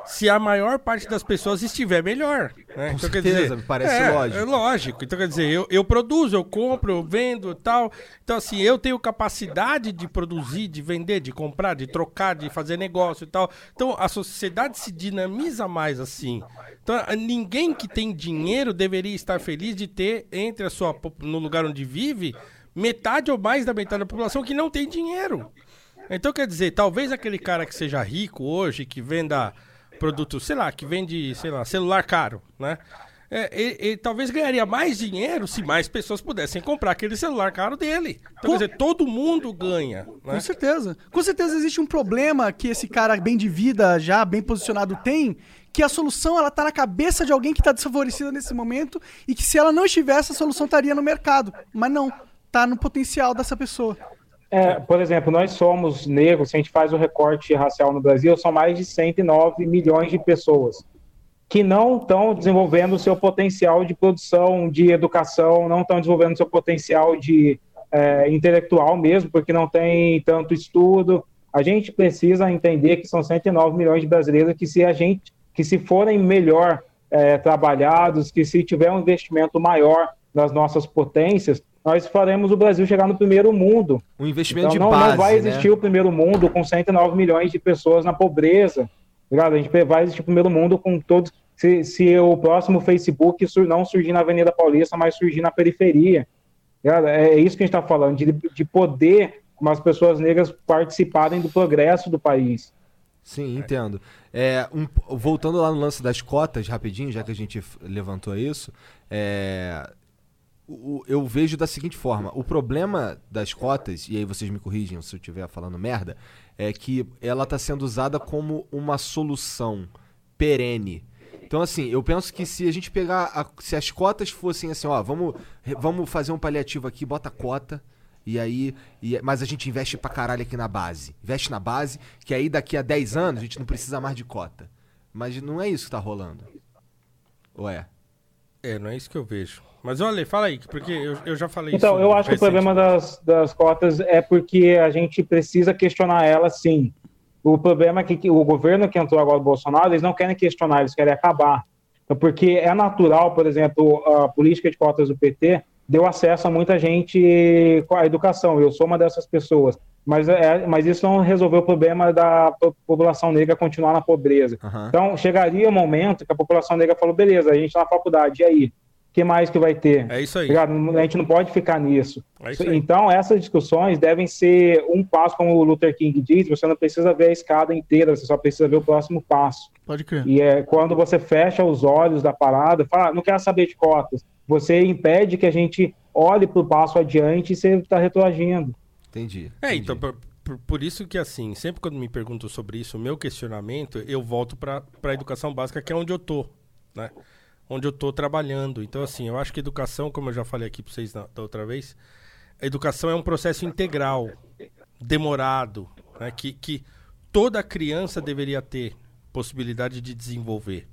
se a maior parte das pessoas estiver melhor, né?
Com
então,
certeza,
dizer,
me parece
é,
lógico.
É lógico. Então, quer dizer, eu, eu produzo, eu compro, eu vendo e tal. Então, assim, eu tenho capacidade de produzir, de vender, de comprar, de trocar, de fazer negócio e tal. Então, a sociedade se dinamiza mais assim. Então, ninguém que tem dinheiro deveria estar feliz de ter entre a sua no lugar onde vive metade ou mais da metade da população que não tem dinheiro. Então, quer dizer, talvez aquele cara que seja rico hoje, que venda produto, sei lá, que vende, sei lá, celular caro, né? É, ele, ele talvez ganharia mais dinheiro se mais pessoas pudessem comprar aquele celular caro dele. Então,
Com-
quer dizer, todo mundo ganha, né?
Com certeza. Com certeza existe um problema que esse cara bem de vida, já bem posicionado, tem, que a solução ela tá na cabeça de alguém que tá desfavorecido nesse momento e que se ela não estivesse, a solução estaria no mercado. Mas não, tá no potencial dessa pessoa.
É, por exemplo, nós somos negros, se a gente faz o recorte racial no Brasil, são mais de 109 milhões de pessoas que não estão desenvolvendo o seu potencial de produção, de educação, não estão desenvolvendo o seu potencial de é, intelectual mesmo, porque não tem tanto estudo. A gente precisa entender que são 109 milhões de brasileiros que se a gente, que se forem melhor é, trabalhados, que se tiver um investimento maior nas nossas potências, nós faremos o Brasil chegar no primeiro mundo.
Um investimento
Então,
de
não,
base,
não vai
né?
existir o primeiro mundo com 109 milhões de pessoas na pobreza. Ligado? A gente vai existir o primeiro mundo com todos. Se, se o próximo Facebook não surgir na Avenida Paulista, mas surgir na periferia. Ligado? É isso que a gente está falando, de, de poder as pessoas negras participarem do progresso do país.
Sim, entendo. É, um- voltando lá no lance das cotas, rapidinho, já que a gente levantou isso, é, o- eu vejo da seguinte forma: o problema das cotas, e aí vocês me corrigem se eu estiver falando merda, é que ela está sendo usada como uma solução perene. Então, assim, eu penso que se a gente pegar. a- se as cotas fossem assim, ó, vamos, vamos fazer um paliativo aqui, bota cota. E aí, e- mas a gente investe pra caralho aqui na base. Investe na base, que aí daqui a 10 anos a gente não precisa mais de cota. Mas não é isso que tá rolando. Ou é?
É, não é isso que eu vejo. Mas olha, fala aí, porque eu, eu já falei
Então,
isso.
eu acho que o problema das, das cotas é porque a gente precisa questionar elas, sim. O problema é que, que o governo que entrou agora, o Bolsonaro, eles não querem questionar, eles querem acabar. Então, Porque é natural, por exemplo, a política de cotas do PT deu acesso a muita gente com a educação. Eu sou uma dessas pessoas. Mas, é, mas isso não resolveu o problema da po- população negra continuar na pobreza.
Aham.
Então, chegaria um momento que a população negra falou: beleza, a gente tá na faculdade, e aí? O que mais que vai ter?
É isso aí.
A gente não pode ficar nisso.
É
então, essas discussões devem ser um passo, como o Luther King diz, você não precisa ver a escada inteira, você só precisa ver o próximo passo.
Pode crer.
E é quando você fecha os olhos da parada, fala, "Ah, não quero saber de cotas, você impede que a gente olhe para o passo adiante e você está retroagindo.
Entendi.
É,
entendi.
então, por, por- por isso que assim, sempre quando me perguntam sobre isso, o meu questionamento, eu volto para a educação básica, que é onde eu tô, né? Onde eu tô trabalhando. Então, assim, eu acho que educação, como eu já falei aqui para vocês na- da outra vez, a educação é um processo integral, demorado, né? que, que toda criança deveria ter possibilidade de desenvolver.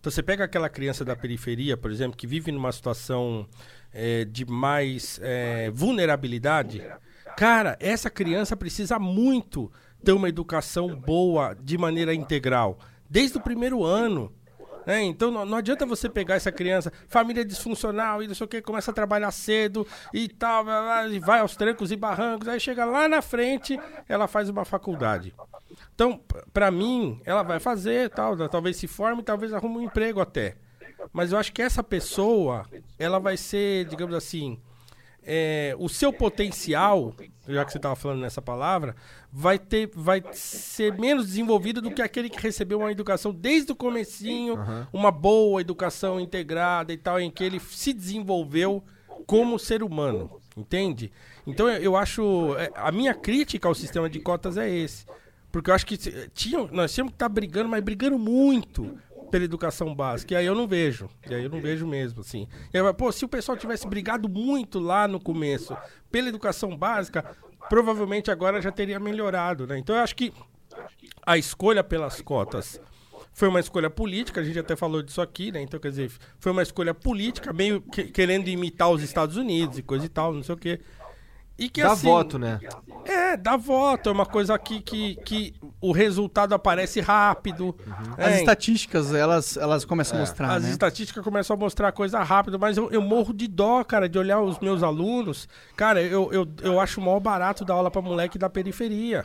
Então você pega aquela criança da periferia, por exemplo, que vive numa situação eh, de mais eh, vulnerabilidade. Cara, essa criança precisa muito ter uma educação boa de maneira integral, desde o primeiro ano. né? Então não, não adianta você pegar essa criança, família disfuncional e não sei o que, começa a trabalhar cedo e tal, e vai aos trancos e barrancos, aí chega lá na frente, ela faz uma faculdade. Então, p- pra mim, ela vai fazer, tal, talvez se forme, talvez arrume um emprego até. Mas eu acho que essa pessoa, ela vai ser, digamos assim, é, o seu potencial, já que você estava falando nessa palavra, vai ter, vai ser menos desenvolvido do que aquele que recebeu uma educação desde o comecinho, uma boa educação integrada e tal, em que ele se desenvolveu como ser humano, entende? Então eu, eu acho, é, a minha crítica ao sistema de cotas é esse, porque eu acho que tinha, nós tínhamos que estar brigando, mas brigando muito pela educação básica. E aí eu não vejo. E aí eu não vejo mesmo, assim. E aí, pô, se o pessoal tivesse brigado muito lá no começo pela educação básica, provavelmente agora já teria melhorado, né? Então eu acho que a escolha pelas cotas foi uma escolha política, a gente até falou disso aqui, né? Então, quer dizer, foi uma escolha política, meio que- querendo imitar os Estados Unidos e coisa e tal, não sei o quê. E que
Dá
assim,
voto, né?
É, dá voto, é uma coisa aqui que, que o resultado aparece rápido.
As
É,
estatísticas, elas, elas começam a mostrar,
as
né?
estatísticas começam a mostrar coisa rápido, mas eu, eu morro de dó, cara, de olhar os meus alunos. Cara, eu, eu, eu acho o maior barato dar aula pra moleque da periferia.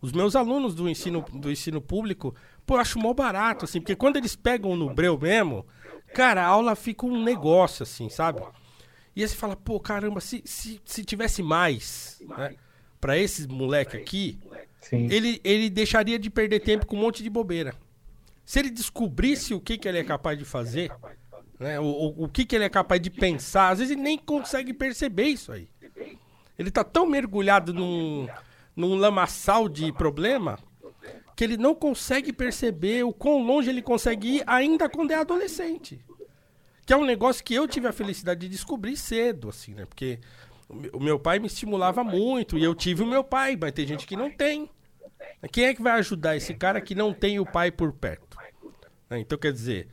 Os meus alunos do ensino, do ensino público, pô, eu acho mó barato, assim, porque quando eles pegam no breu mesmo, cara, a aula fica um negócio, assim, sabe? E aí você fala, pô, caramba, se, se, se tivesse mais, né, pra esses moleque aqui,
Sim.
ele, ele deixaria de perder tempo com um monte de bobeira. Se ele descobrisse o que, que ele é capaz de fazer, né, o, o, o que, que ele é capaz de pensar, às vezes ele nem consegue perceber isso aí. Ele tá tão mergulhado num, num lamaçal de problema que ele não consegue perceber o quão longe ele consegue ir ainda quando é adolescente. Que é um negócio que eu tive a felicidade de descobrir cedo, assim, né? Porque o meu- pai me estimulava muito e eu tive o meu pai, mas tem gente que não tem. Quem é que vai ajudar esse cara que não tem o pai por perto? Né? Então, quer dizer,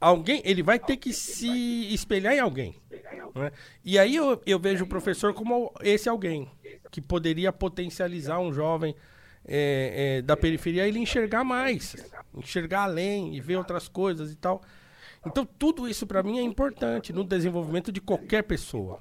alguém, ele vai ter que se espelhar em alguém. né? E aí eu, eu vejo o professor como esse alguém que poderia potencializar um jovem é, é, da periferia ele enxergar mais, enxergar além e ver outras coisas e tal. Então tudo isso pra mim é importante no desenvolvimento de qualquer pessoa.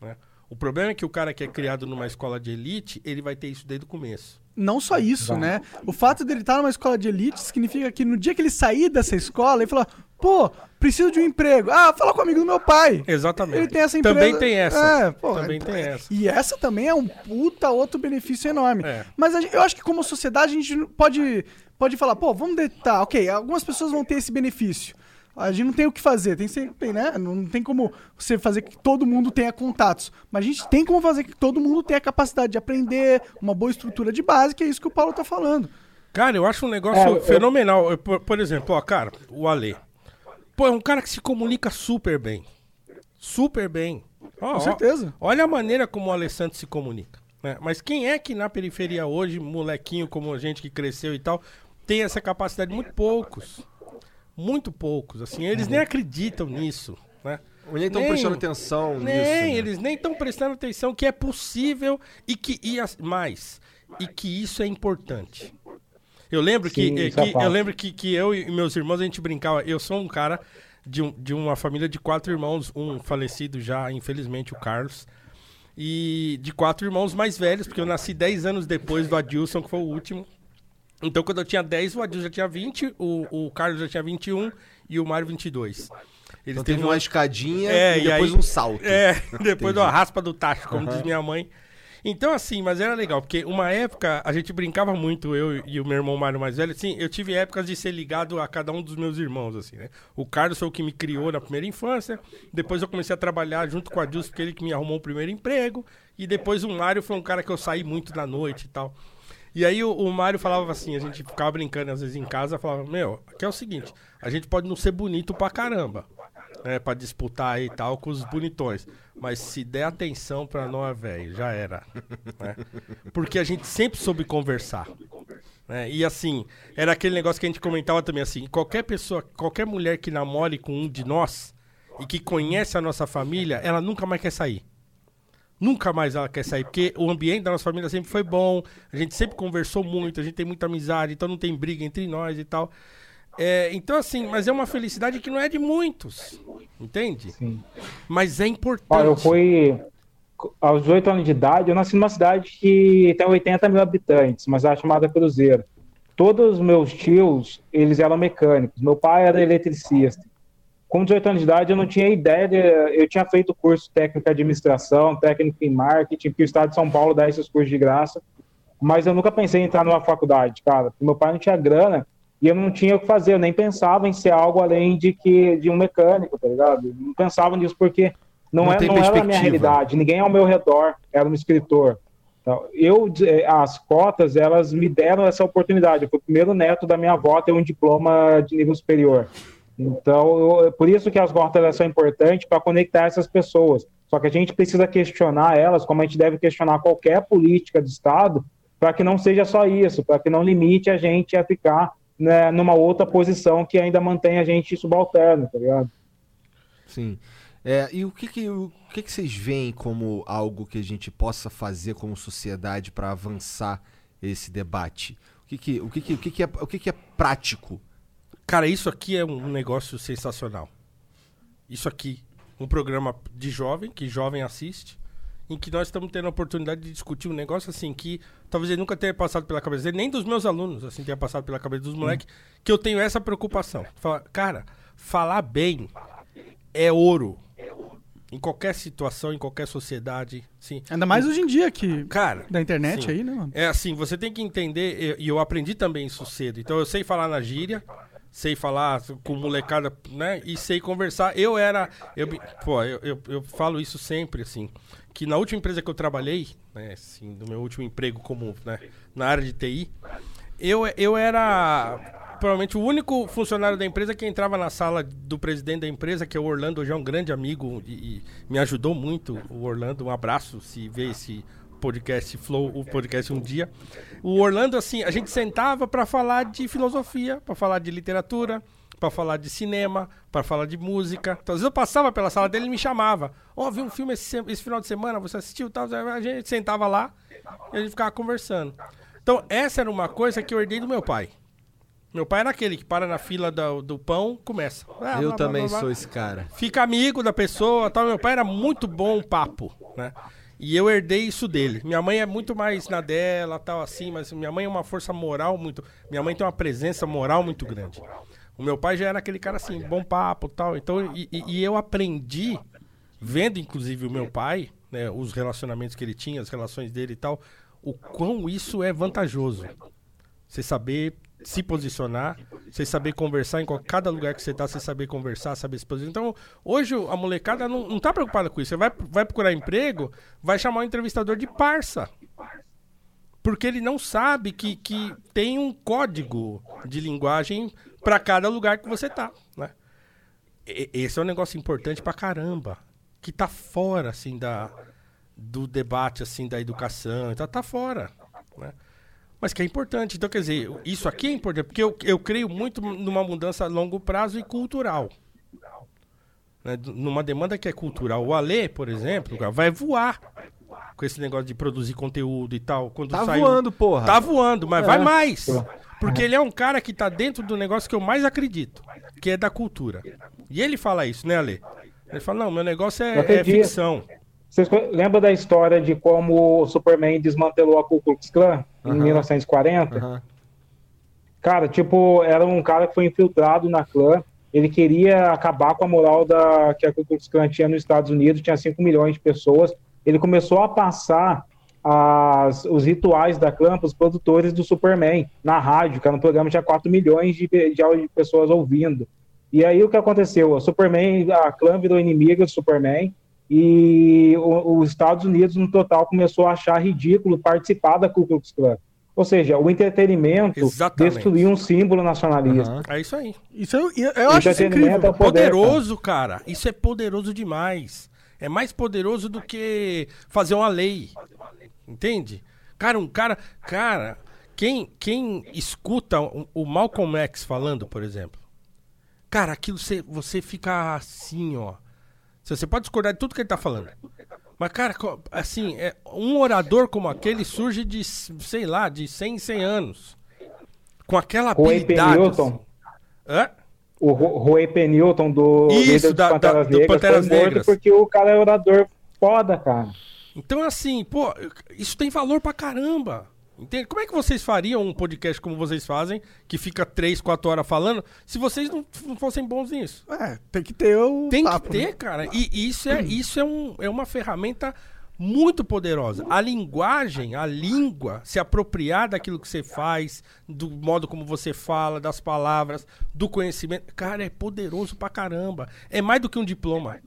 né? O problema é que o cara que é criado numa escola de elite, ele vai ter isso desde o começo.
Não só isso, né? O fato dele estar numa escola de elite significa que no dia que ele sair dessa escola, ele fala, pô, preciso de um emprego. Ah, fala com o amigo do meu pai.
Exatamente.
Ele tem essa empresa.
Também tem essa.
É, pô,
Também
é-
tem essa.
E essa também é um puta outro benefício enorme.
É.
Mas gente- eu acho que como sociedade a gente pode, pode falar, pô, vamos de, tá, ok, algumas pessoas vão ter esse benefício. A gente não tem o que fazer, tem sempre, né? Não tem como você fazer que todo mundo tenha contatos. Mas a gente tem como fazer que todo mundo tenha a capacidade de aprender, uma boa estrutura de base, que é isso que o Paulo tá falando.
Cara, eu acho um negócio
É,
fenomenal. Eu, Por, por exemplo, ó, cara, o Ale. Pô, é um cara que se comunica super bem. Super bem. Ó,
Com
ó,
certeza.
Olha a maneira como o Alessandro se comunica. né? Mas quem é que na periferia hoje, molequinho como a gente que cresceu e tal, tem essa capacidade? Muito poucos. Muito poucos. Assim, eles nem acreditam nisso. Né?
Ou nem estão
Nem-
prestando atenção
Nem,
nisso. né?
eles nem estão prestando atenção que é possível e que e as- mais e que isso é importante. Eu lembro
Sim,
que, eh,
é
que- eu lembro que, que eu e meus irmãos a gente brincava. Eu sou um cara de, um- de uma família de quatro irmãos, um falecido já, infelizmente, o Carlos. E de quatro irmãos mais velhos, porque eu nasci 10 anos depois do Adilson, que foi o último. Então, quando eu tinha 10, o Adilson já tinha 20, o, o Carlos já tinha 21 e o Mário 22. Eles
Então teve uma escadinha
É,
e
e
depois
aí-
um salto.
é, depois da raspa do tacho, como diz minha mãe. Então, assim, mas era legal, porque uma época a gente brincava muito, eu e o meu irmão Mário mais velho, assim, eu tive épocas de ser ligado a cada um dos meus irmãos, assim, né? O Carlos foi o que me criou na primeira infância, depois eu comecei a trabalhar junto com a Dilson, porque ele que me arrumou o primeiro emprego, e depois o Mário foi um cara que eu saí muito na noite e tal. E aí o, o Mário falava assim, a gente ficava brincando às vezes em casa, falava, meu, aqui é o seguinte, a gente pode não ser bonito pra caramba, né, pra disputar aí e tal com os bonitões, mas se der atenção pra nós, velho, já era, né? Porque a gente sempre soube conversar, né? E assim, era aquele negócio que a gente comentava também assim, qualquer pessoa, qualquer mulher que namore com um de nós e que conhece a nossa família, ela nunca mais quer sair. Nunca mais ela quer sair, porque o ambiente da nossa família sempre foi bom, a gente sempre conversou muito, a gente tem muita amizade, então não tem briga entre nós e tal. É, então, assim, mas é uma felicidade que não é de muitos, entende?
Sim.
Mas é importante.
Ó, eu fui aos 18 anos de idade, eu nasci numa cidade que tem 80 mil habitantes, mas é chamada Cruzeiro. Todos os meus tios, eles eram mecânicos. Meu pai era eletricista. Com 18 anos de idade, eu não tinha ideia. De, eu tinha feito curso técnico em administração, técnico em marketing, porque o estado de São Paulo dá esses cursos de graça. Mas eu nunca pensei em entrar numa faculdade, cara. Meu pai não tinha grana e eu não tinha o que fazer. Eu nem pensava em ser algo além de que de um mecânico, tá ligado? Eu não pensava nisso porque não,
Não
é, não era a minha realidade. Ninguém ao meu redor era um escritor. Então, eu, eh, as cotas, elas me deram essa oportunidade. Eu fui o primeiro neto da minha avó a ter um diploma de nível superior. Então, eu- por isso que as elas são importantes para conectar essas pessoas. Só que a gente precisa questionar elas, como a gente deve questionar qualquer política de Estado, para que não seja só isso, para que não limite a gente a ficar né, numa outra posição que ainda mantém a gente subalterno, tá ligado?
Sim. É, e o que que, o que que vocês veem como algo que a gente possa fazer como sociedade para avançar esse debate? O que que, o que, que, o que, que, é, o que, que é prático?
Cara, isso aqui é um negócio sensacional. Isso aqui, um programa de jovem, que jovem assiste, em que nós estamos tendo a oportunidade de discutir um negócio assim que talvez ele nunca tenha passado pela cabeça dele, nem dos meus alunos, assim, tenha passado pela cabeça dos moleques, que eu tenho essa preocupação. Fala, cara, falar bem é ouro. Em qualquer situação, em qualquer sociedade, sim.
Ainda mais hoje em dia que
Cara,
da internet
sim.
aí, né, mano?
É assim, você tem que entender, e eu aprendi também isso cedo. Então eu sei falar na gíria, sei falar com molecada, né? E sei conversar. Eu era. Eu, pô, eu, eu, eu falo isso sempre, assim. Que na última empresa que eu trabalhei, né, assim, no meu último emprego como, né, na área de TI, eu, eu era provavelmente o único funcionário da empresa que entrava na sala do presidente da empresa, que é o Orlando, hoje é um grande amigo e, e me ajudou muito. O Orlando, um abraço se vê esse podcast Flow, o podcast um dia. O Orlando, assim, a gente sentava para falar de filosofia, para falar de literatura, para falar de cinema, para falar de música. Então, às vezes eu passava pela sala dele e me chamava. Ó, vi um filme esse, se- esse final de semana, você assistiu? Tal, a gente sentava lá e a gente ficava conversando. Então, essa era uma coisa que eu herdei do meu pai. Meu pai era aquele que para na fila do, do pão, começa. Ah,
eu
blá,
também
blá, blá
sou esse cara.
fica amigo da pessoa, tal. Meu pai era muito bom papo, né? E eu herdei isso dele. Minha mãe é muito mais na dela, tal assim, mas minha mãe é uma força moral muito, minha mãe tem uma presença moral muito grande. O meu pai já era aquele cara assim, bom papo, tal. Então, e, e- eu aprendi vendo inclusive o meu pai, né, os relacionamentos que ele tinha, as relações dele e tal, o quão isso é vantajoso. Você saber se posicionar, você saber conversar em cada lugar que você tá, você saber conversar, saber se posicionar. Então, hoje a molecada não, não tá preocupada com isso. Você vai, vai procurar emprego, vai chamar o entrevistador de parça. Porque ele não sabe que, que tem um código de linguagem para cada lugar que você tá, né? Esse é um negócio importante pra caramba. que tá fora, assim, da, do debate, assim, da educação, tá, tá fora, né? Mas que é importante. Então, quer dizer, isso aqui é importante, porque eu, eu creio muito numa mudança a longo prazo e cultural. Né? Numa demanda que é cultural. O Alê, por exemplo, vai voar com esse negócio de produzir conteúdo e tal. Quando
Tá
saiu-
voando, porra.
Tá voando, mas
É.
vai mais. Porque ele é um cara que tá dentro do negócio que eu mais acredito, que é da cultura. E ele fala isso, né, Ale? Ele fala, não, meu negócio é, é ficção.
Vocês lembram da história de como o Superman desmantelou a Ku Klux Klan em
Aham.
1940?
Aham.
Cara, tipo, era um cara que foi infiltrado na clã. Ele queria acabar com a moral da, que a Ku Klux Klan tinha nos Estados Unidos, tinha 5 milhões de pessoas. Ele começou a passar as- os rituais da clã para os produtores do Superman na rádio, que era um programa que tinha 4 milhões de, de, de pessoas ouvindo. E aí o que aconteceu? O Superman, a clã virou inimiga do Superman e o- os Estados Unidos, no total, começou a achar ridículo participar da Ku Klux Klan. Ou seja, o entretenimento
Exatamente.
destruiu um símbolo nacionalista.
Aham.
É isso aí.
Isso eu, eu, eu acho isso
Entretenimento
incrível.
é
Poderoso, cara. Isso é poderoso demais. É mais poderoso do que fazer uma lei. Entende? Cara, um cara. Cara, quem, quem escuta o, o Malcolm X falando, por exemplo. Cara, aquilo você, você fica assim, ó. Você pode discordar de tudo que ele tá falando. Mas, cara, assim, é, um orador como aquele surge de, sei lá, de 100 em 100 anos. Com aquela habilidade.
Newton.
assim. Hã?
O Ro- Roy P. Newton do
Isso, da- da-
Panteras
do
Negras
Panteras
foi morto
Negras.
porque o cara é orador foda, cara.
Então, assim, pô, isso tem valor pra caramba. Entende? Como é que vocês fariam um podcast como vocês fazem, que fica 3, 4 horas falando, se vocês não, não fossem bons nisso?
É, tem que ter o
Tem
papo,
que ter,
né?
cara. E isso é, isso é, um, é uma ferramenta muito poderosa. A linguagem, a língua, se apropriar daquilo que você faz, do modo como você fala, das palavras, do conhecimento. Cara, é poderoso pra caramba. É mais do que um diploma.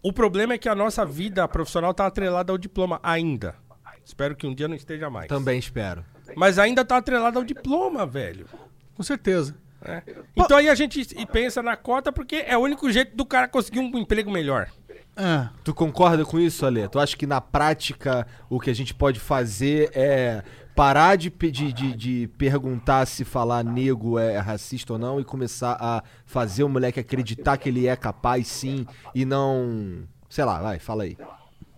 O problema é que a nossa vida profissional tá atrelada ao diploma ainda. Espero que um dia não esteja mais.
Também espero.
Mas ainda tá atrelada ao diploma, velho.
Com certeza.
né? Então aí a gente e pensa na cota porque é o único jeito do cara conseguir um emprego melhor.
É.
Tu concorda com isso, Ale? Tu acha que na prática o que a gente pode fazer é parar de, de, de, de perguntar se falar nego é racista ou não e começar a fazer o moleque acreditar que ele é capaz sim e não. Sei lá, vai, fala aí.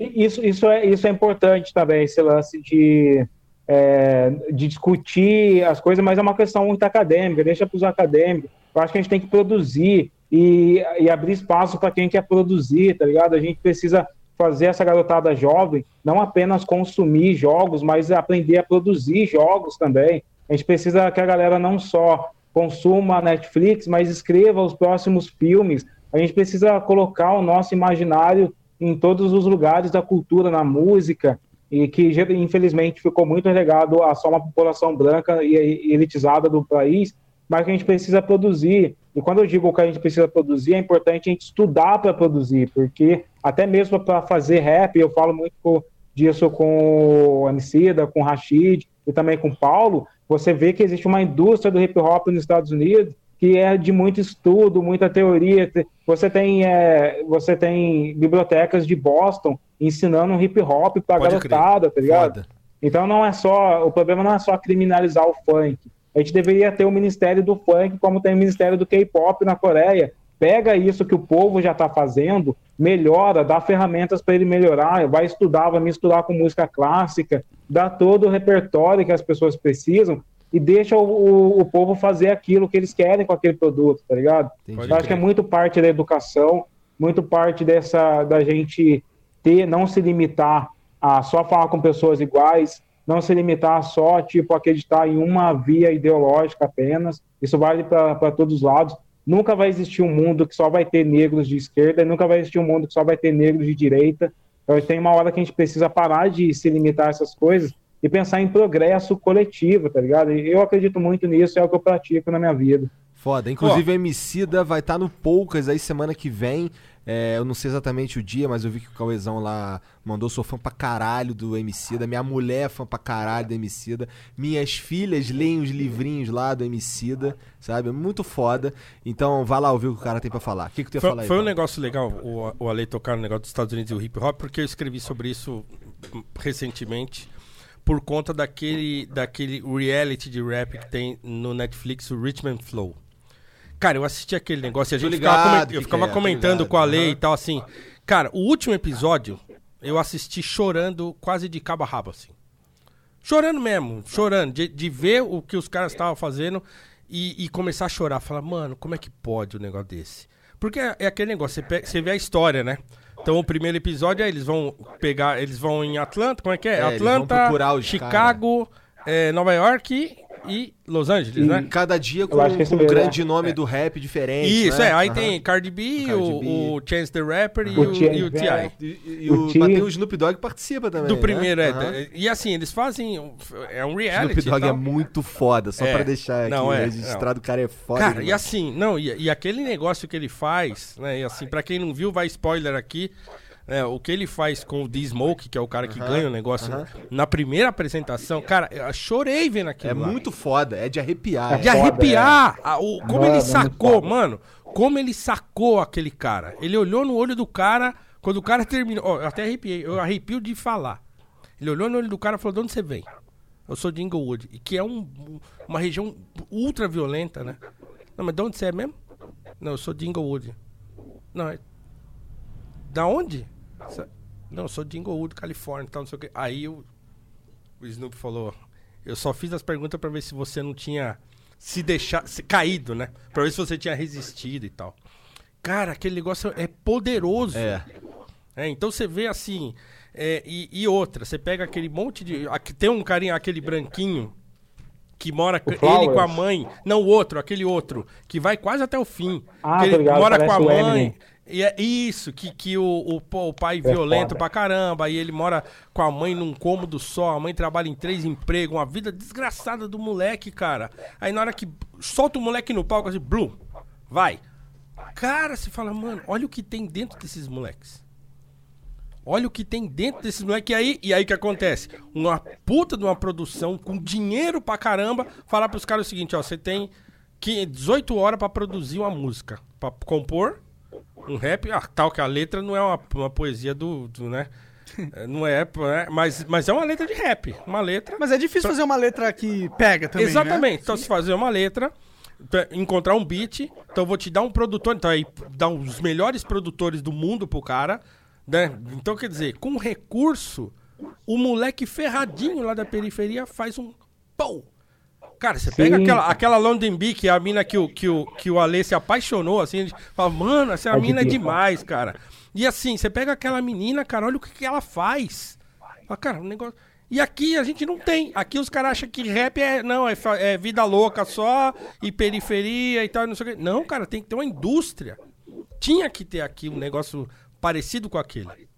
Isso, isso, é, isso é importante também, esse lance de, é, de discutir as coisas, mas é uma questão muito acadêmica, deixa para os acadêmicos. Eu acho que a gente tem que produzir e, e abrir espaço para quem quer produzir, tá ligado? A gente precisa fazer essa garotada jovem não apenas consumir jogos, mas aprender a produzir jogos também. A gente precisa que a galera não só consuma Netflix, mas escreva os próximos filmes. A gente precisa colocar o nosso imaginário em todos os lugares da cultura, na música, e que infelizmente ficou muito relegado a só uma população branca e elitizada do país, mas que a gente precisa produzir. E quando eu digo que a gente precisa produzir, é importante a gente estudar para produzir, porque até mesmo para fazer rap, eu falo muito disso com o Emicida, com o Rashid e também com o Paulo, você vê que existe uma indústria do hip hop nos Estados Unidos que é de muito estudo, muita teoria. Você tem, é, você tem bibliotecas de Boston ensinando hip hop para
Pode
garotada, tá ligado?
Foda.
Então não é só, o problema não é só criminalizar o funk. A gente deveria ter o Ministério do Funk, como tem o Ministério do K-pop na Coreia. Pega isso que o povo já está fazendo, melhora, dá ferramentas para ele melhorar, vai estudar, vai misturar com música clássica, dá todo o repertório que as pessoas precisam e deixa o, o- o povo fazer aquilo que eles querem com aquele produto, tá ligado?
Entendi.
Eu acho que é muito parte da educação, muito parte dessa da gente ter, não se limitar a só falar com pessoas iguais, não se limitar a só tipo acreditar em uma via ideológica apenas. Isso vale para todos os lados. Nunca vai existir um mundo que só vai ter negros de esquerda, e nunca vai existir um mundo que só vai ter negros de direita. Então tem uma hora que a gente precisa parar de se limitar a essas coisas e pensar em progresso coletivo, tá ligado? E eu acredito muito nisso, é o que eu pratico na minha vida.
Foda. Inclusive, o Emicida vai estar no Poucas aí semana que vem. É, eu não sei exatamente o dia, mas eu vi que o Cauezão lá mandou. Sou fã pra caralho do Emicida. Minha mulher é fã pra caralho do Emicida. Minhas filhas leem os livrinhos lá do Emicida, sabe? Muito foda. Então, vai lá ouvir o que o cara tem pra falar. O que, que tu ia
Foi,
falar aí?
foi um negócio legal o, o Ale tocar no negócio dos Estados Unidos e o hip hop, porque eu escrevi sobre isso recentemente por conta daquele, daquele reality de rap que tem no Netflix, o Richmond Flow. Cara, eu assisti aquele negócio e a gente
ligado
ficava, coment- eu ficava
é,
comentando
ligado,
com a lei
aham.
e tal, assim. Cara, o último episódio eu assisti chorando quase de cabo a rabo, assim. Chorando mesmo, chorando, de, de ver o que os caras estavam fazendo e, e começar a chorar. Falar, mano, como é que pode um negócio desse? Porque é, é aquele negócio, você, pe- você vê a história, né? Então o primeiro episódio é eles vão pegar, eles vão em Atlanta, como é que é?
É,
Atlanta, Chicago, é, Nova York e Los Angeles, né?
Cada dia com,
acho que esse
com um grande nome do rap diferente.
Isso,
né?
é. Aí
Aham.
tem Cardi B,
Cardi
o,
B.
o Chance the Rapper e
O
e o T.I.
É.
E, e- e
O
o, mas tem o Snoop Dogg que participa também.
Do
né?
primeiro, é.
Aham.
E assim, eles fazem. É um reality.
Snoop Dogg
e
é muito foda, só
É.
pra deixar aqui
Não, é,
registrado, o cara é foda.
Cara, e assim, não, e, e aquele negócio que ele faz, né? E assim, pra quem não viu, vai spoiler aqui. Né, o que ele faz com o D-Smoke, que é o cara que ganha o negócio,
aham.
na primeira apresentação, cara, eu chorei vendo aquilo.
É
lá.
muito foda, é de arrepiar.
De
é.
foda,
arrepiar! a- o, como
Mano,
ele
é
sacou, mano, como ele sacou aquele cara. Ele olhou no olho do cara, quando o cara terminou. Ó, eu até arrepiei, eu arrepio de falar. Ele olhou no olho do cara e falou: de onde você vem? Eu sou de Inglewood, e que é um- uma região ultra violenta, né? Não, mas de onde você é mesmo? Não, eu sou de Inglewood. Não, é. Da onde? Não, eu sou de Inglewood, Califórnia, tal, não sei o quê. Aí o, o Snoop falou: Eu só fiz as perguntas pra ver se você não tinha se deixado, se caído, né? Pra ver se você tinha resistido e tal. Cara, aquele negócio é poderoso.
É.
É, então você vê assim. é, e, e outra, você pega aquele monte de. aqui tem um carinha, aquele branquinho, que mora com ele
Flowers.
com a mãe. Não, o outro, aquele outro, que vai quase até o fim.
Ah,
que ele
ligado,
mora com a mãe. E é isso, que, que o, o, o pai
É
violento
foda.
pra caramba, e ele mora com a mãe num cômodo só, a mãe trabalha em três empregos, uma vida desgraçada do moleque, cara. Aí na hora que solta o moleque no palco, assim, blum, vai. Cara, você fala, mano, olha o que tem dentro desses moleques. Olha o que tem dentro desses moleques. E aí, e aí o que acontece? Uma puta de uma produção com dinheiro pra caramba, falar pros caras o seguinte, ó, você tem que 18 horas pra produzir uma música, Pra compor um rap, ah, tal que a letra não é uma, uma poesia do, do, né? É, Não é, né? mas, mas é uma letra de rap, uma letra.
Mas é difícil fazer uma letra que pega também, né?
Exatamente. Então, se fazer uma letra, pe- encontrar um beat, então eu vou te dar um produtor, então aí dá os melhores produtores do mundo pro cara, né? Então, quer dizer, com recurso, o moleque ferradinho lá da periferia faz um pau. Cara, você pega
Sim.
aquela, aquela London Bee, que é a mina que o, que o, que o Ale se apaixonou, assim, fala, mano, essa
É
mina é demais, cara. E assim, você pega aquela menina, cara, olha o que, que ela faz. Fala, cara, o negócio. E aqui a gente não tem. Aqui os caras acham que rap é. Não, é, é vida louca só, e periferia e tal, não sei o quê. Não, cara, tem que ter uma indústria. Tinha que ter aqui um negócio parecido com aquele.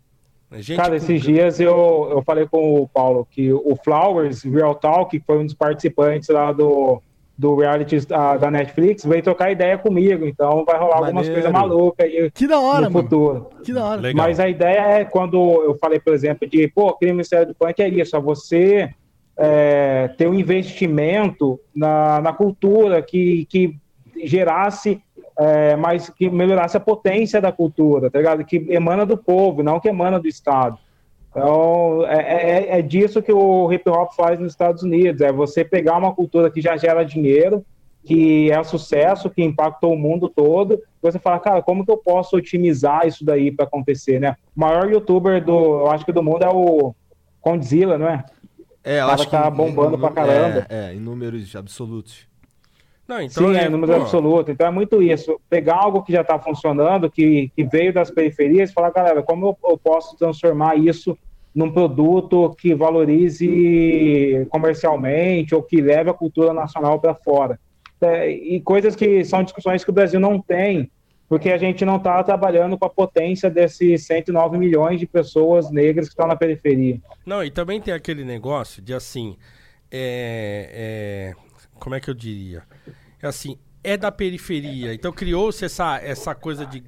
Gente
Cara,
com-
esses dias eu, eu falei com o Paulo que o Flowers, Real Talk, que foi um dos participantes lá do, do reality da, da Netflix, veio trocar ideia comigo. Então vai rolar algumas
Maneiro.
coisas malucas aí
Que da hora,
no
mano.
futuro.
Que da hora.
Legal.
Mas a ideia é quando eu falei, por exemplo, de pô, crime Ministério do Punk é isso, é você é, ter um investimento na, na cultura que, que gerasse é, mais que melhorasse a potência da cultura, tá ligado? Que emana do povo, não que emana do Estado. Então, é, é, é disso que o hip hop faz nos Estados Unidos, é você pegar uma cultura que já gera dinheiro, que é sucesso, que impactou o mundo todo, e você fala, cara, como que eu posso otimizar isso daí para acontecer, né? O maior youtuber do, eu acho que do mundo é o Condzilla, não é?
É, eu
cara
acho que
tá bombando pra caramba.
É, é, em números absolutos.
Não, então,
Sim, é número
pô,
absoluto. Então é muito isso. Pegar algo que já está funcionando, que, que veio das periferias, e falar, galera, como eu, eu posso transformar isso num produto que valorize comercialmente ou que leve a cultura nacional para fora. É, e coisas que são discussões que o Brasil não tem, porque a gente não está trabalhando com a potência desses 109 milhões de pessoas negras que estão na periferia.
Não, e também tem aquele negócio de assim. É, é, como é que eu diria? É assim, é da periferia. Então criou-se essa, essa coisa de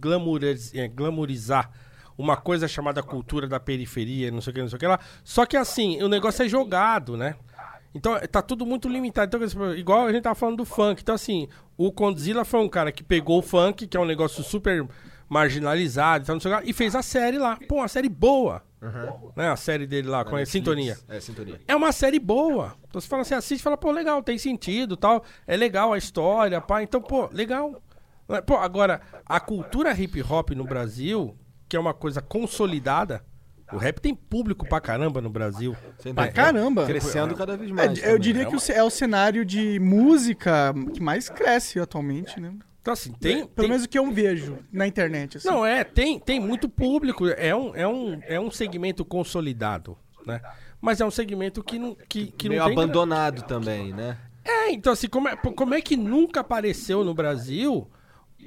é, glamourizar uma coisa chamada cultura da periferia, não sei o que, não sei o que lá. Só que assim, o negócio é jogado, né? Então tá tudo muito limitado. Então, igual a gente tava falando do funk. Então, assim, o Condzilla foi um cara que pegou o funk, que é um negócio super marginalizado, então, não sei o que lá, e fez a série lá. Pô, uma série boa.
Uhum.
Né? A série dele lá, com a Sintonia.
É, Sintonia.
É uma série boa. Então você fala assim, assiste e fala, pô, legal, tem sentido tal. É legal a história, pá. Então, pô, legal. Pô, agora, a cultura hip hop no Brasil, que é uma coisa consolidada, o rap tem público pra caramba no Brasil.
Sem
Pra caramba.
Crescendo cada vez
É,
mais.
eu
também.
diria que o ce- é o cenário de música que mais cresce atualmente, né?
Então, assim, tem.
Pelo
tem-
menos o que eu vejo na internet. Assim.
Não, é, tem, tem muito público. É um, é, um, é um segmento consolidado, né? Mas é um segmento que não, que, que
Meio
não tem...
abandonado também, né?
É, então assim, como é, como é que nunca apareceu no Brasil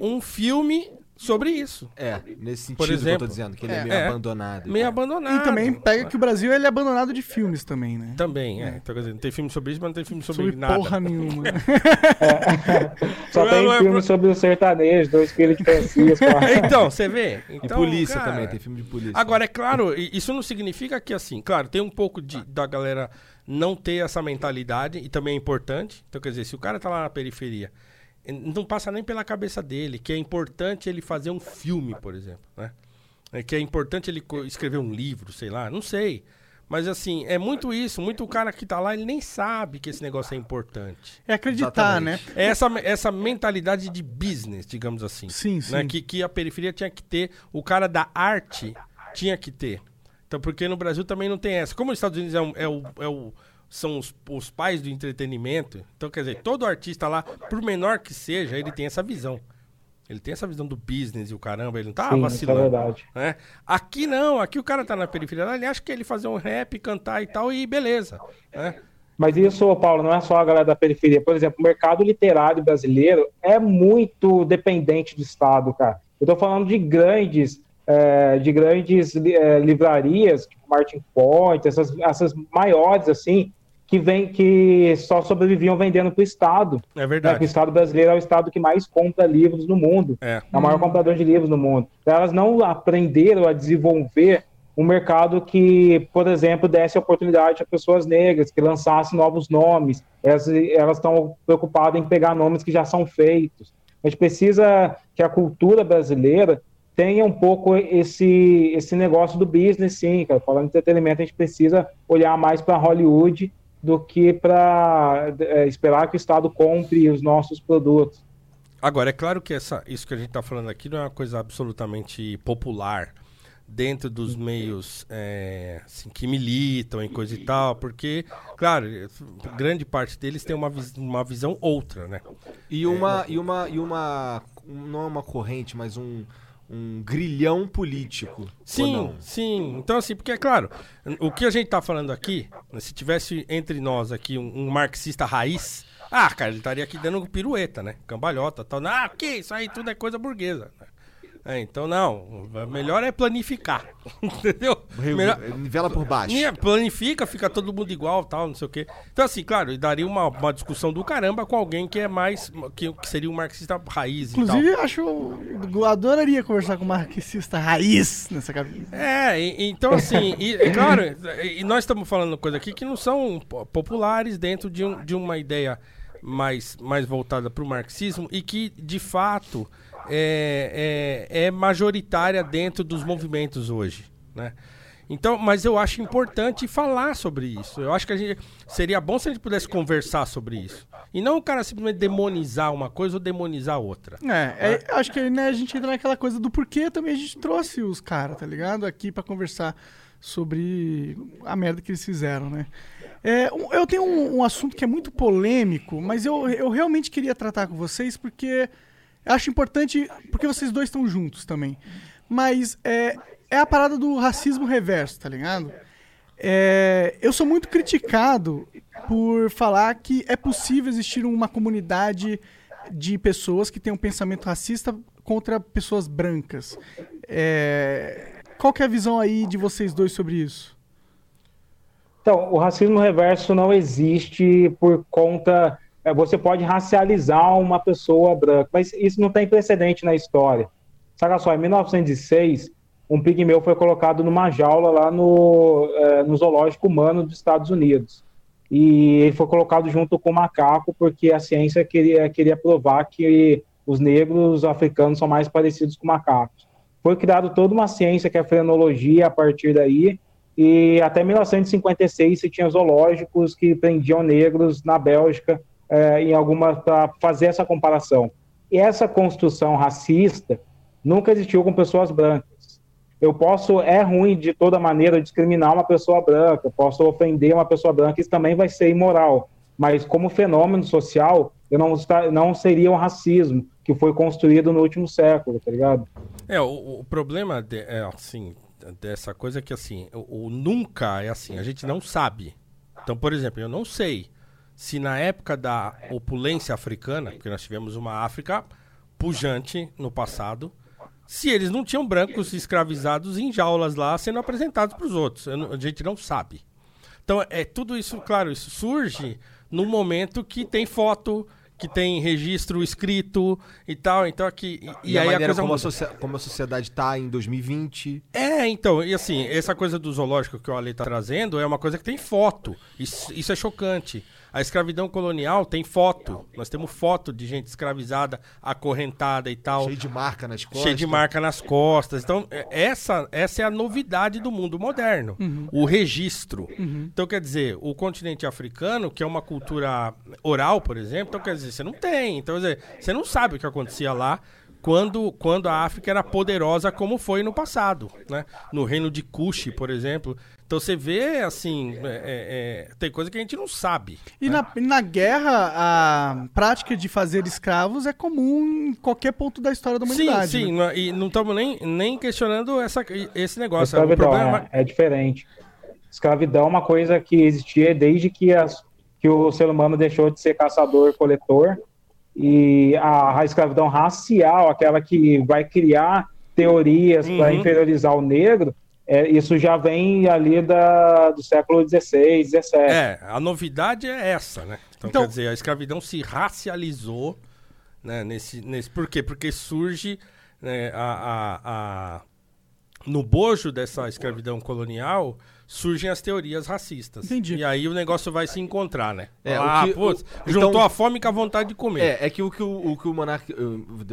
um filme sobre isso?
É, nesse sentido
Por
que eu
exemplo,
tô dizendo, que ele é,
é,
meio
é.
abandonado. e
Meio abandonado.
E também pega que o Brasil ele é abandonado de filmes também, né?
Também, é. Então, quer dizer, não tem filme sobre isso, mas não tem filme sobre,
Sobre
nada.
porra nenhuma.
Só
Não,
tem
não é
filme
pro-
sobre o sertanejo, dois filhos de Francisco.
Então, você vê?
E
Então,
polícia
cara,
também, tem filme de polícia.
Agora, é claro, e- isso não significa que, assim, claro, tem um pouco de, da galera não ter essa mentalidade, e também é importante. Então, quer dizer, se o cara tá lá na periferia, não passa nem pela cabeça dele que é importante ele fazer um filme, por exemplo, né? É que é importante ele escrever um livro, sei lá, não sei. Mas, assim, é muito isso, muito o cara que tá lá, ele nem sabe que esse negócio é importante.
É acreditar, né?
Exatamente.
É essa, essa mentalidade de business, digamos assim.
Sim,
Né?
sim.
Que, que a periferia tinha que ter, o cara da arte tinha que ter. Então, porque no Brasil também não tem essa. Como os Estados Unidos é, um- é o, é o- são os, os pais do entretenimento, então, quer dizer, todo artista lá, por menor que seja, ele tem essa visão. Ele tem essa visão do business e o caramba, ele não tá
Sim, é
vacilando.
verdade.
né? Aqui não, aqui o cara tá na periferia, ele acha que ele fazer um rap, cantar e tal, e beleza. Né?
Mas isso, Paulo, não é só a galera da periferia. Por exemplo, o mercado literário brasileiro é muito dependente do Estado, cara. Eu tô falando de grandes, é, de grandes é, livrarias, tipo Martin Point, essas, essas maiores, assim, que, vem, que só sobreviviam vendendo para o Estado.
É
né? Que o
verdade.
Estado brasileiro é o Estado que mais compra livros no mundo.
É.
É o maior comprador de livros no mundo. Então, elas não aprenderam a desenvolver um mercado que, por exemplo, desse oportunidade a pessoas negras, que lançasse novos nomes. Elas elas estão preocupadas em pegar nomes que já são feitos. A gente precisa que a cultura brasileira tenha um pouco esse, esse negócio do business, sim, cara. Falando de entretenimento, a gente precisa olhar mais para Hollywood do que para esperar que o Estado compre os nossos produtos.
Agora, é claro que essa, isso que a gente está falando aqui não é uma coisa absolutamente popular dentro dos meios é, assim, que militam e coisa e tal, porque, claro, grande parte deles tem uma, vis- uma visão outra, né?
E uma, e uma, e uma, não é uma corrente, mas um, um grilhão político.
Sim, sim. Então, assim, porque, é claro, o que a gente tá falando aqui, né, se tivesse entre nós aqui um, um marxista raiz, ah, cara, ele estaria aqui dando pirueta, né? Cambalhota tal. Ah, que isso aí tudo é coisa burguesa. É, então, não. Melhor é planificar. Entendeu? Melhor,
Nivela por baixo.
Planifica, fica todo mundo igual, tal, não sei o quê. Então, assim, claro, e daria uma, uma discussão do caramba com alguém que é mais. que, que seria um marxista raiz e tal.
Inclusive, eu acho. Eu adoraria conversar com um marxista raiz nessa cabeça.
É, e- então assim, e, claro, e nós estamos falando coisa aqui que não são po- populares dentro de, um- de uma ideia mais, mais voltada para o marxismo e que, de fato, é, é, é majoritária dentro dos movimentos hoje, né? Então, mas eu acho importante falar sobre isso. Eu acho que a gente seria bom se a gente pudesse conversar sobre isso. E não o cara simplesmente demonizar uma coisa ou demonizar outra.
É, é, acho que né, a gente entra naquela coisa do porquê também a gente trouxe os caras, tá ligado? Aqui pra conversar sobre a merda que eles fizeram, né? É, eu tenho um, um assunto que é muito polêmico, mas eu, eu realmente queria tratar com vocês porque acho importante, porque vocês dois estão juntos também. Mas é, é a parada do racismo reverso, tá ligado? É, eu sou muito criticado por falar que é possível existir uma comunidade de pessoas que têm um pensamento racista contra pessoas brancas. É, qual que é a visão aí de vocês dois sobre isso?
Então, o racismo reverso não existe por conta você pode racializar uma pessoa branca, mas isso não tem precedente na história. Saca só, em 1906, um pigmeu foi colocado numa jaula lá no, é, no zoológico humano dos Estados Unidos. E ele foi colocado junto com o macaco porque a ciência queria, queria provar que os negros africanos são mais parecidos com macacos. Foi criado toda uma ciência que é a frenologia a partir daí, e até 1956 se tinha zoológicos que prendiam negros na Bélgica é, em alguma para fazer essa comparação. E essa construção racista nunca existiu com pessoas brancas. Eu posso, é ruim de toda maneira discriminar uma pessoa branca, posso ofender uma pessoa branca, isso também vai ser imoral. Mas como fenômeno social, eu não, não seria um racismo que foi construído no último século, tá ligado?
É, o, o problema de, é, assim, dessa coisa é que assim, o, o nunca é assim, a gente não sabe. Então, por exemplo, eu não sei se na época da opulência africana, porque nós tivemos uma África pujante no passado, se eles não tinham brancos escravizados em jaulas lá sendo apresentados para os outros. a gente não sabe. Então, é tudo isso, claro, isso surge no momento que tem foto, que tem registro escrito e tal. Então aqui.
E, e, aí a, coisa como, a como a sociedade está em 2020.
É, então, e assim, essa coisa do zoológico que o Ale está trazendo é uma coisa que tem foto. Isso, isso é chocante. A escravidão colonial tem foto. Nós temos foto de gente escravizada, acorrentada e tal.
Cheio de marca nas costas.
Cheio de marca nas costas. Então, é, essa, essa é a novidade do mundo moderno. Uhum. O registro. Uhum. Então, quer dizer, o continente africano, que é uma cultura oral, por exemplo, então quer dizer, você não tem. Então, quer dizer, você não sabe o que acontecia lá quando, quando a África era poderosa como foi no passado, né? No reino de Kush, por exemplo. Então você vê, assim, é, é, é, tem coisa que a gente não sabe.
E né? na, na guerra, a prática de fazer escravos é comum em qualquer ponto da história da humanidade.
Sim, sim,
né?
e não estamos nem, nem questionando essa, esse negócio.
Escravidão, problema... é, é, diferente. Escravidão é uma coisa que existia desde que, as, que o ser humano deixou de ser caçador-coletor e a, a escravidão racial, aquela que vai criar teorias uhum. para inferiorizar o negro, é, isso já vem ali da, do século XVI, XVII.
É, a novidade é essa, né? Então, então, quer dizer, a escravidão se racializou, né? Nesse, nesse, por quê? Porque surge né, a, a, a, no bojo dessa escravidão colonial surgem as teorias racistas. Entendi. E aí o negócio vai se encontrar, né? É, ah, que, putz, o, juntou então, a fome com a vontade de comer.
É, é que o que o, o, que o Monark.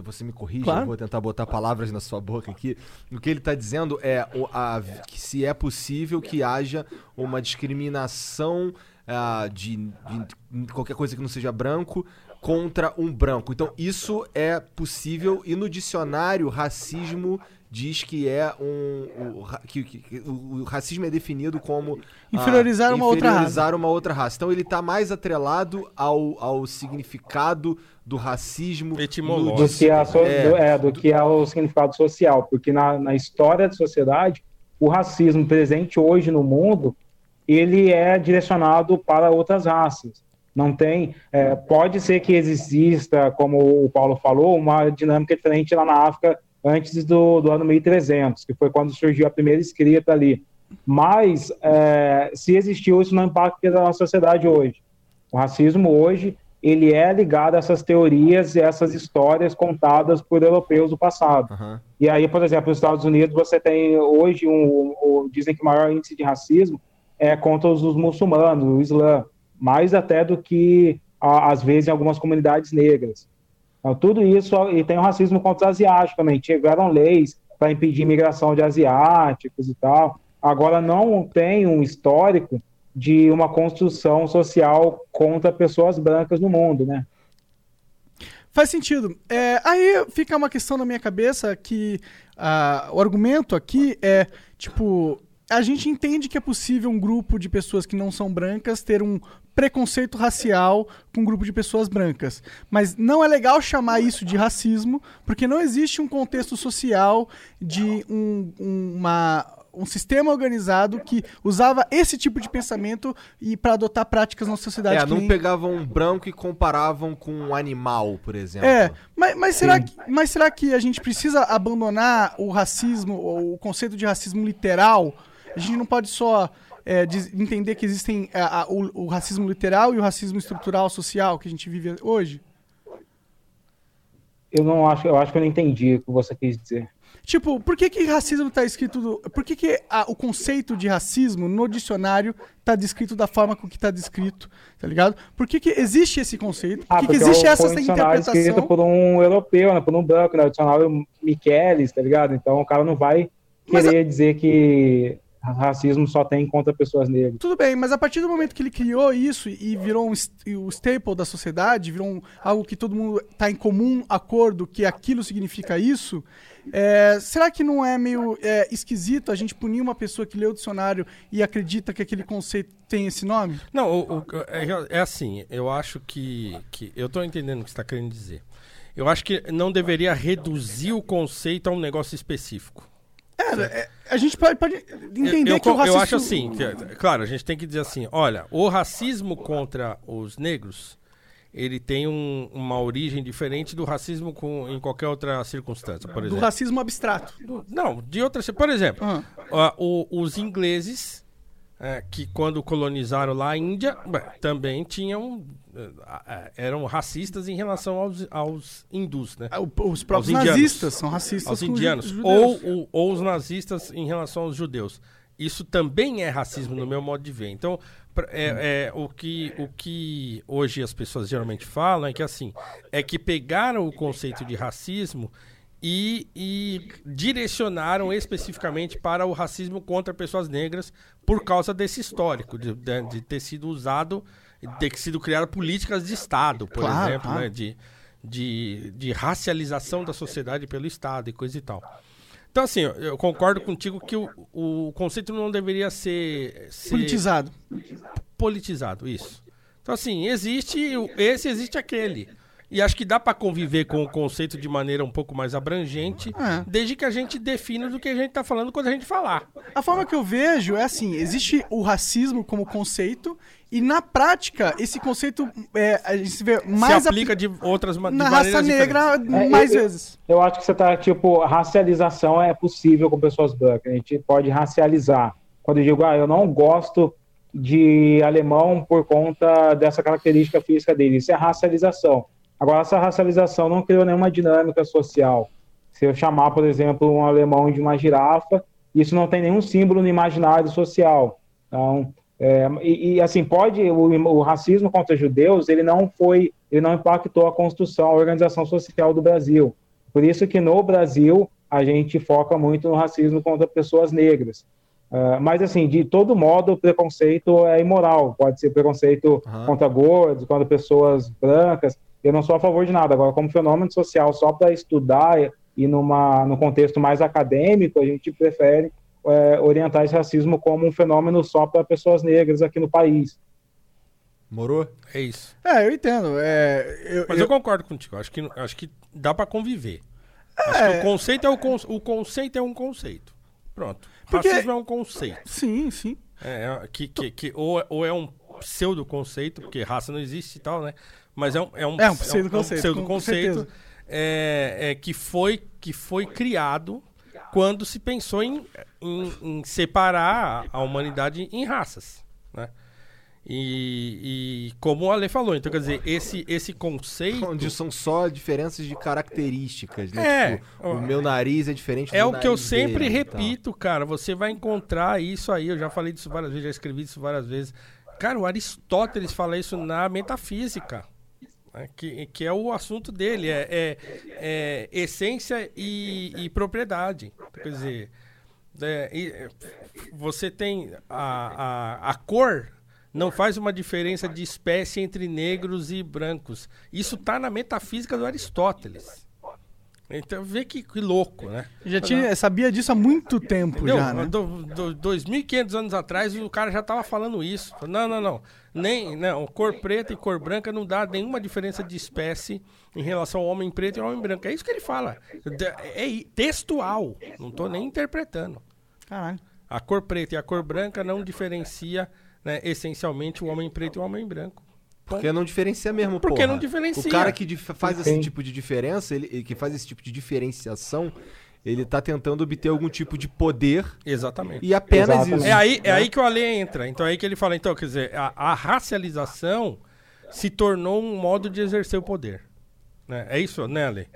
Você me corrige, claro. eu vou tentar botar palavras na sua boca aqui. O que ele está dizendo é o, a, que se é possível que haja uma discriminação uh, de, de qualquer coisa que não seja branco contra um branco. Então, isso é possível e no dicionário racismo diz que é um. O, que, que, o, o racismo é definido como.
Inferiorizar uma outra raça.
Inferiorizar uma outra raça. Então ele está mais atrelado ao, ao significado do racismo
etimológico.
Do que, a so, é. Do, é, do que ao significado social. Porque na, na história da sociedade, o racismo presente hoje no mundo ele é direcionado para outras raças. Não tem. É, pode ser que exista, como o Paulo falou, uma dinâmica diferente lá na África antes do, do ano 1300, que foi quando surgiu a primeira escrita ali. Mas, é, se existiu, isso não impacta na nossa sociedade hoje. O racismo hoje, ele é ligado a essas teorias e essas histórias contadas por europeus do passado. Uhum. E aí, por exemplo, nos Estados Unidos, você tem hoje, um, um, dizem que o maior índice de racismo é contra os, os muçulmanos, o Islã, mais até do que, às vezes, em algumas comunidades negras. Então, tudo isso, e tem o racismo contra os asiáticos também. Tiveram leis para impedir imigração de asiáticos e tal. Agora, não tem um histórico de uma construção social contra pessoas brancas no mundo, né?
Faz sentido. É, aí fica uma questão na minha cabeça que uh, o argumento aqui é, tipo, a gente entende que é possível um grupo de pessoas que não são brancas ter um preconceito racial com um grupo de pessoas brancas. Mas não é legal chamar isso de racismo, porque não existe um contexto social de um, uma, um sistema organizado que usava esse tipo de pensamento e para adotar práticas na sociedade.
É, não nem... pegavam um branco e comparavam com um animal, por exemplo.
É, mas, mas, será que, mas será que a gente precisa abandonar o racismo, ou o conceito de racismo literal? A gente não pode só é, de entender que existem é, a- o, o racismo literal e o racismo estrutural social que a gente vive hoje?
Eu não acho, eu acho que eu não entendi o que você quis dizer.
Tipo, por que que racismo tá escrito... do- por que que a- o conceito de racismo no dicionário tá descrito da forma com que tá descrito, tá ligado? Por que que existe esse conceito? Por que, que
porque
existe essa, essa
dicionário escrito
interpretação?
por um europeu, né, por um branco, né, o dicionário Michelis, tá ligado? Então o cara não vai querer dizer que racismo só tem contra pessoas negras.
Tudo bem, mas a partir do momento que ele criou isso e virou um, o staple da sociedade, virou um- algo que todo mundo está em comum acordo que aquilo significa isso, é, será que não é meio é, esquisito a gente punir uma pessoa que lê o dicionário e acredita que aquele conceito tem esse nome?
Não, o- o- é, é assim, eu acho que, que. Eu tô entendendo o que você está querendo dizer. Eu acho que não deveria reduzir o conceito a um negócio específico.
É, é, a gente pode, pode entender
eu, eu,
que o
eu
racismo...
acho assim, que, claro, a gente tem que dizer assim, olha, o racismo contra os negros, ele tem um- uma origem diferente do racismo com, em qualquer outra circunstância, por
Do
exemplo.
racismo abstrato.
Do- Não, de outras. Por exemplo,
Ah.
ah, o- os ingleses, é, que quando colonizaram lá a Índia, também tinham. eh, ah, eram racistas em relação aos, aos hindus, né?
O- Os próprios nazistas são racistas
aos indianos. Ou, ou os nazistas em relação aos judeus. Isso também é racismo no meu modo de ver. Então, é, é, o, que, o que hoje as pessoas geralmente falam é que assim, é que pegaram o conceito de racismo e, e direcionaram especificamente para o racismo contra pessoas negras por causa desse histórico, de, de- de ter sido usado, de ter sido criado políticas de Estado, por
Claro,
exemplo, né? de, de, de racialização da sociedade pelo Estado e coisa e tal. Então, assim, eu- concordo contigo que o, o conceito não deveria ser, ser
Politizado.
politizado, isso. Então, assim, existe esse, existe aquele. E acho que dá pra conviver com o conceito de maneira um pouco mais abrangente,
É.
desde que a gente defina do que a gente tá falando quando a gente falar.
A forma que eu vejo é assim: existe o racismo como conceito, e na prática, esse conceito é, a gente vê mais
Se aplica
apli-
de outras ma- de
na raça
maneiras
negra
diferentes.
É,
mais
eu-
vezes.
Eu acho que você tá, tipo, racialização é possível com pessoas brancas. A gente pode racializar. Quando eu digo, ah, eu não gosto de alemão por conta dessa característica física dele, isso é racialização. Agora, essa racialização não criou nenhuma dinâmica social. Se eu chamar, por exemplo, um alemão de uma girafa, isso não tem nenhum símbolo no imaginário social. Então, é, e, e, assim, pode, o, o racismo contra judeus, ele não foi, ele não impactou a construção, a organização social do Brasil. Por isso que no Brasil a gente foca muito no racismo contra pessoas negras. Ah, mas assim, de todo modo, o preconceito é imoral. Pode ser preconceito
Aham.
contra gordos, contra pessoas brancas. Eu não sou a favor de nada. Agora, como fenômeno social, só para estudar e numa, no contexto mais acadêmico, a gente prefere é, orientar esse racismo como um fenômeno só para pessoas negras aqui no país.
Morou?
É isso.
É, eu entendo. É, eu,
Mas
eu-
eu concordo contigo. Acho que, acho que dá pra conviver. Acho
É.
que o conceito é o, con- o conceito é um conceito. Pronto.
Porque-
Racismo é um conceito.
Sim, sim.
É, é, que, que, que, ou, ou é um pseudo conceito, porque raça não existe e tal, né? Mas é um, é um,
É um pseudo-conceito,
pseudo conceito
certeza.
é, é, que, foi, que foi criado quando se pensou em, em, em separar a humanidade em raças, né? E, e como o Ale falou, então quer dizer, esse, esse conceito
Onde são só diferenças de características, né?
É.
Tipo, o meu nariz é diferente do
É o que eu sempre
dele tal.
repito, cara. Você vai encontrar isso aí. Eu já falei disso várias vezes, já escrevi isso várias vezes. Cara, o Aristóteles fala isso na metafísica. Né, Que, que é o assunto dele. É, é- é essência e, e propriedade. Quer dizer, é, você tem a, a, a cor. Não faz uma diferença de espécie entre negros e brancos. Isso está na metafísica do Aristóteles. Então vê que, que louco, né?
Já tinha, sabia disso há muito tempo
Entendeu?
já, né?
Do, do, 2.500 anos atrás o cara já tava falando isso. Não, não, não. Nem, não. Cor preta e cor branca não dá nenhuma diferença de espécie em relação ao homem preto e ao homem branco. É isso que ele fala. É textual. Não tô nem interpretando.
Caralho.
A cor preta e a cor branca não diferencia né, essencialmente o homem preto e o homem branco.
Porque não diferencia mesmo,
Porque
porra.
não diferencia.
O cara que faz esse tipo de diferença, ele, que faz esse tipo de diferenciação, ele tá tentando obter algum tipo de poder
Exatamente.
e apenas
Exatamente.
isso.
É aí, é
né?
aí que o Ale entra. Então é aí que ele fala, então, quer dizer, a, a racialização se tornou um modo de exercer o poder. Né? É isso, né, Ale?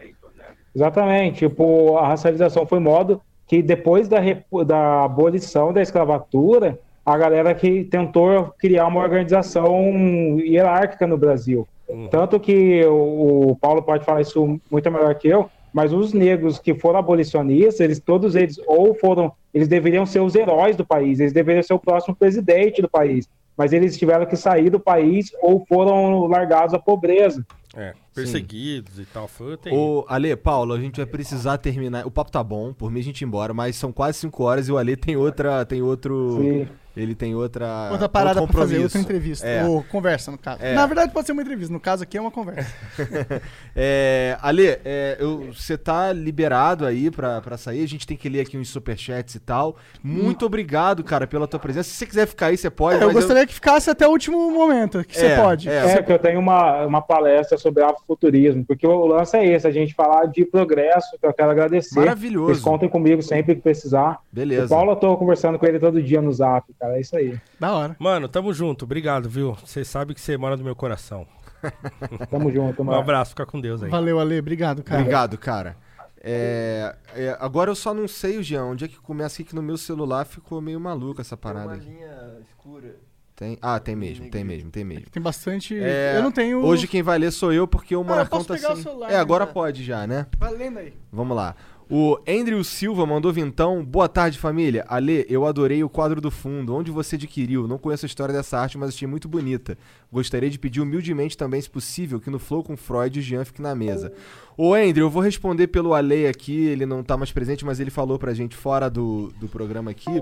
Exatamente. Tipo, a racialização foi modo que depois da, da abolição da escravatura, a galera que tentou criar uma organização hierárquica no Brasil. Tanto que o, o Paulo pode falar isso muito melhor que eu, mas os negros que foram abolicionistas, eles todos eles ou foram, eles deveriam ser os heróis do país, eles deveriam ser o próximo presidente do país, mas eles tiveram que sair do país ou foram largados à pobreza.
É, perseguidos e tal. Foi.
Ô, Ale, Paulo, a gente vai precisar terminar. O papo tá bom, por mim a gente ir embora, mas são quase 5 horas e o Ale tem outra. Tem outro.
Sim.
Ele tem outra.
Outra parada pra fazer, outra entrevista.
É.
Ou conversa, no caso.
É.
Na verdade, pode ser uma entrevista. No caso aqui é uma conversa.
É, Ale, é, eu- você tá liberado aí pra, pra sair. A gente tem que ler aqui uns superchats e tal. Muito obrigado, cara, pela tua presença. Se você quiser ficar aí, você pode.
É, eu gostaria que ficasse até o último momento, que
É,
você pode.
é,
É, que eu tenho uma, uma palestra sobre afrofuturismo, porque o lance é esse, a gente falar de progresso, que eu quero agradecer.
Maravilhoso.
Vocês contem comigo sempre que precisar.
Beleza.
O Paulo, eu tô conversando com ele todo dia no zap, cara, é isso aí.
Da hora.
Mano, tamo junto. Obrigado, viu? Você sabe que você mora no meu coração.
Tamo junto,
Um
mano.
abraço, fica com Deus aí.
Valeu, Ale. Obrigado, cara.
Obrigado, cara. É, é, agora eu só não sei, Jean, onde é que começa aqui que no meu celular ficou meio maluco essa parada aqui.
linha escura.
Tem? Ah, tem mesmo, tem mesmo, tem mesmo.
Tem bastante.
É,
eu não tenho.
Hoje quem vai ler sou eu, porque o
Ah, eu
Monarcão
posso
tá
pegar o
sem...
celular,
É, agora
né?
pode já, né?
Vai lendo aí.
Vamos lá. O Andrew Silva mandou vintão. Boa tarde, família. Ale, eu adorei o quadro do fundo. Onde você adquiriu? Não conheço a história dessa arte, mas achei muito bonita. Gostaria de pedir humildemente também, se possível, que no Flow com Freud o Jean fique na mesa. Ô, Andrew, eu vou responder pelo Ale aqui. Ele não tá mais presente, mas ele falou pra gente fora do, do programa aqui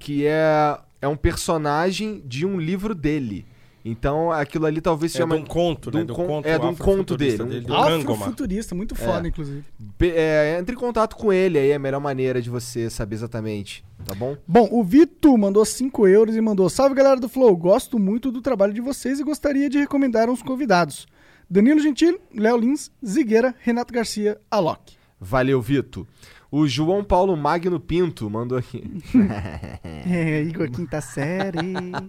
que é, é um personagem de um livro dele. Então, aquilo ali talvez se
É de
chama...
um conto,
de
né?
um
Do
con-
conto
é, de um conto dele, um-
do Gangoma.
Afrofuturista, muito foda, inclusive.
Pe- é, entre em contato com ele aí, é a melhor maneira de você saber exatamente, tá bom?
Bom, o Vitor mandou 5 euros e mandou: Salve galera do Flow, gosto muito do trabalho de vocês e gostaria de recomendar uns convidados: Danilo Gentili, Léo Lins, Zigueira, Renato Garcia, Alok.
Valeu, Vito. O João Paulo Magno Pinto mandou aqui.
É, Igor, quinta série.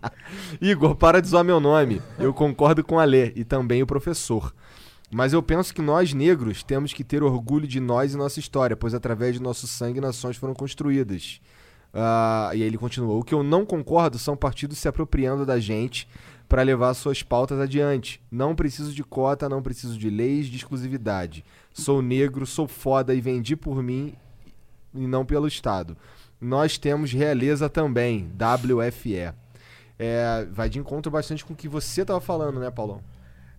Igor, para de zoar meu nome. Eu concordo com a Lê e também o professor. Mas eu penso que nós, negros, temos que ter orgulho de nós e nossa história, pois através de nosso sangue nações foram construídas. Ah, e aí ele continuou. O que eu não concordo são partidos se apropriando da gente para levar suas pautas adiante. Não preciso de cota, não preciso de leis de exclusividade. Sou negro, sou foda e vendi por mim e não pelo Estado. Nós temos realeza também, WFE. É, vai de encontro bastante com o que você tava falando, né, Paulão?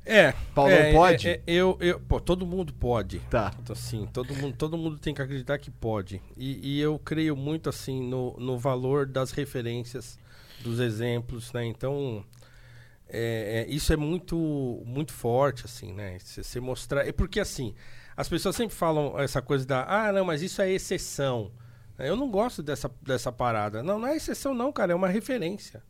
É.
Paulão
é,
pode?
é, é, eu, eu, pô, todo mundo pode.
Tá.
Então, assim, todo mundo, todo mundo tem que acreditar que pode. E, e eu creio muito, assim, no, no valor das referências, dos exemplos, né? Então, é, é, isso é muito, muito forte, assim, né? Você mostrar... É porque, assim, as pessoas sempre falam essa coisa da... Ah, não, mas isso é exceção. Eu não gosto dessa, dessa parada. Não, não é exceção não, cara. É uma referência.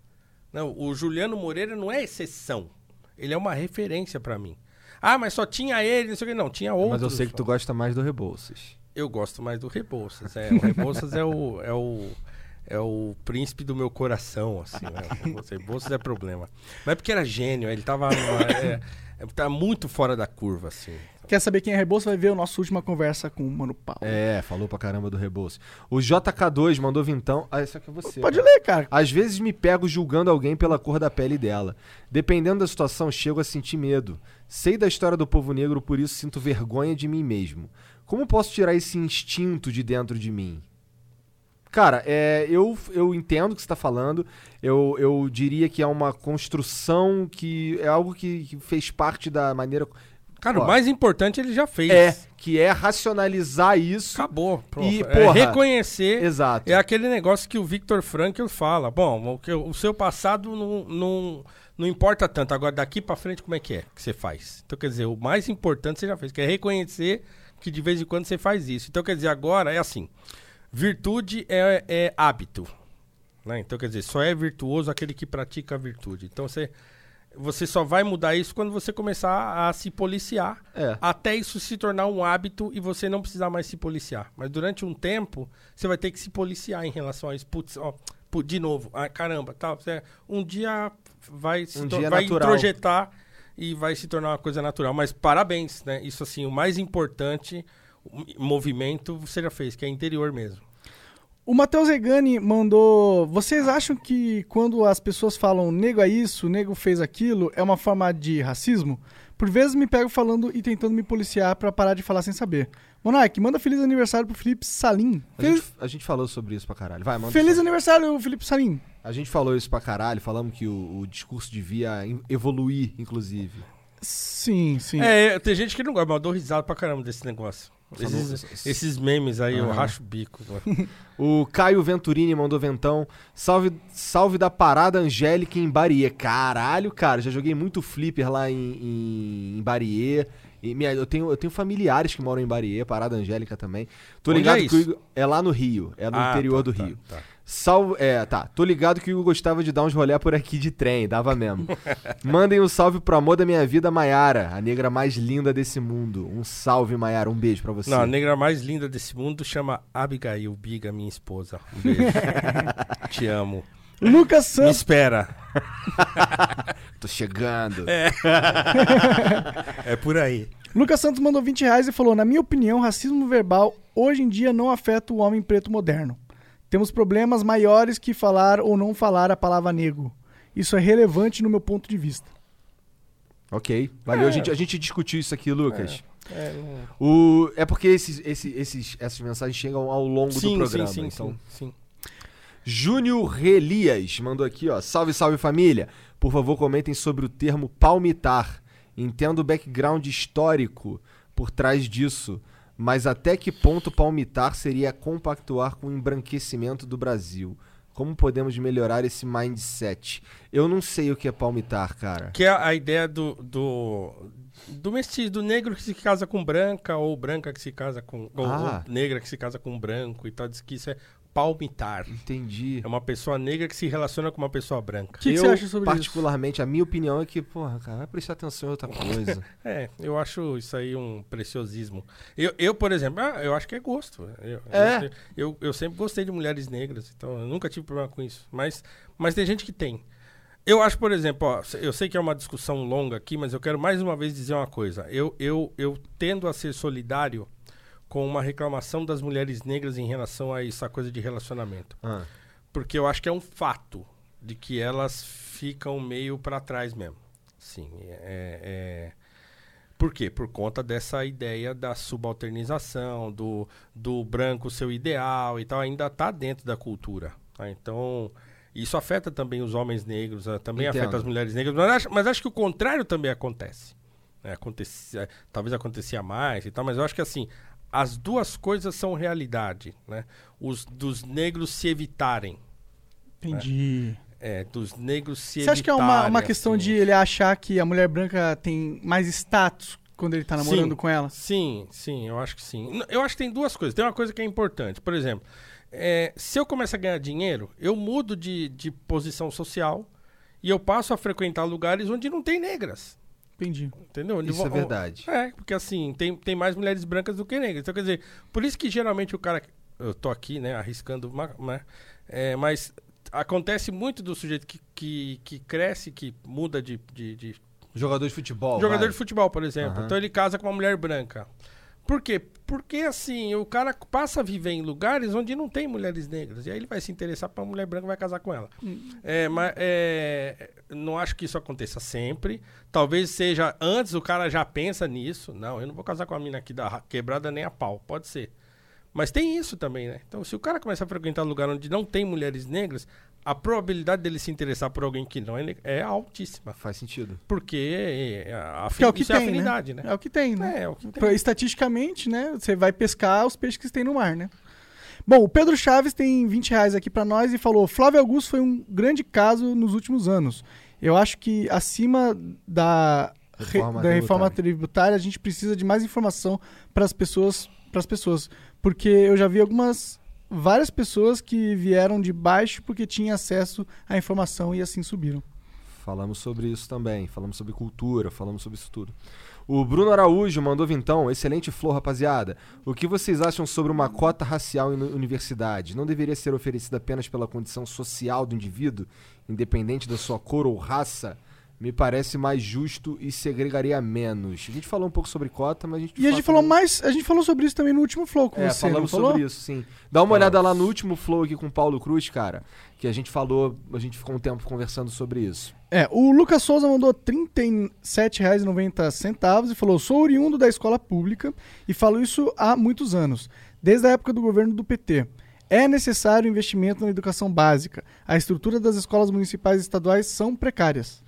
Não, o Juliano Moreira não é exceção. Ele é uma referência pra mim. Ah, mas só tinha ele, não sei o que. Não, tinha outros.
Mas eu sei que tu gosta mais do Rebouças.
Eu gosto mais do Rebouças. É, o Rebouças é o, é o é o príncipe do meu coração, assim, né? É problema. Mas é porque era gênio, ele tava numa, é, é, tá muito fora da curva, assim.
Quer saber quem é Rebouça? Vai ver a nossa última conversa com o Mano Paulo.
É, falou pra caramba do Rebouças. O JK2 mandou vintão. Ah, isso aqui é você.
Pode
cara.
ler, cara.
Às vezes me pego julgando alguém pela cor da pele dela. Dependendo da situação, chego a sentir medo. Sei da história do povo negro, por isso sinto vergonha de mim mesmo. Como posso tirar esse instinto de dentro de mim? Cara, é, eu, eu entendo o que você está falando. Eu, eu diria que é uma construção que é algo que, que fez parte da maneira.
Cara, o mais importante ele já fez.
É, que é racionalizar isso.
Acabou. Pronto.
E,
É
porra,
reconhecer.
Exato.
É aquele negócio que o Victor Frankl fala. Bom, o, o seu passado não, não, não importa tanto. Agora, daqui pra frente, como é que é que você faz? Então, quer dizer, o mais importante você já fez, que é reconhecer que de vez em quando você faz isso. Então, quer dizer, agora é assim: virtude é, é hábito. Né? Então, quer dizer, só é virtuoso aquele que pratica a virtude. Então, você. Você só vai mudar isso quando você começar a se policiar.
É.
Até isso se tornar um hábito e você não precisar mais se policiar. Mas durante um tempo, você vai ter que se policiar em relação a isso. Putz, ó, de novo, ah, caramba, tal. Você- um dia vai se
Um dia
vai
natural.
introjetar e vai se tornar uma coisa natural. Mas parabéns, né? Isso assim, o mais importante o movimento você já fez, que é interior mesmo.
O Matheus Regani mandou. Vocês acham que quando as pessoas falam nego é isso, nego fez aquilo, é uma forma de racismo? Por vezes me pego falando e tentando me policiar pra parar de falar sem saber. Monark, manda feliz aniversário pro Felipe Salim.
A
Feliz,
gente, a gente falou sobre isso pra caralho. Vai, manda.
feliz aniversário, Felipe Salim.
A gente falou isso pra caralho, falamos que o, o discurso devia evoluir, inclusive.
Sim, sim.
É, tem gente que não gosta, mas eu dou risada pra caramba desse negócio. Esses, esses memes aí, eu racho o bico. mano.
O Caio Venturini mandou ventão. Salve, salve da Parada Angélica em Bariê. Caralho, cara, já joguei muito flipper lá em, em, em Bariê. E minha- eu, tenho, eu tenho familiares que moram em Bariê, Parada Angélica também. Tô
Onde
ligado
é
que
isso?
o Igor- é lá no Rio, é no
Ah,
interior
tá,
do
tá,
Rio.
tá.
Salve, é, tá. Tô ligado que o Igor gostava de dar uns rolé por aqui de trem, dava mesmo. Mandem um salve pro amor da minha vida, Maiara, a negra mais linda desse mundo. Um salve, Maiara, um beijo pra você.
Não, a negra mais linda desse mundo chama Abigail Biga, minha esposa. Um beijo. Te amo.
Lucas
Me
Santos.
espera.
Tô chegando.
É por aí.
Lucas Santos mandou 20 reais e falou: Na minha opinião, racismo verbal hoje em dia não afeta o homem preto moderno. Temos problemas maiores que falar ou não falar a palavra negro. Isso é relevante no meu ponto de vista.
Ok, valeu. A, gente, a gente discutiu isso aqui, Lucas.
É, não-
O, é porque esses, esses, esses, essas mensagens chegam ao longo do
Sim,
programa.
sim, sim,
então.
sim, sim.
Júnior Relias mandou aqui, ó. Salve, salve família. Por favor, comentem sobre o termo palmitar. Entendo o background histórico por trás disso, mas até que ponto palmitar seria compactuar com o embranquecimento do Brasil? Como podemos melhorar esse mindset? Eu não sei o que é palmitar, cara.
Que é a ideia do, do, do mestiço, do negro que se casa com branca, ou branca que se casa com. Ou,
Ah.
ou negra que se casa com branco e tal. Diz que isso é palmitar.
Entendi.
É uma pessoa negra que se relaciona com uma pessoa branca.
O que, que
eu,
você acha sobre isso?
particularmente, a minha opinião é que, porra, cara, vai prestar atenção em outra coisa.
É, eu acho isso aí um preciosismo. Eu, eu por exemplo, ah, eu acho que é gosto. Eu,
É.
Eu, eu, eu sempre gostei de mulheres negras, então eu nunca tive problema com isso. Mas, mas tem gente que tem. Eu acho, por exemplo, ó, eu sei que é uma discussão longa aqui, mas eu quero mais uma vez dizer uma coisa. Eu, eu, eu tendo a ser solidário com uma reclamação das mulheres negras em relação a essa coisa de relacionamento.
Ah,
Porque eu acho que é um fato de que elas ficam meio para trás mesmo. Sim, é, é- Por quê? Por conta dessa ideia da subalternização, do, do branco seu ideal e tal, ainda está dentro da cultura. tá? Então, isso afeta também os homens negros, ah, também
Entendo.
afeta as mulheres negras, mas acho, mas acho que o contrário também acontece. né? Acontecia, talvez acontecia mais e tal, mas eu acho que assim, as duas coisas são realidade, né? Os dos negros se evitarem,
Entendi.
é, dos negros se
Você acha que é uma,
evitarem,
uma questão
assim.
de ele achar que a mulher branca tem mais status quando ele tá namorando
Sim.
com ela?
Sim, sim, eu acho que sim. Eu acho que tem duas coisas. Tem uma coisa que é importante. Por exemplo, é, se eu começo a ganhar dinheiro, eu mudo de, de posição social e eu passo a frequentar lugares onde não tem negras.
Entendi.
Entendeu?
Isso é
vão-
verdade.
É, porque assim, tem, tem mais mulheres brancas do que negras. Então, quer dizer, por isso que geralmente o cara. Eu tô aqui, né, arriscando, uma- é, mas acontece muito do sujeito que, que, que cresce, que muda de- de, de
Jogador de futebol.
Jogador
vai.
de futebol, por exemplo.
Aham.
Então ele casa com uma mulher branca. Por quê? Porque assim, o cara passa a viver em lugares onde não tem mulheres negras. E aí ele vai se interessar por uma mulher branca e vai casar com ela. É, mas é, não acho que isso aconteça sempre. Talvez seja antes o cara já pensa nisso. Não, eu não vou casar com a mina aqui da ra- quebrada nem a pau. Pode ser. Mas tem isso também, né? Então, se o cara começa a frequentar lugar onde não tem mulheres negras, a probabilidade dele se interessar por alguém que não é, é altíssima.
Faz sentido.
Porque é, a,
Que é o que
é
tem,
afinidade,
né?
né?
É o que tem, né?
É, é o que tem.
Pra- Estatisticamente, né? Você vai pescar os peixes que tem no mar, né? Bom, o Pedro Chaves tem 20 reais aqui pra nós e falou: Flávio Augusto foi um grande caso nos últimos anos. Eu acho que acima da re-
Reforma
da reforma
tributária.
tributária a gente precisa de mais informação para as pessoas, para as pessoas, porque eu já vi algumas várias pessoas que vieram de baixo porque tinham acesso à informação e assim subiram.
Falamos sobre isso também. Falamos sobre cultura, falamos sobre isso tudo. O Bruno Araújo mandou vintão. Excelente flor, rapaziada. O que vocês acham sobre uma cota racial em universidade? Não deveria ser oferecida apenas pela condição social do indivíduo, independente da sua cor ou raça? Me parece mais justo e segregaria menos. A gente falou um pouco sobre cota, mas a gente
E a gente falou mais. A gente falou sobre isso também no último Flow com
é,
você,
falamos
falou?
sobre isso, sim. Dá uma olhada lá no último flow aqui com o Paulo Cruz, cara, que a gente falou, a gente ficou um tempo conversando sobre isso.
É, o Lucas Souza mandou R$ 37,90 e falou: Sou oriundo da escola pública e falo isso há muitos anos, desde a época do governo do PT. É necessário investimento na educação básica. A estrutura das escolas municipais e estaduais são precárias.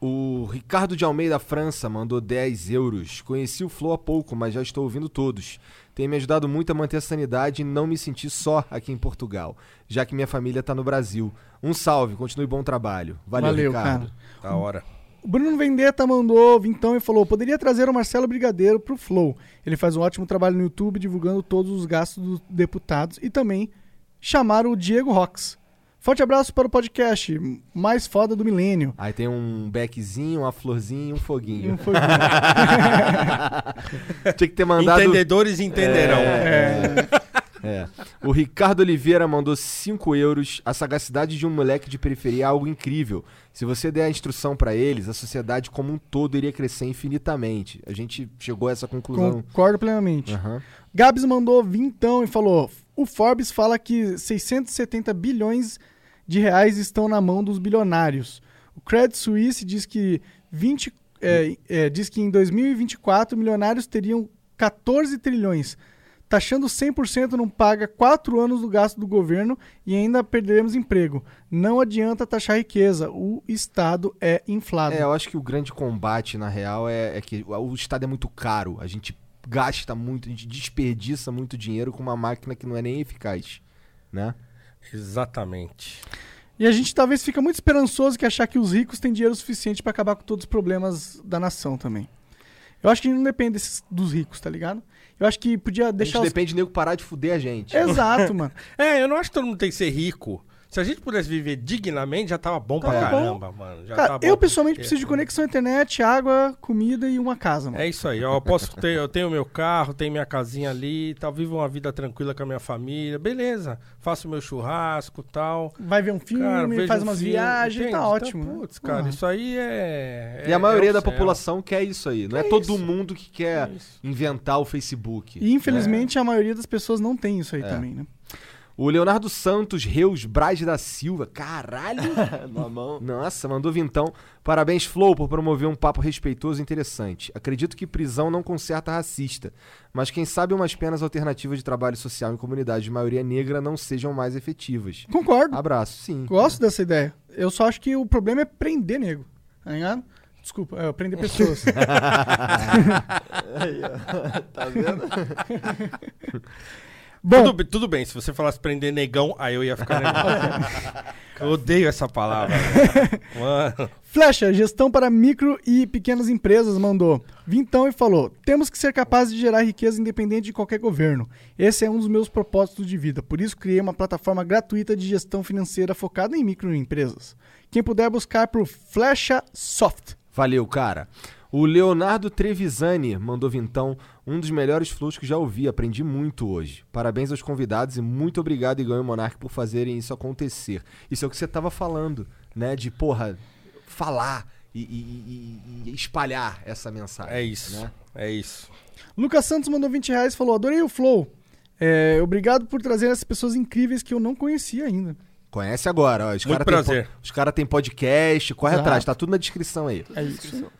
O Ricardo de Almeida França mandou 10 euros. Conheci o Flow há pouco, mas já estou ouvindo todos. Tem me ajudado muito a manter a sanidade e não me sentir só aqui em Portugal, já que minha família está no Brasil. Um salve, continue bom trabalho. Valeu,
Valeu,
Ricardo.
Da hora.
O Bruno Vendetta mandou vintão e falou: poderia trazer o Marcelo Brigadeiro pro Flow. Ele faz um ótimo trabalho no YouTube divulgando todos os gastos dos deputados e também chamar o Diego Rox. Forte abraço para o podcast mais foda do milênio.
Aí tem um beckzinho, uma florzinha e um foguinho.
Um foguinho.
Tinha que ter mandado.
Entendedores entenderão.
É,
É. O Ricardo Oliveira mandou 5 euros. A sagacidade de um moleque de periferia é algo incrível. Se você der a instrução pra eles, a sociedade como um todo iria crescer infinitamente. A gente chegou a essa conclusão.
concordo plenamente.
Aham.
Gabs mandou vintão e falou: o Forbes fala que 670 bilhões de reais estão na mão dos bilionários. O Credit Suisse diz que 20, é, é, diz que em 2024 milionários teriam 14 trilhões. Taxando 100% não paga 4 anos do gasto do governo e ainda perderemos emprego. Não adianta taxar riqueza, o Estado é inflado.
É, eu acho que o grande combate, na real, é, é que o Estado é muito caro. A gente gasta muito, a gente desperdiça muito dinheiro com uma máquina que não é nem eficaz. Né?
Exatamente.
E a gente talvez fica muito esperançoso que achar que os ricos têm dinheiro suficiente pra acabar com todos os problemas da nação também. Eu acho que a gente não depende desses- dos ricos, tá ligado? Eu acho que podia
A gente
deixar os...
depende de nego parar de fuder a gente.
Exato, mano.
É, eu não acho que todo mundo tem que ser rico. Se a gente pudesse viver dignamente, já tava bom pra
Tava bom.
caramba, mano. Já
Cara,
tá bom.
eu pessoalmente
É,
preciso de conexão à internet, água, comida e uma casa, mano.
É isso aí, ó, eu posso ter, eu tenho meu carro, tenho minha casinha ali, tal, vivo uma vida tranquila com a minha família, beleza. Faço meu churrasco, tal.
Vai ver um filme,
Cara,
faz
um
umas
filme,
viagens,
entende?
tá ótimo.
Então,
né?
putz, cara,
Ah.
isso aí é.
E a
é-
maioria
é
da
céu.
população quer isso aí. Não é,
É
todo mundo que quer
É
inventar o Facebook.
E infelizmente a maioria das pessoas não tem isso aí
É.
também, né?
O Leonardo Santos Reus Braz da Silva. Caralho!
Na mão.
Nossa, mandou vintão. Parabéns, Flow, por promover um papo respeitoso e interessante. Acredito que prisão não conserta racista, mas quem sabe umas penas alternativas de trabalho social em comunidades de maioria negra não sejam mais efetivas.
Concordo.
Abraço, sim.
Gosto dessa ideia. Eu só acho que o problema é prender nego, tá ligado? Desculpa, é, prender pessoas.
Aí, ó. Tá vendo?
Bom,
Tudo, bem- tudo bem, se você falasse prender negão, aí eu ia ficar eu odeio essa palavra. Mano.
Flecha, gestão para micro e pequenas empresas, mandou. Vintão e falou: temos que ser capazes de gerar riqueza independente de qualquer governo. Esse é um dos meus propósitos de vida. Por isso, criei uma plataforma gratuita de gestão financeira focada em microempresas. Quem puder buscar por Flecha Soft.
Valeu, cara. O Leonardo Trevisani mandou vintão, um dos melhores flows que já ouvi, aprendi muito hoje. Parabéns aos convidados e muito obrigado, Igão e Monark, por fazerem isso acontecer. Isso é o que você tava falando, né? De, porra, falar e, e- e- e espalhar essa mensagem.
É isso.
Né?
É isso.
Lucas Santos mandou 20 reais e falou: adorei o Flow. É, obrigado por trazer essas pessoas incríveis que eu não conhecia ainda.
Conhece agora, ó. Os cara tem
prazer.
po- os caras têm podcast, corre
Exato.
atrás, tá tudo na descrição aí.
É isso.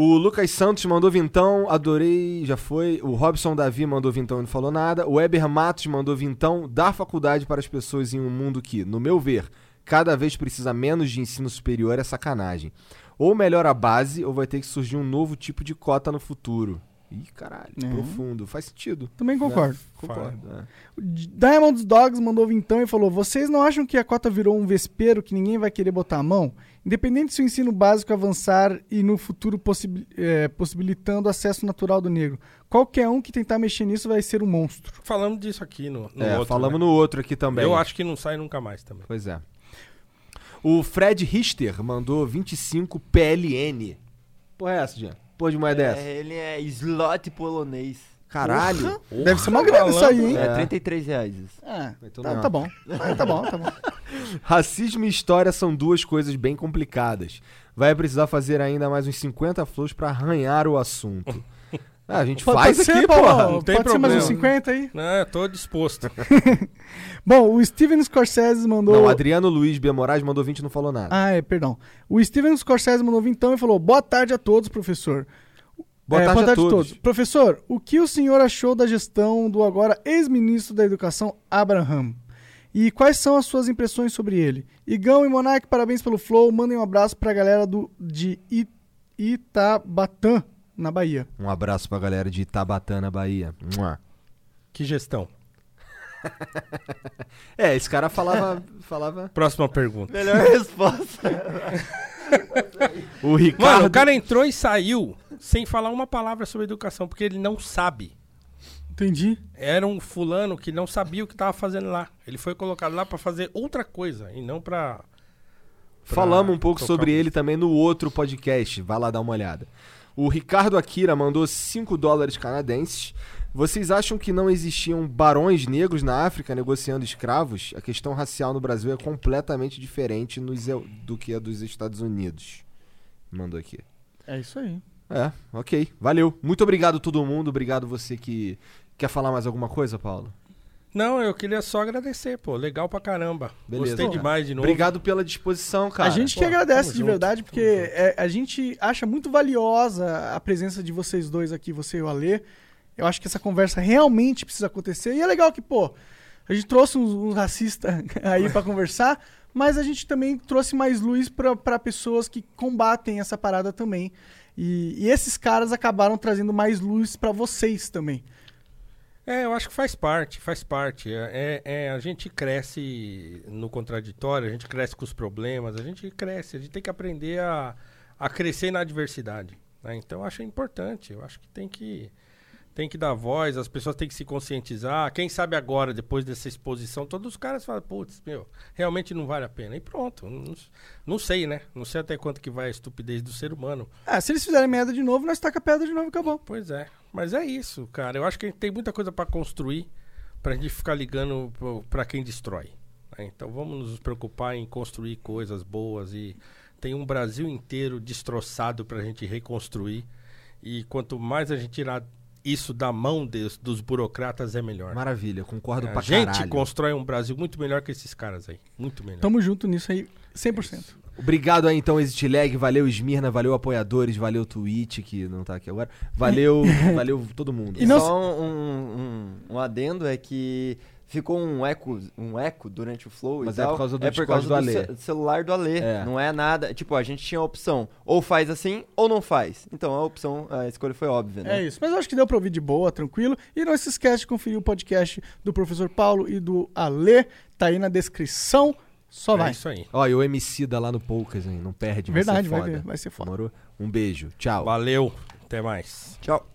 O Lucas Santos mandou vintão, adorei, já foi. O Robson Davi mandou vintão e não falou nada. O Eber Matos mandou vintão, dar faculdade para as pessoas em um mundo que, no meu ver, cada vez precisa menos de ensino superior é sacanagem. Ou melhora a base, ou vai ter que surgir um novo tipo de cota no futuro. Ih, caralho,
É.
profundo. Faz sentido.
Também concordo.
Concordo. é.
O Diamond Dogs mandou vintão e falou: Vocês não acham que a cota virou um vespeiro que ninguém vai querer botar a mão? Independente se o ensino básico avançar e no futuro possibi- é, possibilitando acesso natural do negro, qualquer um que tentar mexer nisso vai ser um monstro.
Falamos disso aqui no, no
É,
outro.
falamos
né?
no outro aqui também.
Eu acho que não sai nunca mais também.
Pois é. O Fred Richter mandou 25 PLN. Porra, é essa, Jean? Porra de moeda é essa?
É, ele é slot polonês.
Caralho.
Deve ser uma grana isso aí, hein?
É,
É.
33 reais. isso.
É,
Então
tá,
não.
tá bom. Tá bom, tá bom.
Racismo e história são duas coisas bem complicadas. Vai precisar fazer ainda mais uns 50 flows pra arranhar o assunto. Ah, a gente
Pode,
faz
pode
aqui,
ser,
porra.
Não tem
pode ser mais uns
problema.
50 aí.
Não, tô disposto.
Bom, o Steven Scorsese mandou.
Não, Adriano Luiz B. Moraes mandou 20 e não falou nada.
Ah, é, perdão. O Steven Scorsese mandou então e falou: Boa tarde a todos, professor.
Boa
É,
tarde a todos.
Professor, o que o senhor achou da gestão do agora ex-ministro da Educação, Abraham? E quais são as suas impressões sobre ele? Igão e Monark, parabéns pelo flow. Mandem um abraço pra galera do, de Itabatã, na Bahia.
Um abraço pra galera de Itabatã, na Bahia. Mua.
Que gestão?
É, esse cara falava. falava...
Próxima pergunta.
Melhor resposta.
O Ricardo.
Mano, o cara entrou e saiu sem falar uma palavra sobre educação, porque ele não sabe.
Entendi.
Era um fulano que não sabia o que tava fazendo lá. Ele foi colocado lá pra fazer outra coisa e não pra. pra
Falamos um pouco sobre
um-
ele também no outro podcast. Vai lá dar uma olhada. O Ricardo Akira mandou 5 dólares canadenses. Vocês acham que não existiam barões negros na África negociando escravos? A questão racial no Brasil é completamente diferente nos do que a dos Estados Unidos. Mandou aqui.
É isso aí.
É, ok. Valeu. Muito obrigado todo mundo. Obrigado você que. Quer falar mais alguma coisa, Paulo?
Não, eu queria só agradecer, pô. Legal pra caramba.
Beleza.
Gostei
Pô,
demais de novo.
Obrigado pela disposição, cara.
a gente que
pô,
agradece
tamo
de
junto,
verdade, porque é, a gente acha muito valiosa a presença de vocês dois aqui, você e o Alê. Eu acho que essa conversa realmente precisa acontecer. E é legal que, pô, a gente trouxe uns, uns racistas aí pra conversar, mas a gente também trouxe mais luz pra pessoas que combatem essa parada também. E, e esses caras acabaram trazendo mais luz pra vocês também.
É, eu acho que faz parte, faz parte. É, é- é, a gente cresce no contraditório, a gente cresce com os problemas, a gente cresce, a gente tem que aprender a, a crescer na adversidade. né? Então eu acho importante, eu acho que tem que tem que dar voz, as pessoas têm que se conscientizar. Quem sabe agora, depois dessa exposição, todos os caras falam, putz, meu, realmente não vale a pena. E pronto. Não, não sei, né? Não sei até quanto que vai a estupidez do ser humano.
Ah, se eles fizerem merda de novo, nós taca a pedra de novo e acabou.
Pois é. Mas é isso, cara. Eu acho que a gente tem muita coisa pra construir pra gente ficar ligando pra quem destrói. né? Então vamos nos preocupar em construir coisas boas e tem um Brasil inteiro destroçado pra gente reconstruir. E quanto mais a gente tirar isso da mão des- dos burocratas, é melhor.
Maravilha, concordo
a
pra
gente
caralho.
constrói um Brasil muito melhor que esses caras aí. Muito melhor.
Tamo junto nisso aí, 100%.
Obrigado aí então, Exit Lag, valeu Esmirna, valeu apoiadores, valeu Twitch, que não tá aqui agora. Valeu, valeu todo mundo.
E não-
Só um, um, um adendo é que ficou um eco, um eco durante o flow
Mas
e
é
tal.
por causa do
é por
Discord
causa
do
do, ce- celular do Alê.
É.
Não é nada. Tipo, a gente tinha a opção. Ou faz assim, ou não faz. Então a opção, a escolha foi óbvia, né?
É isso. Mas eu acho que deu pra ouvir de boa, tranquilo. E não se esquece de conferir o podcast do professor Paulo e do Alê. Tá aí na descrição. Só
é
vai.
isso aí.
Ó, e o MC da lá no Poucas, hein? Não perde,
Verdade,
vai
vai
ser foda.
Vai ser foda.
Demorou? Um beijo, tchau.
Valeu. Até mais.
Tchau.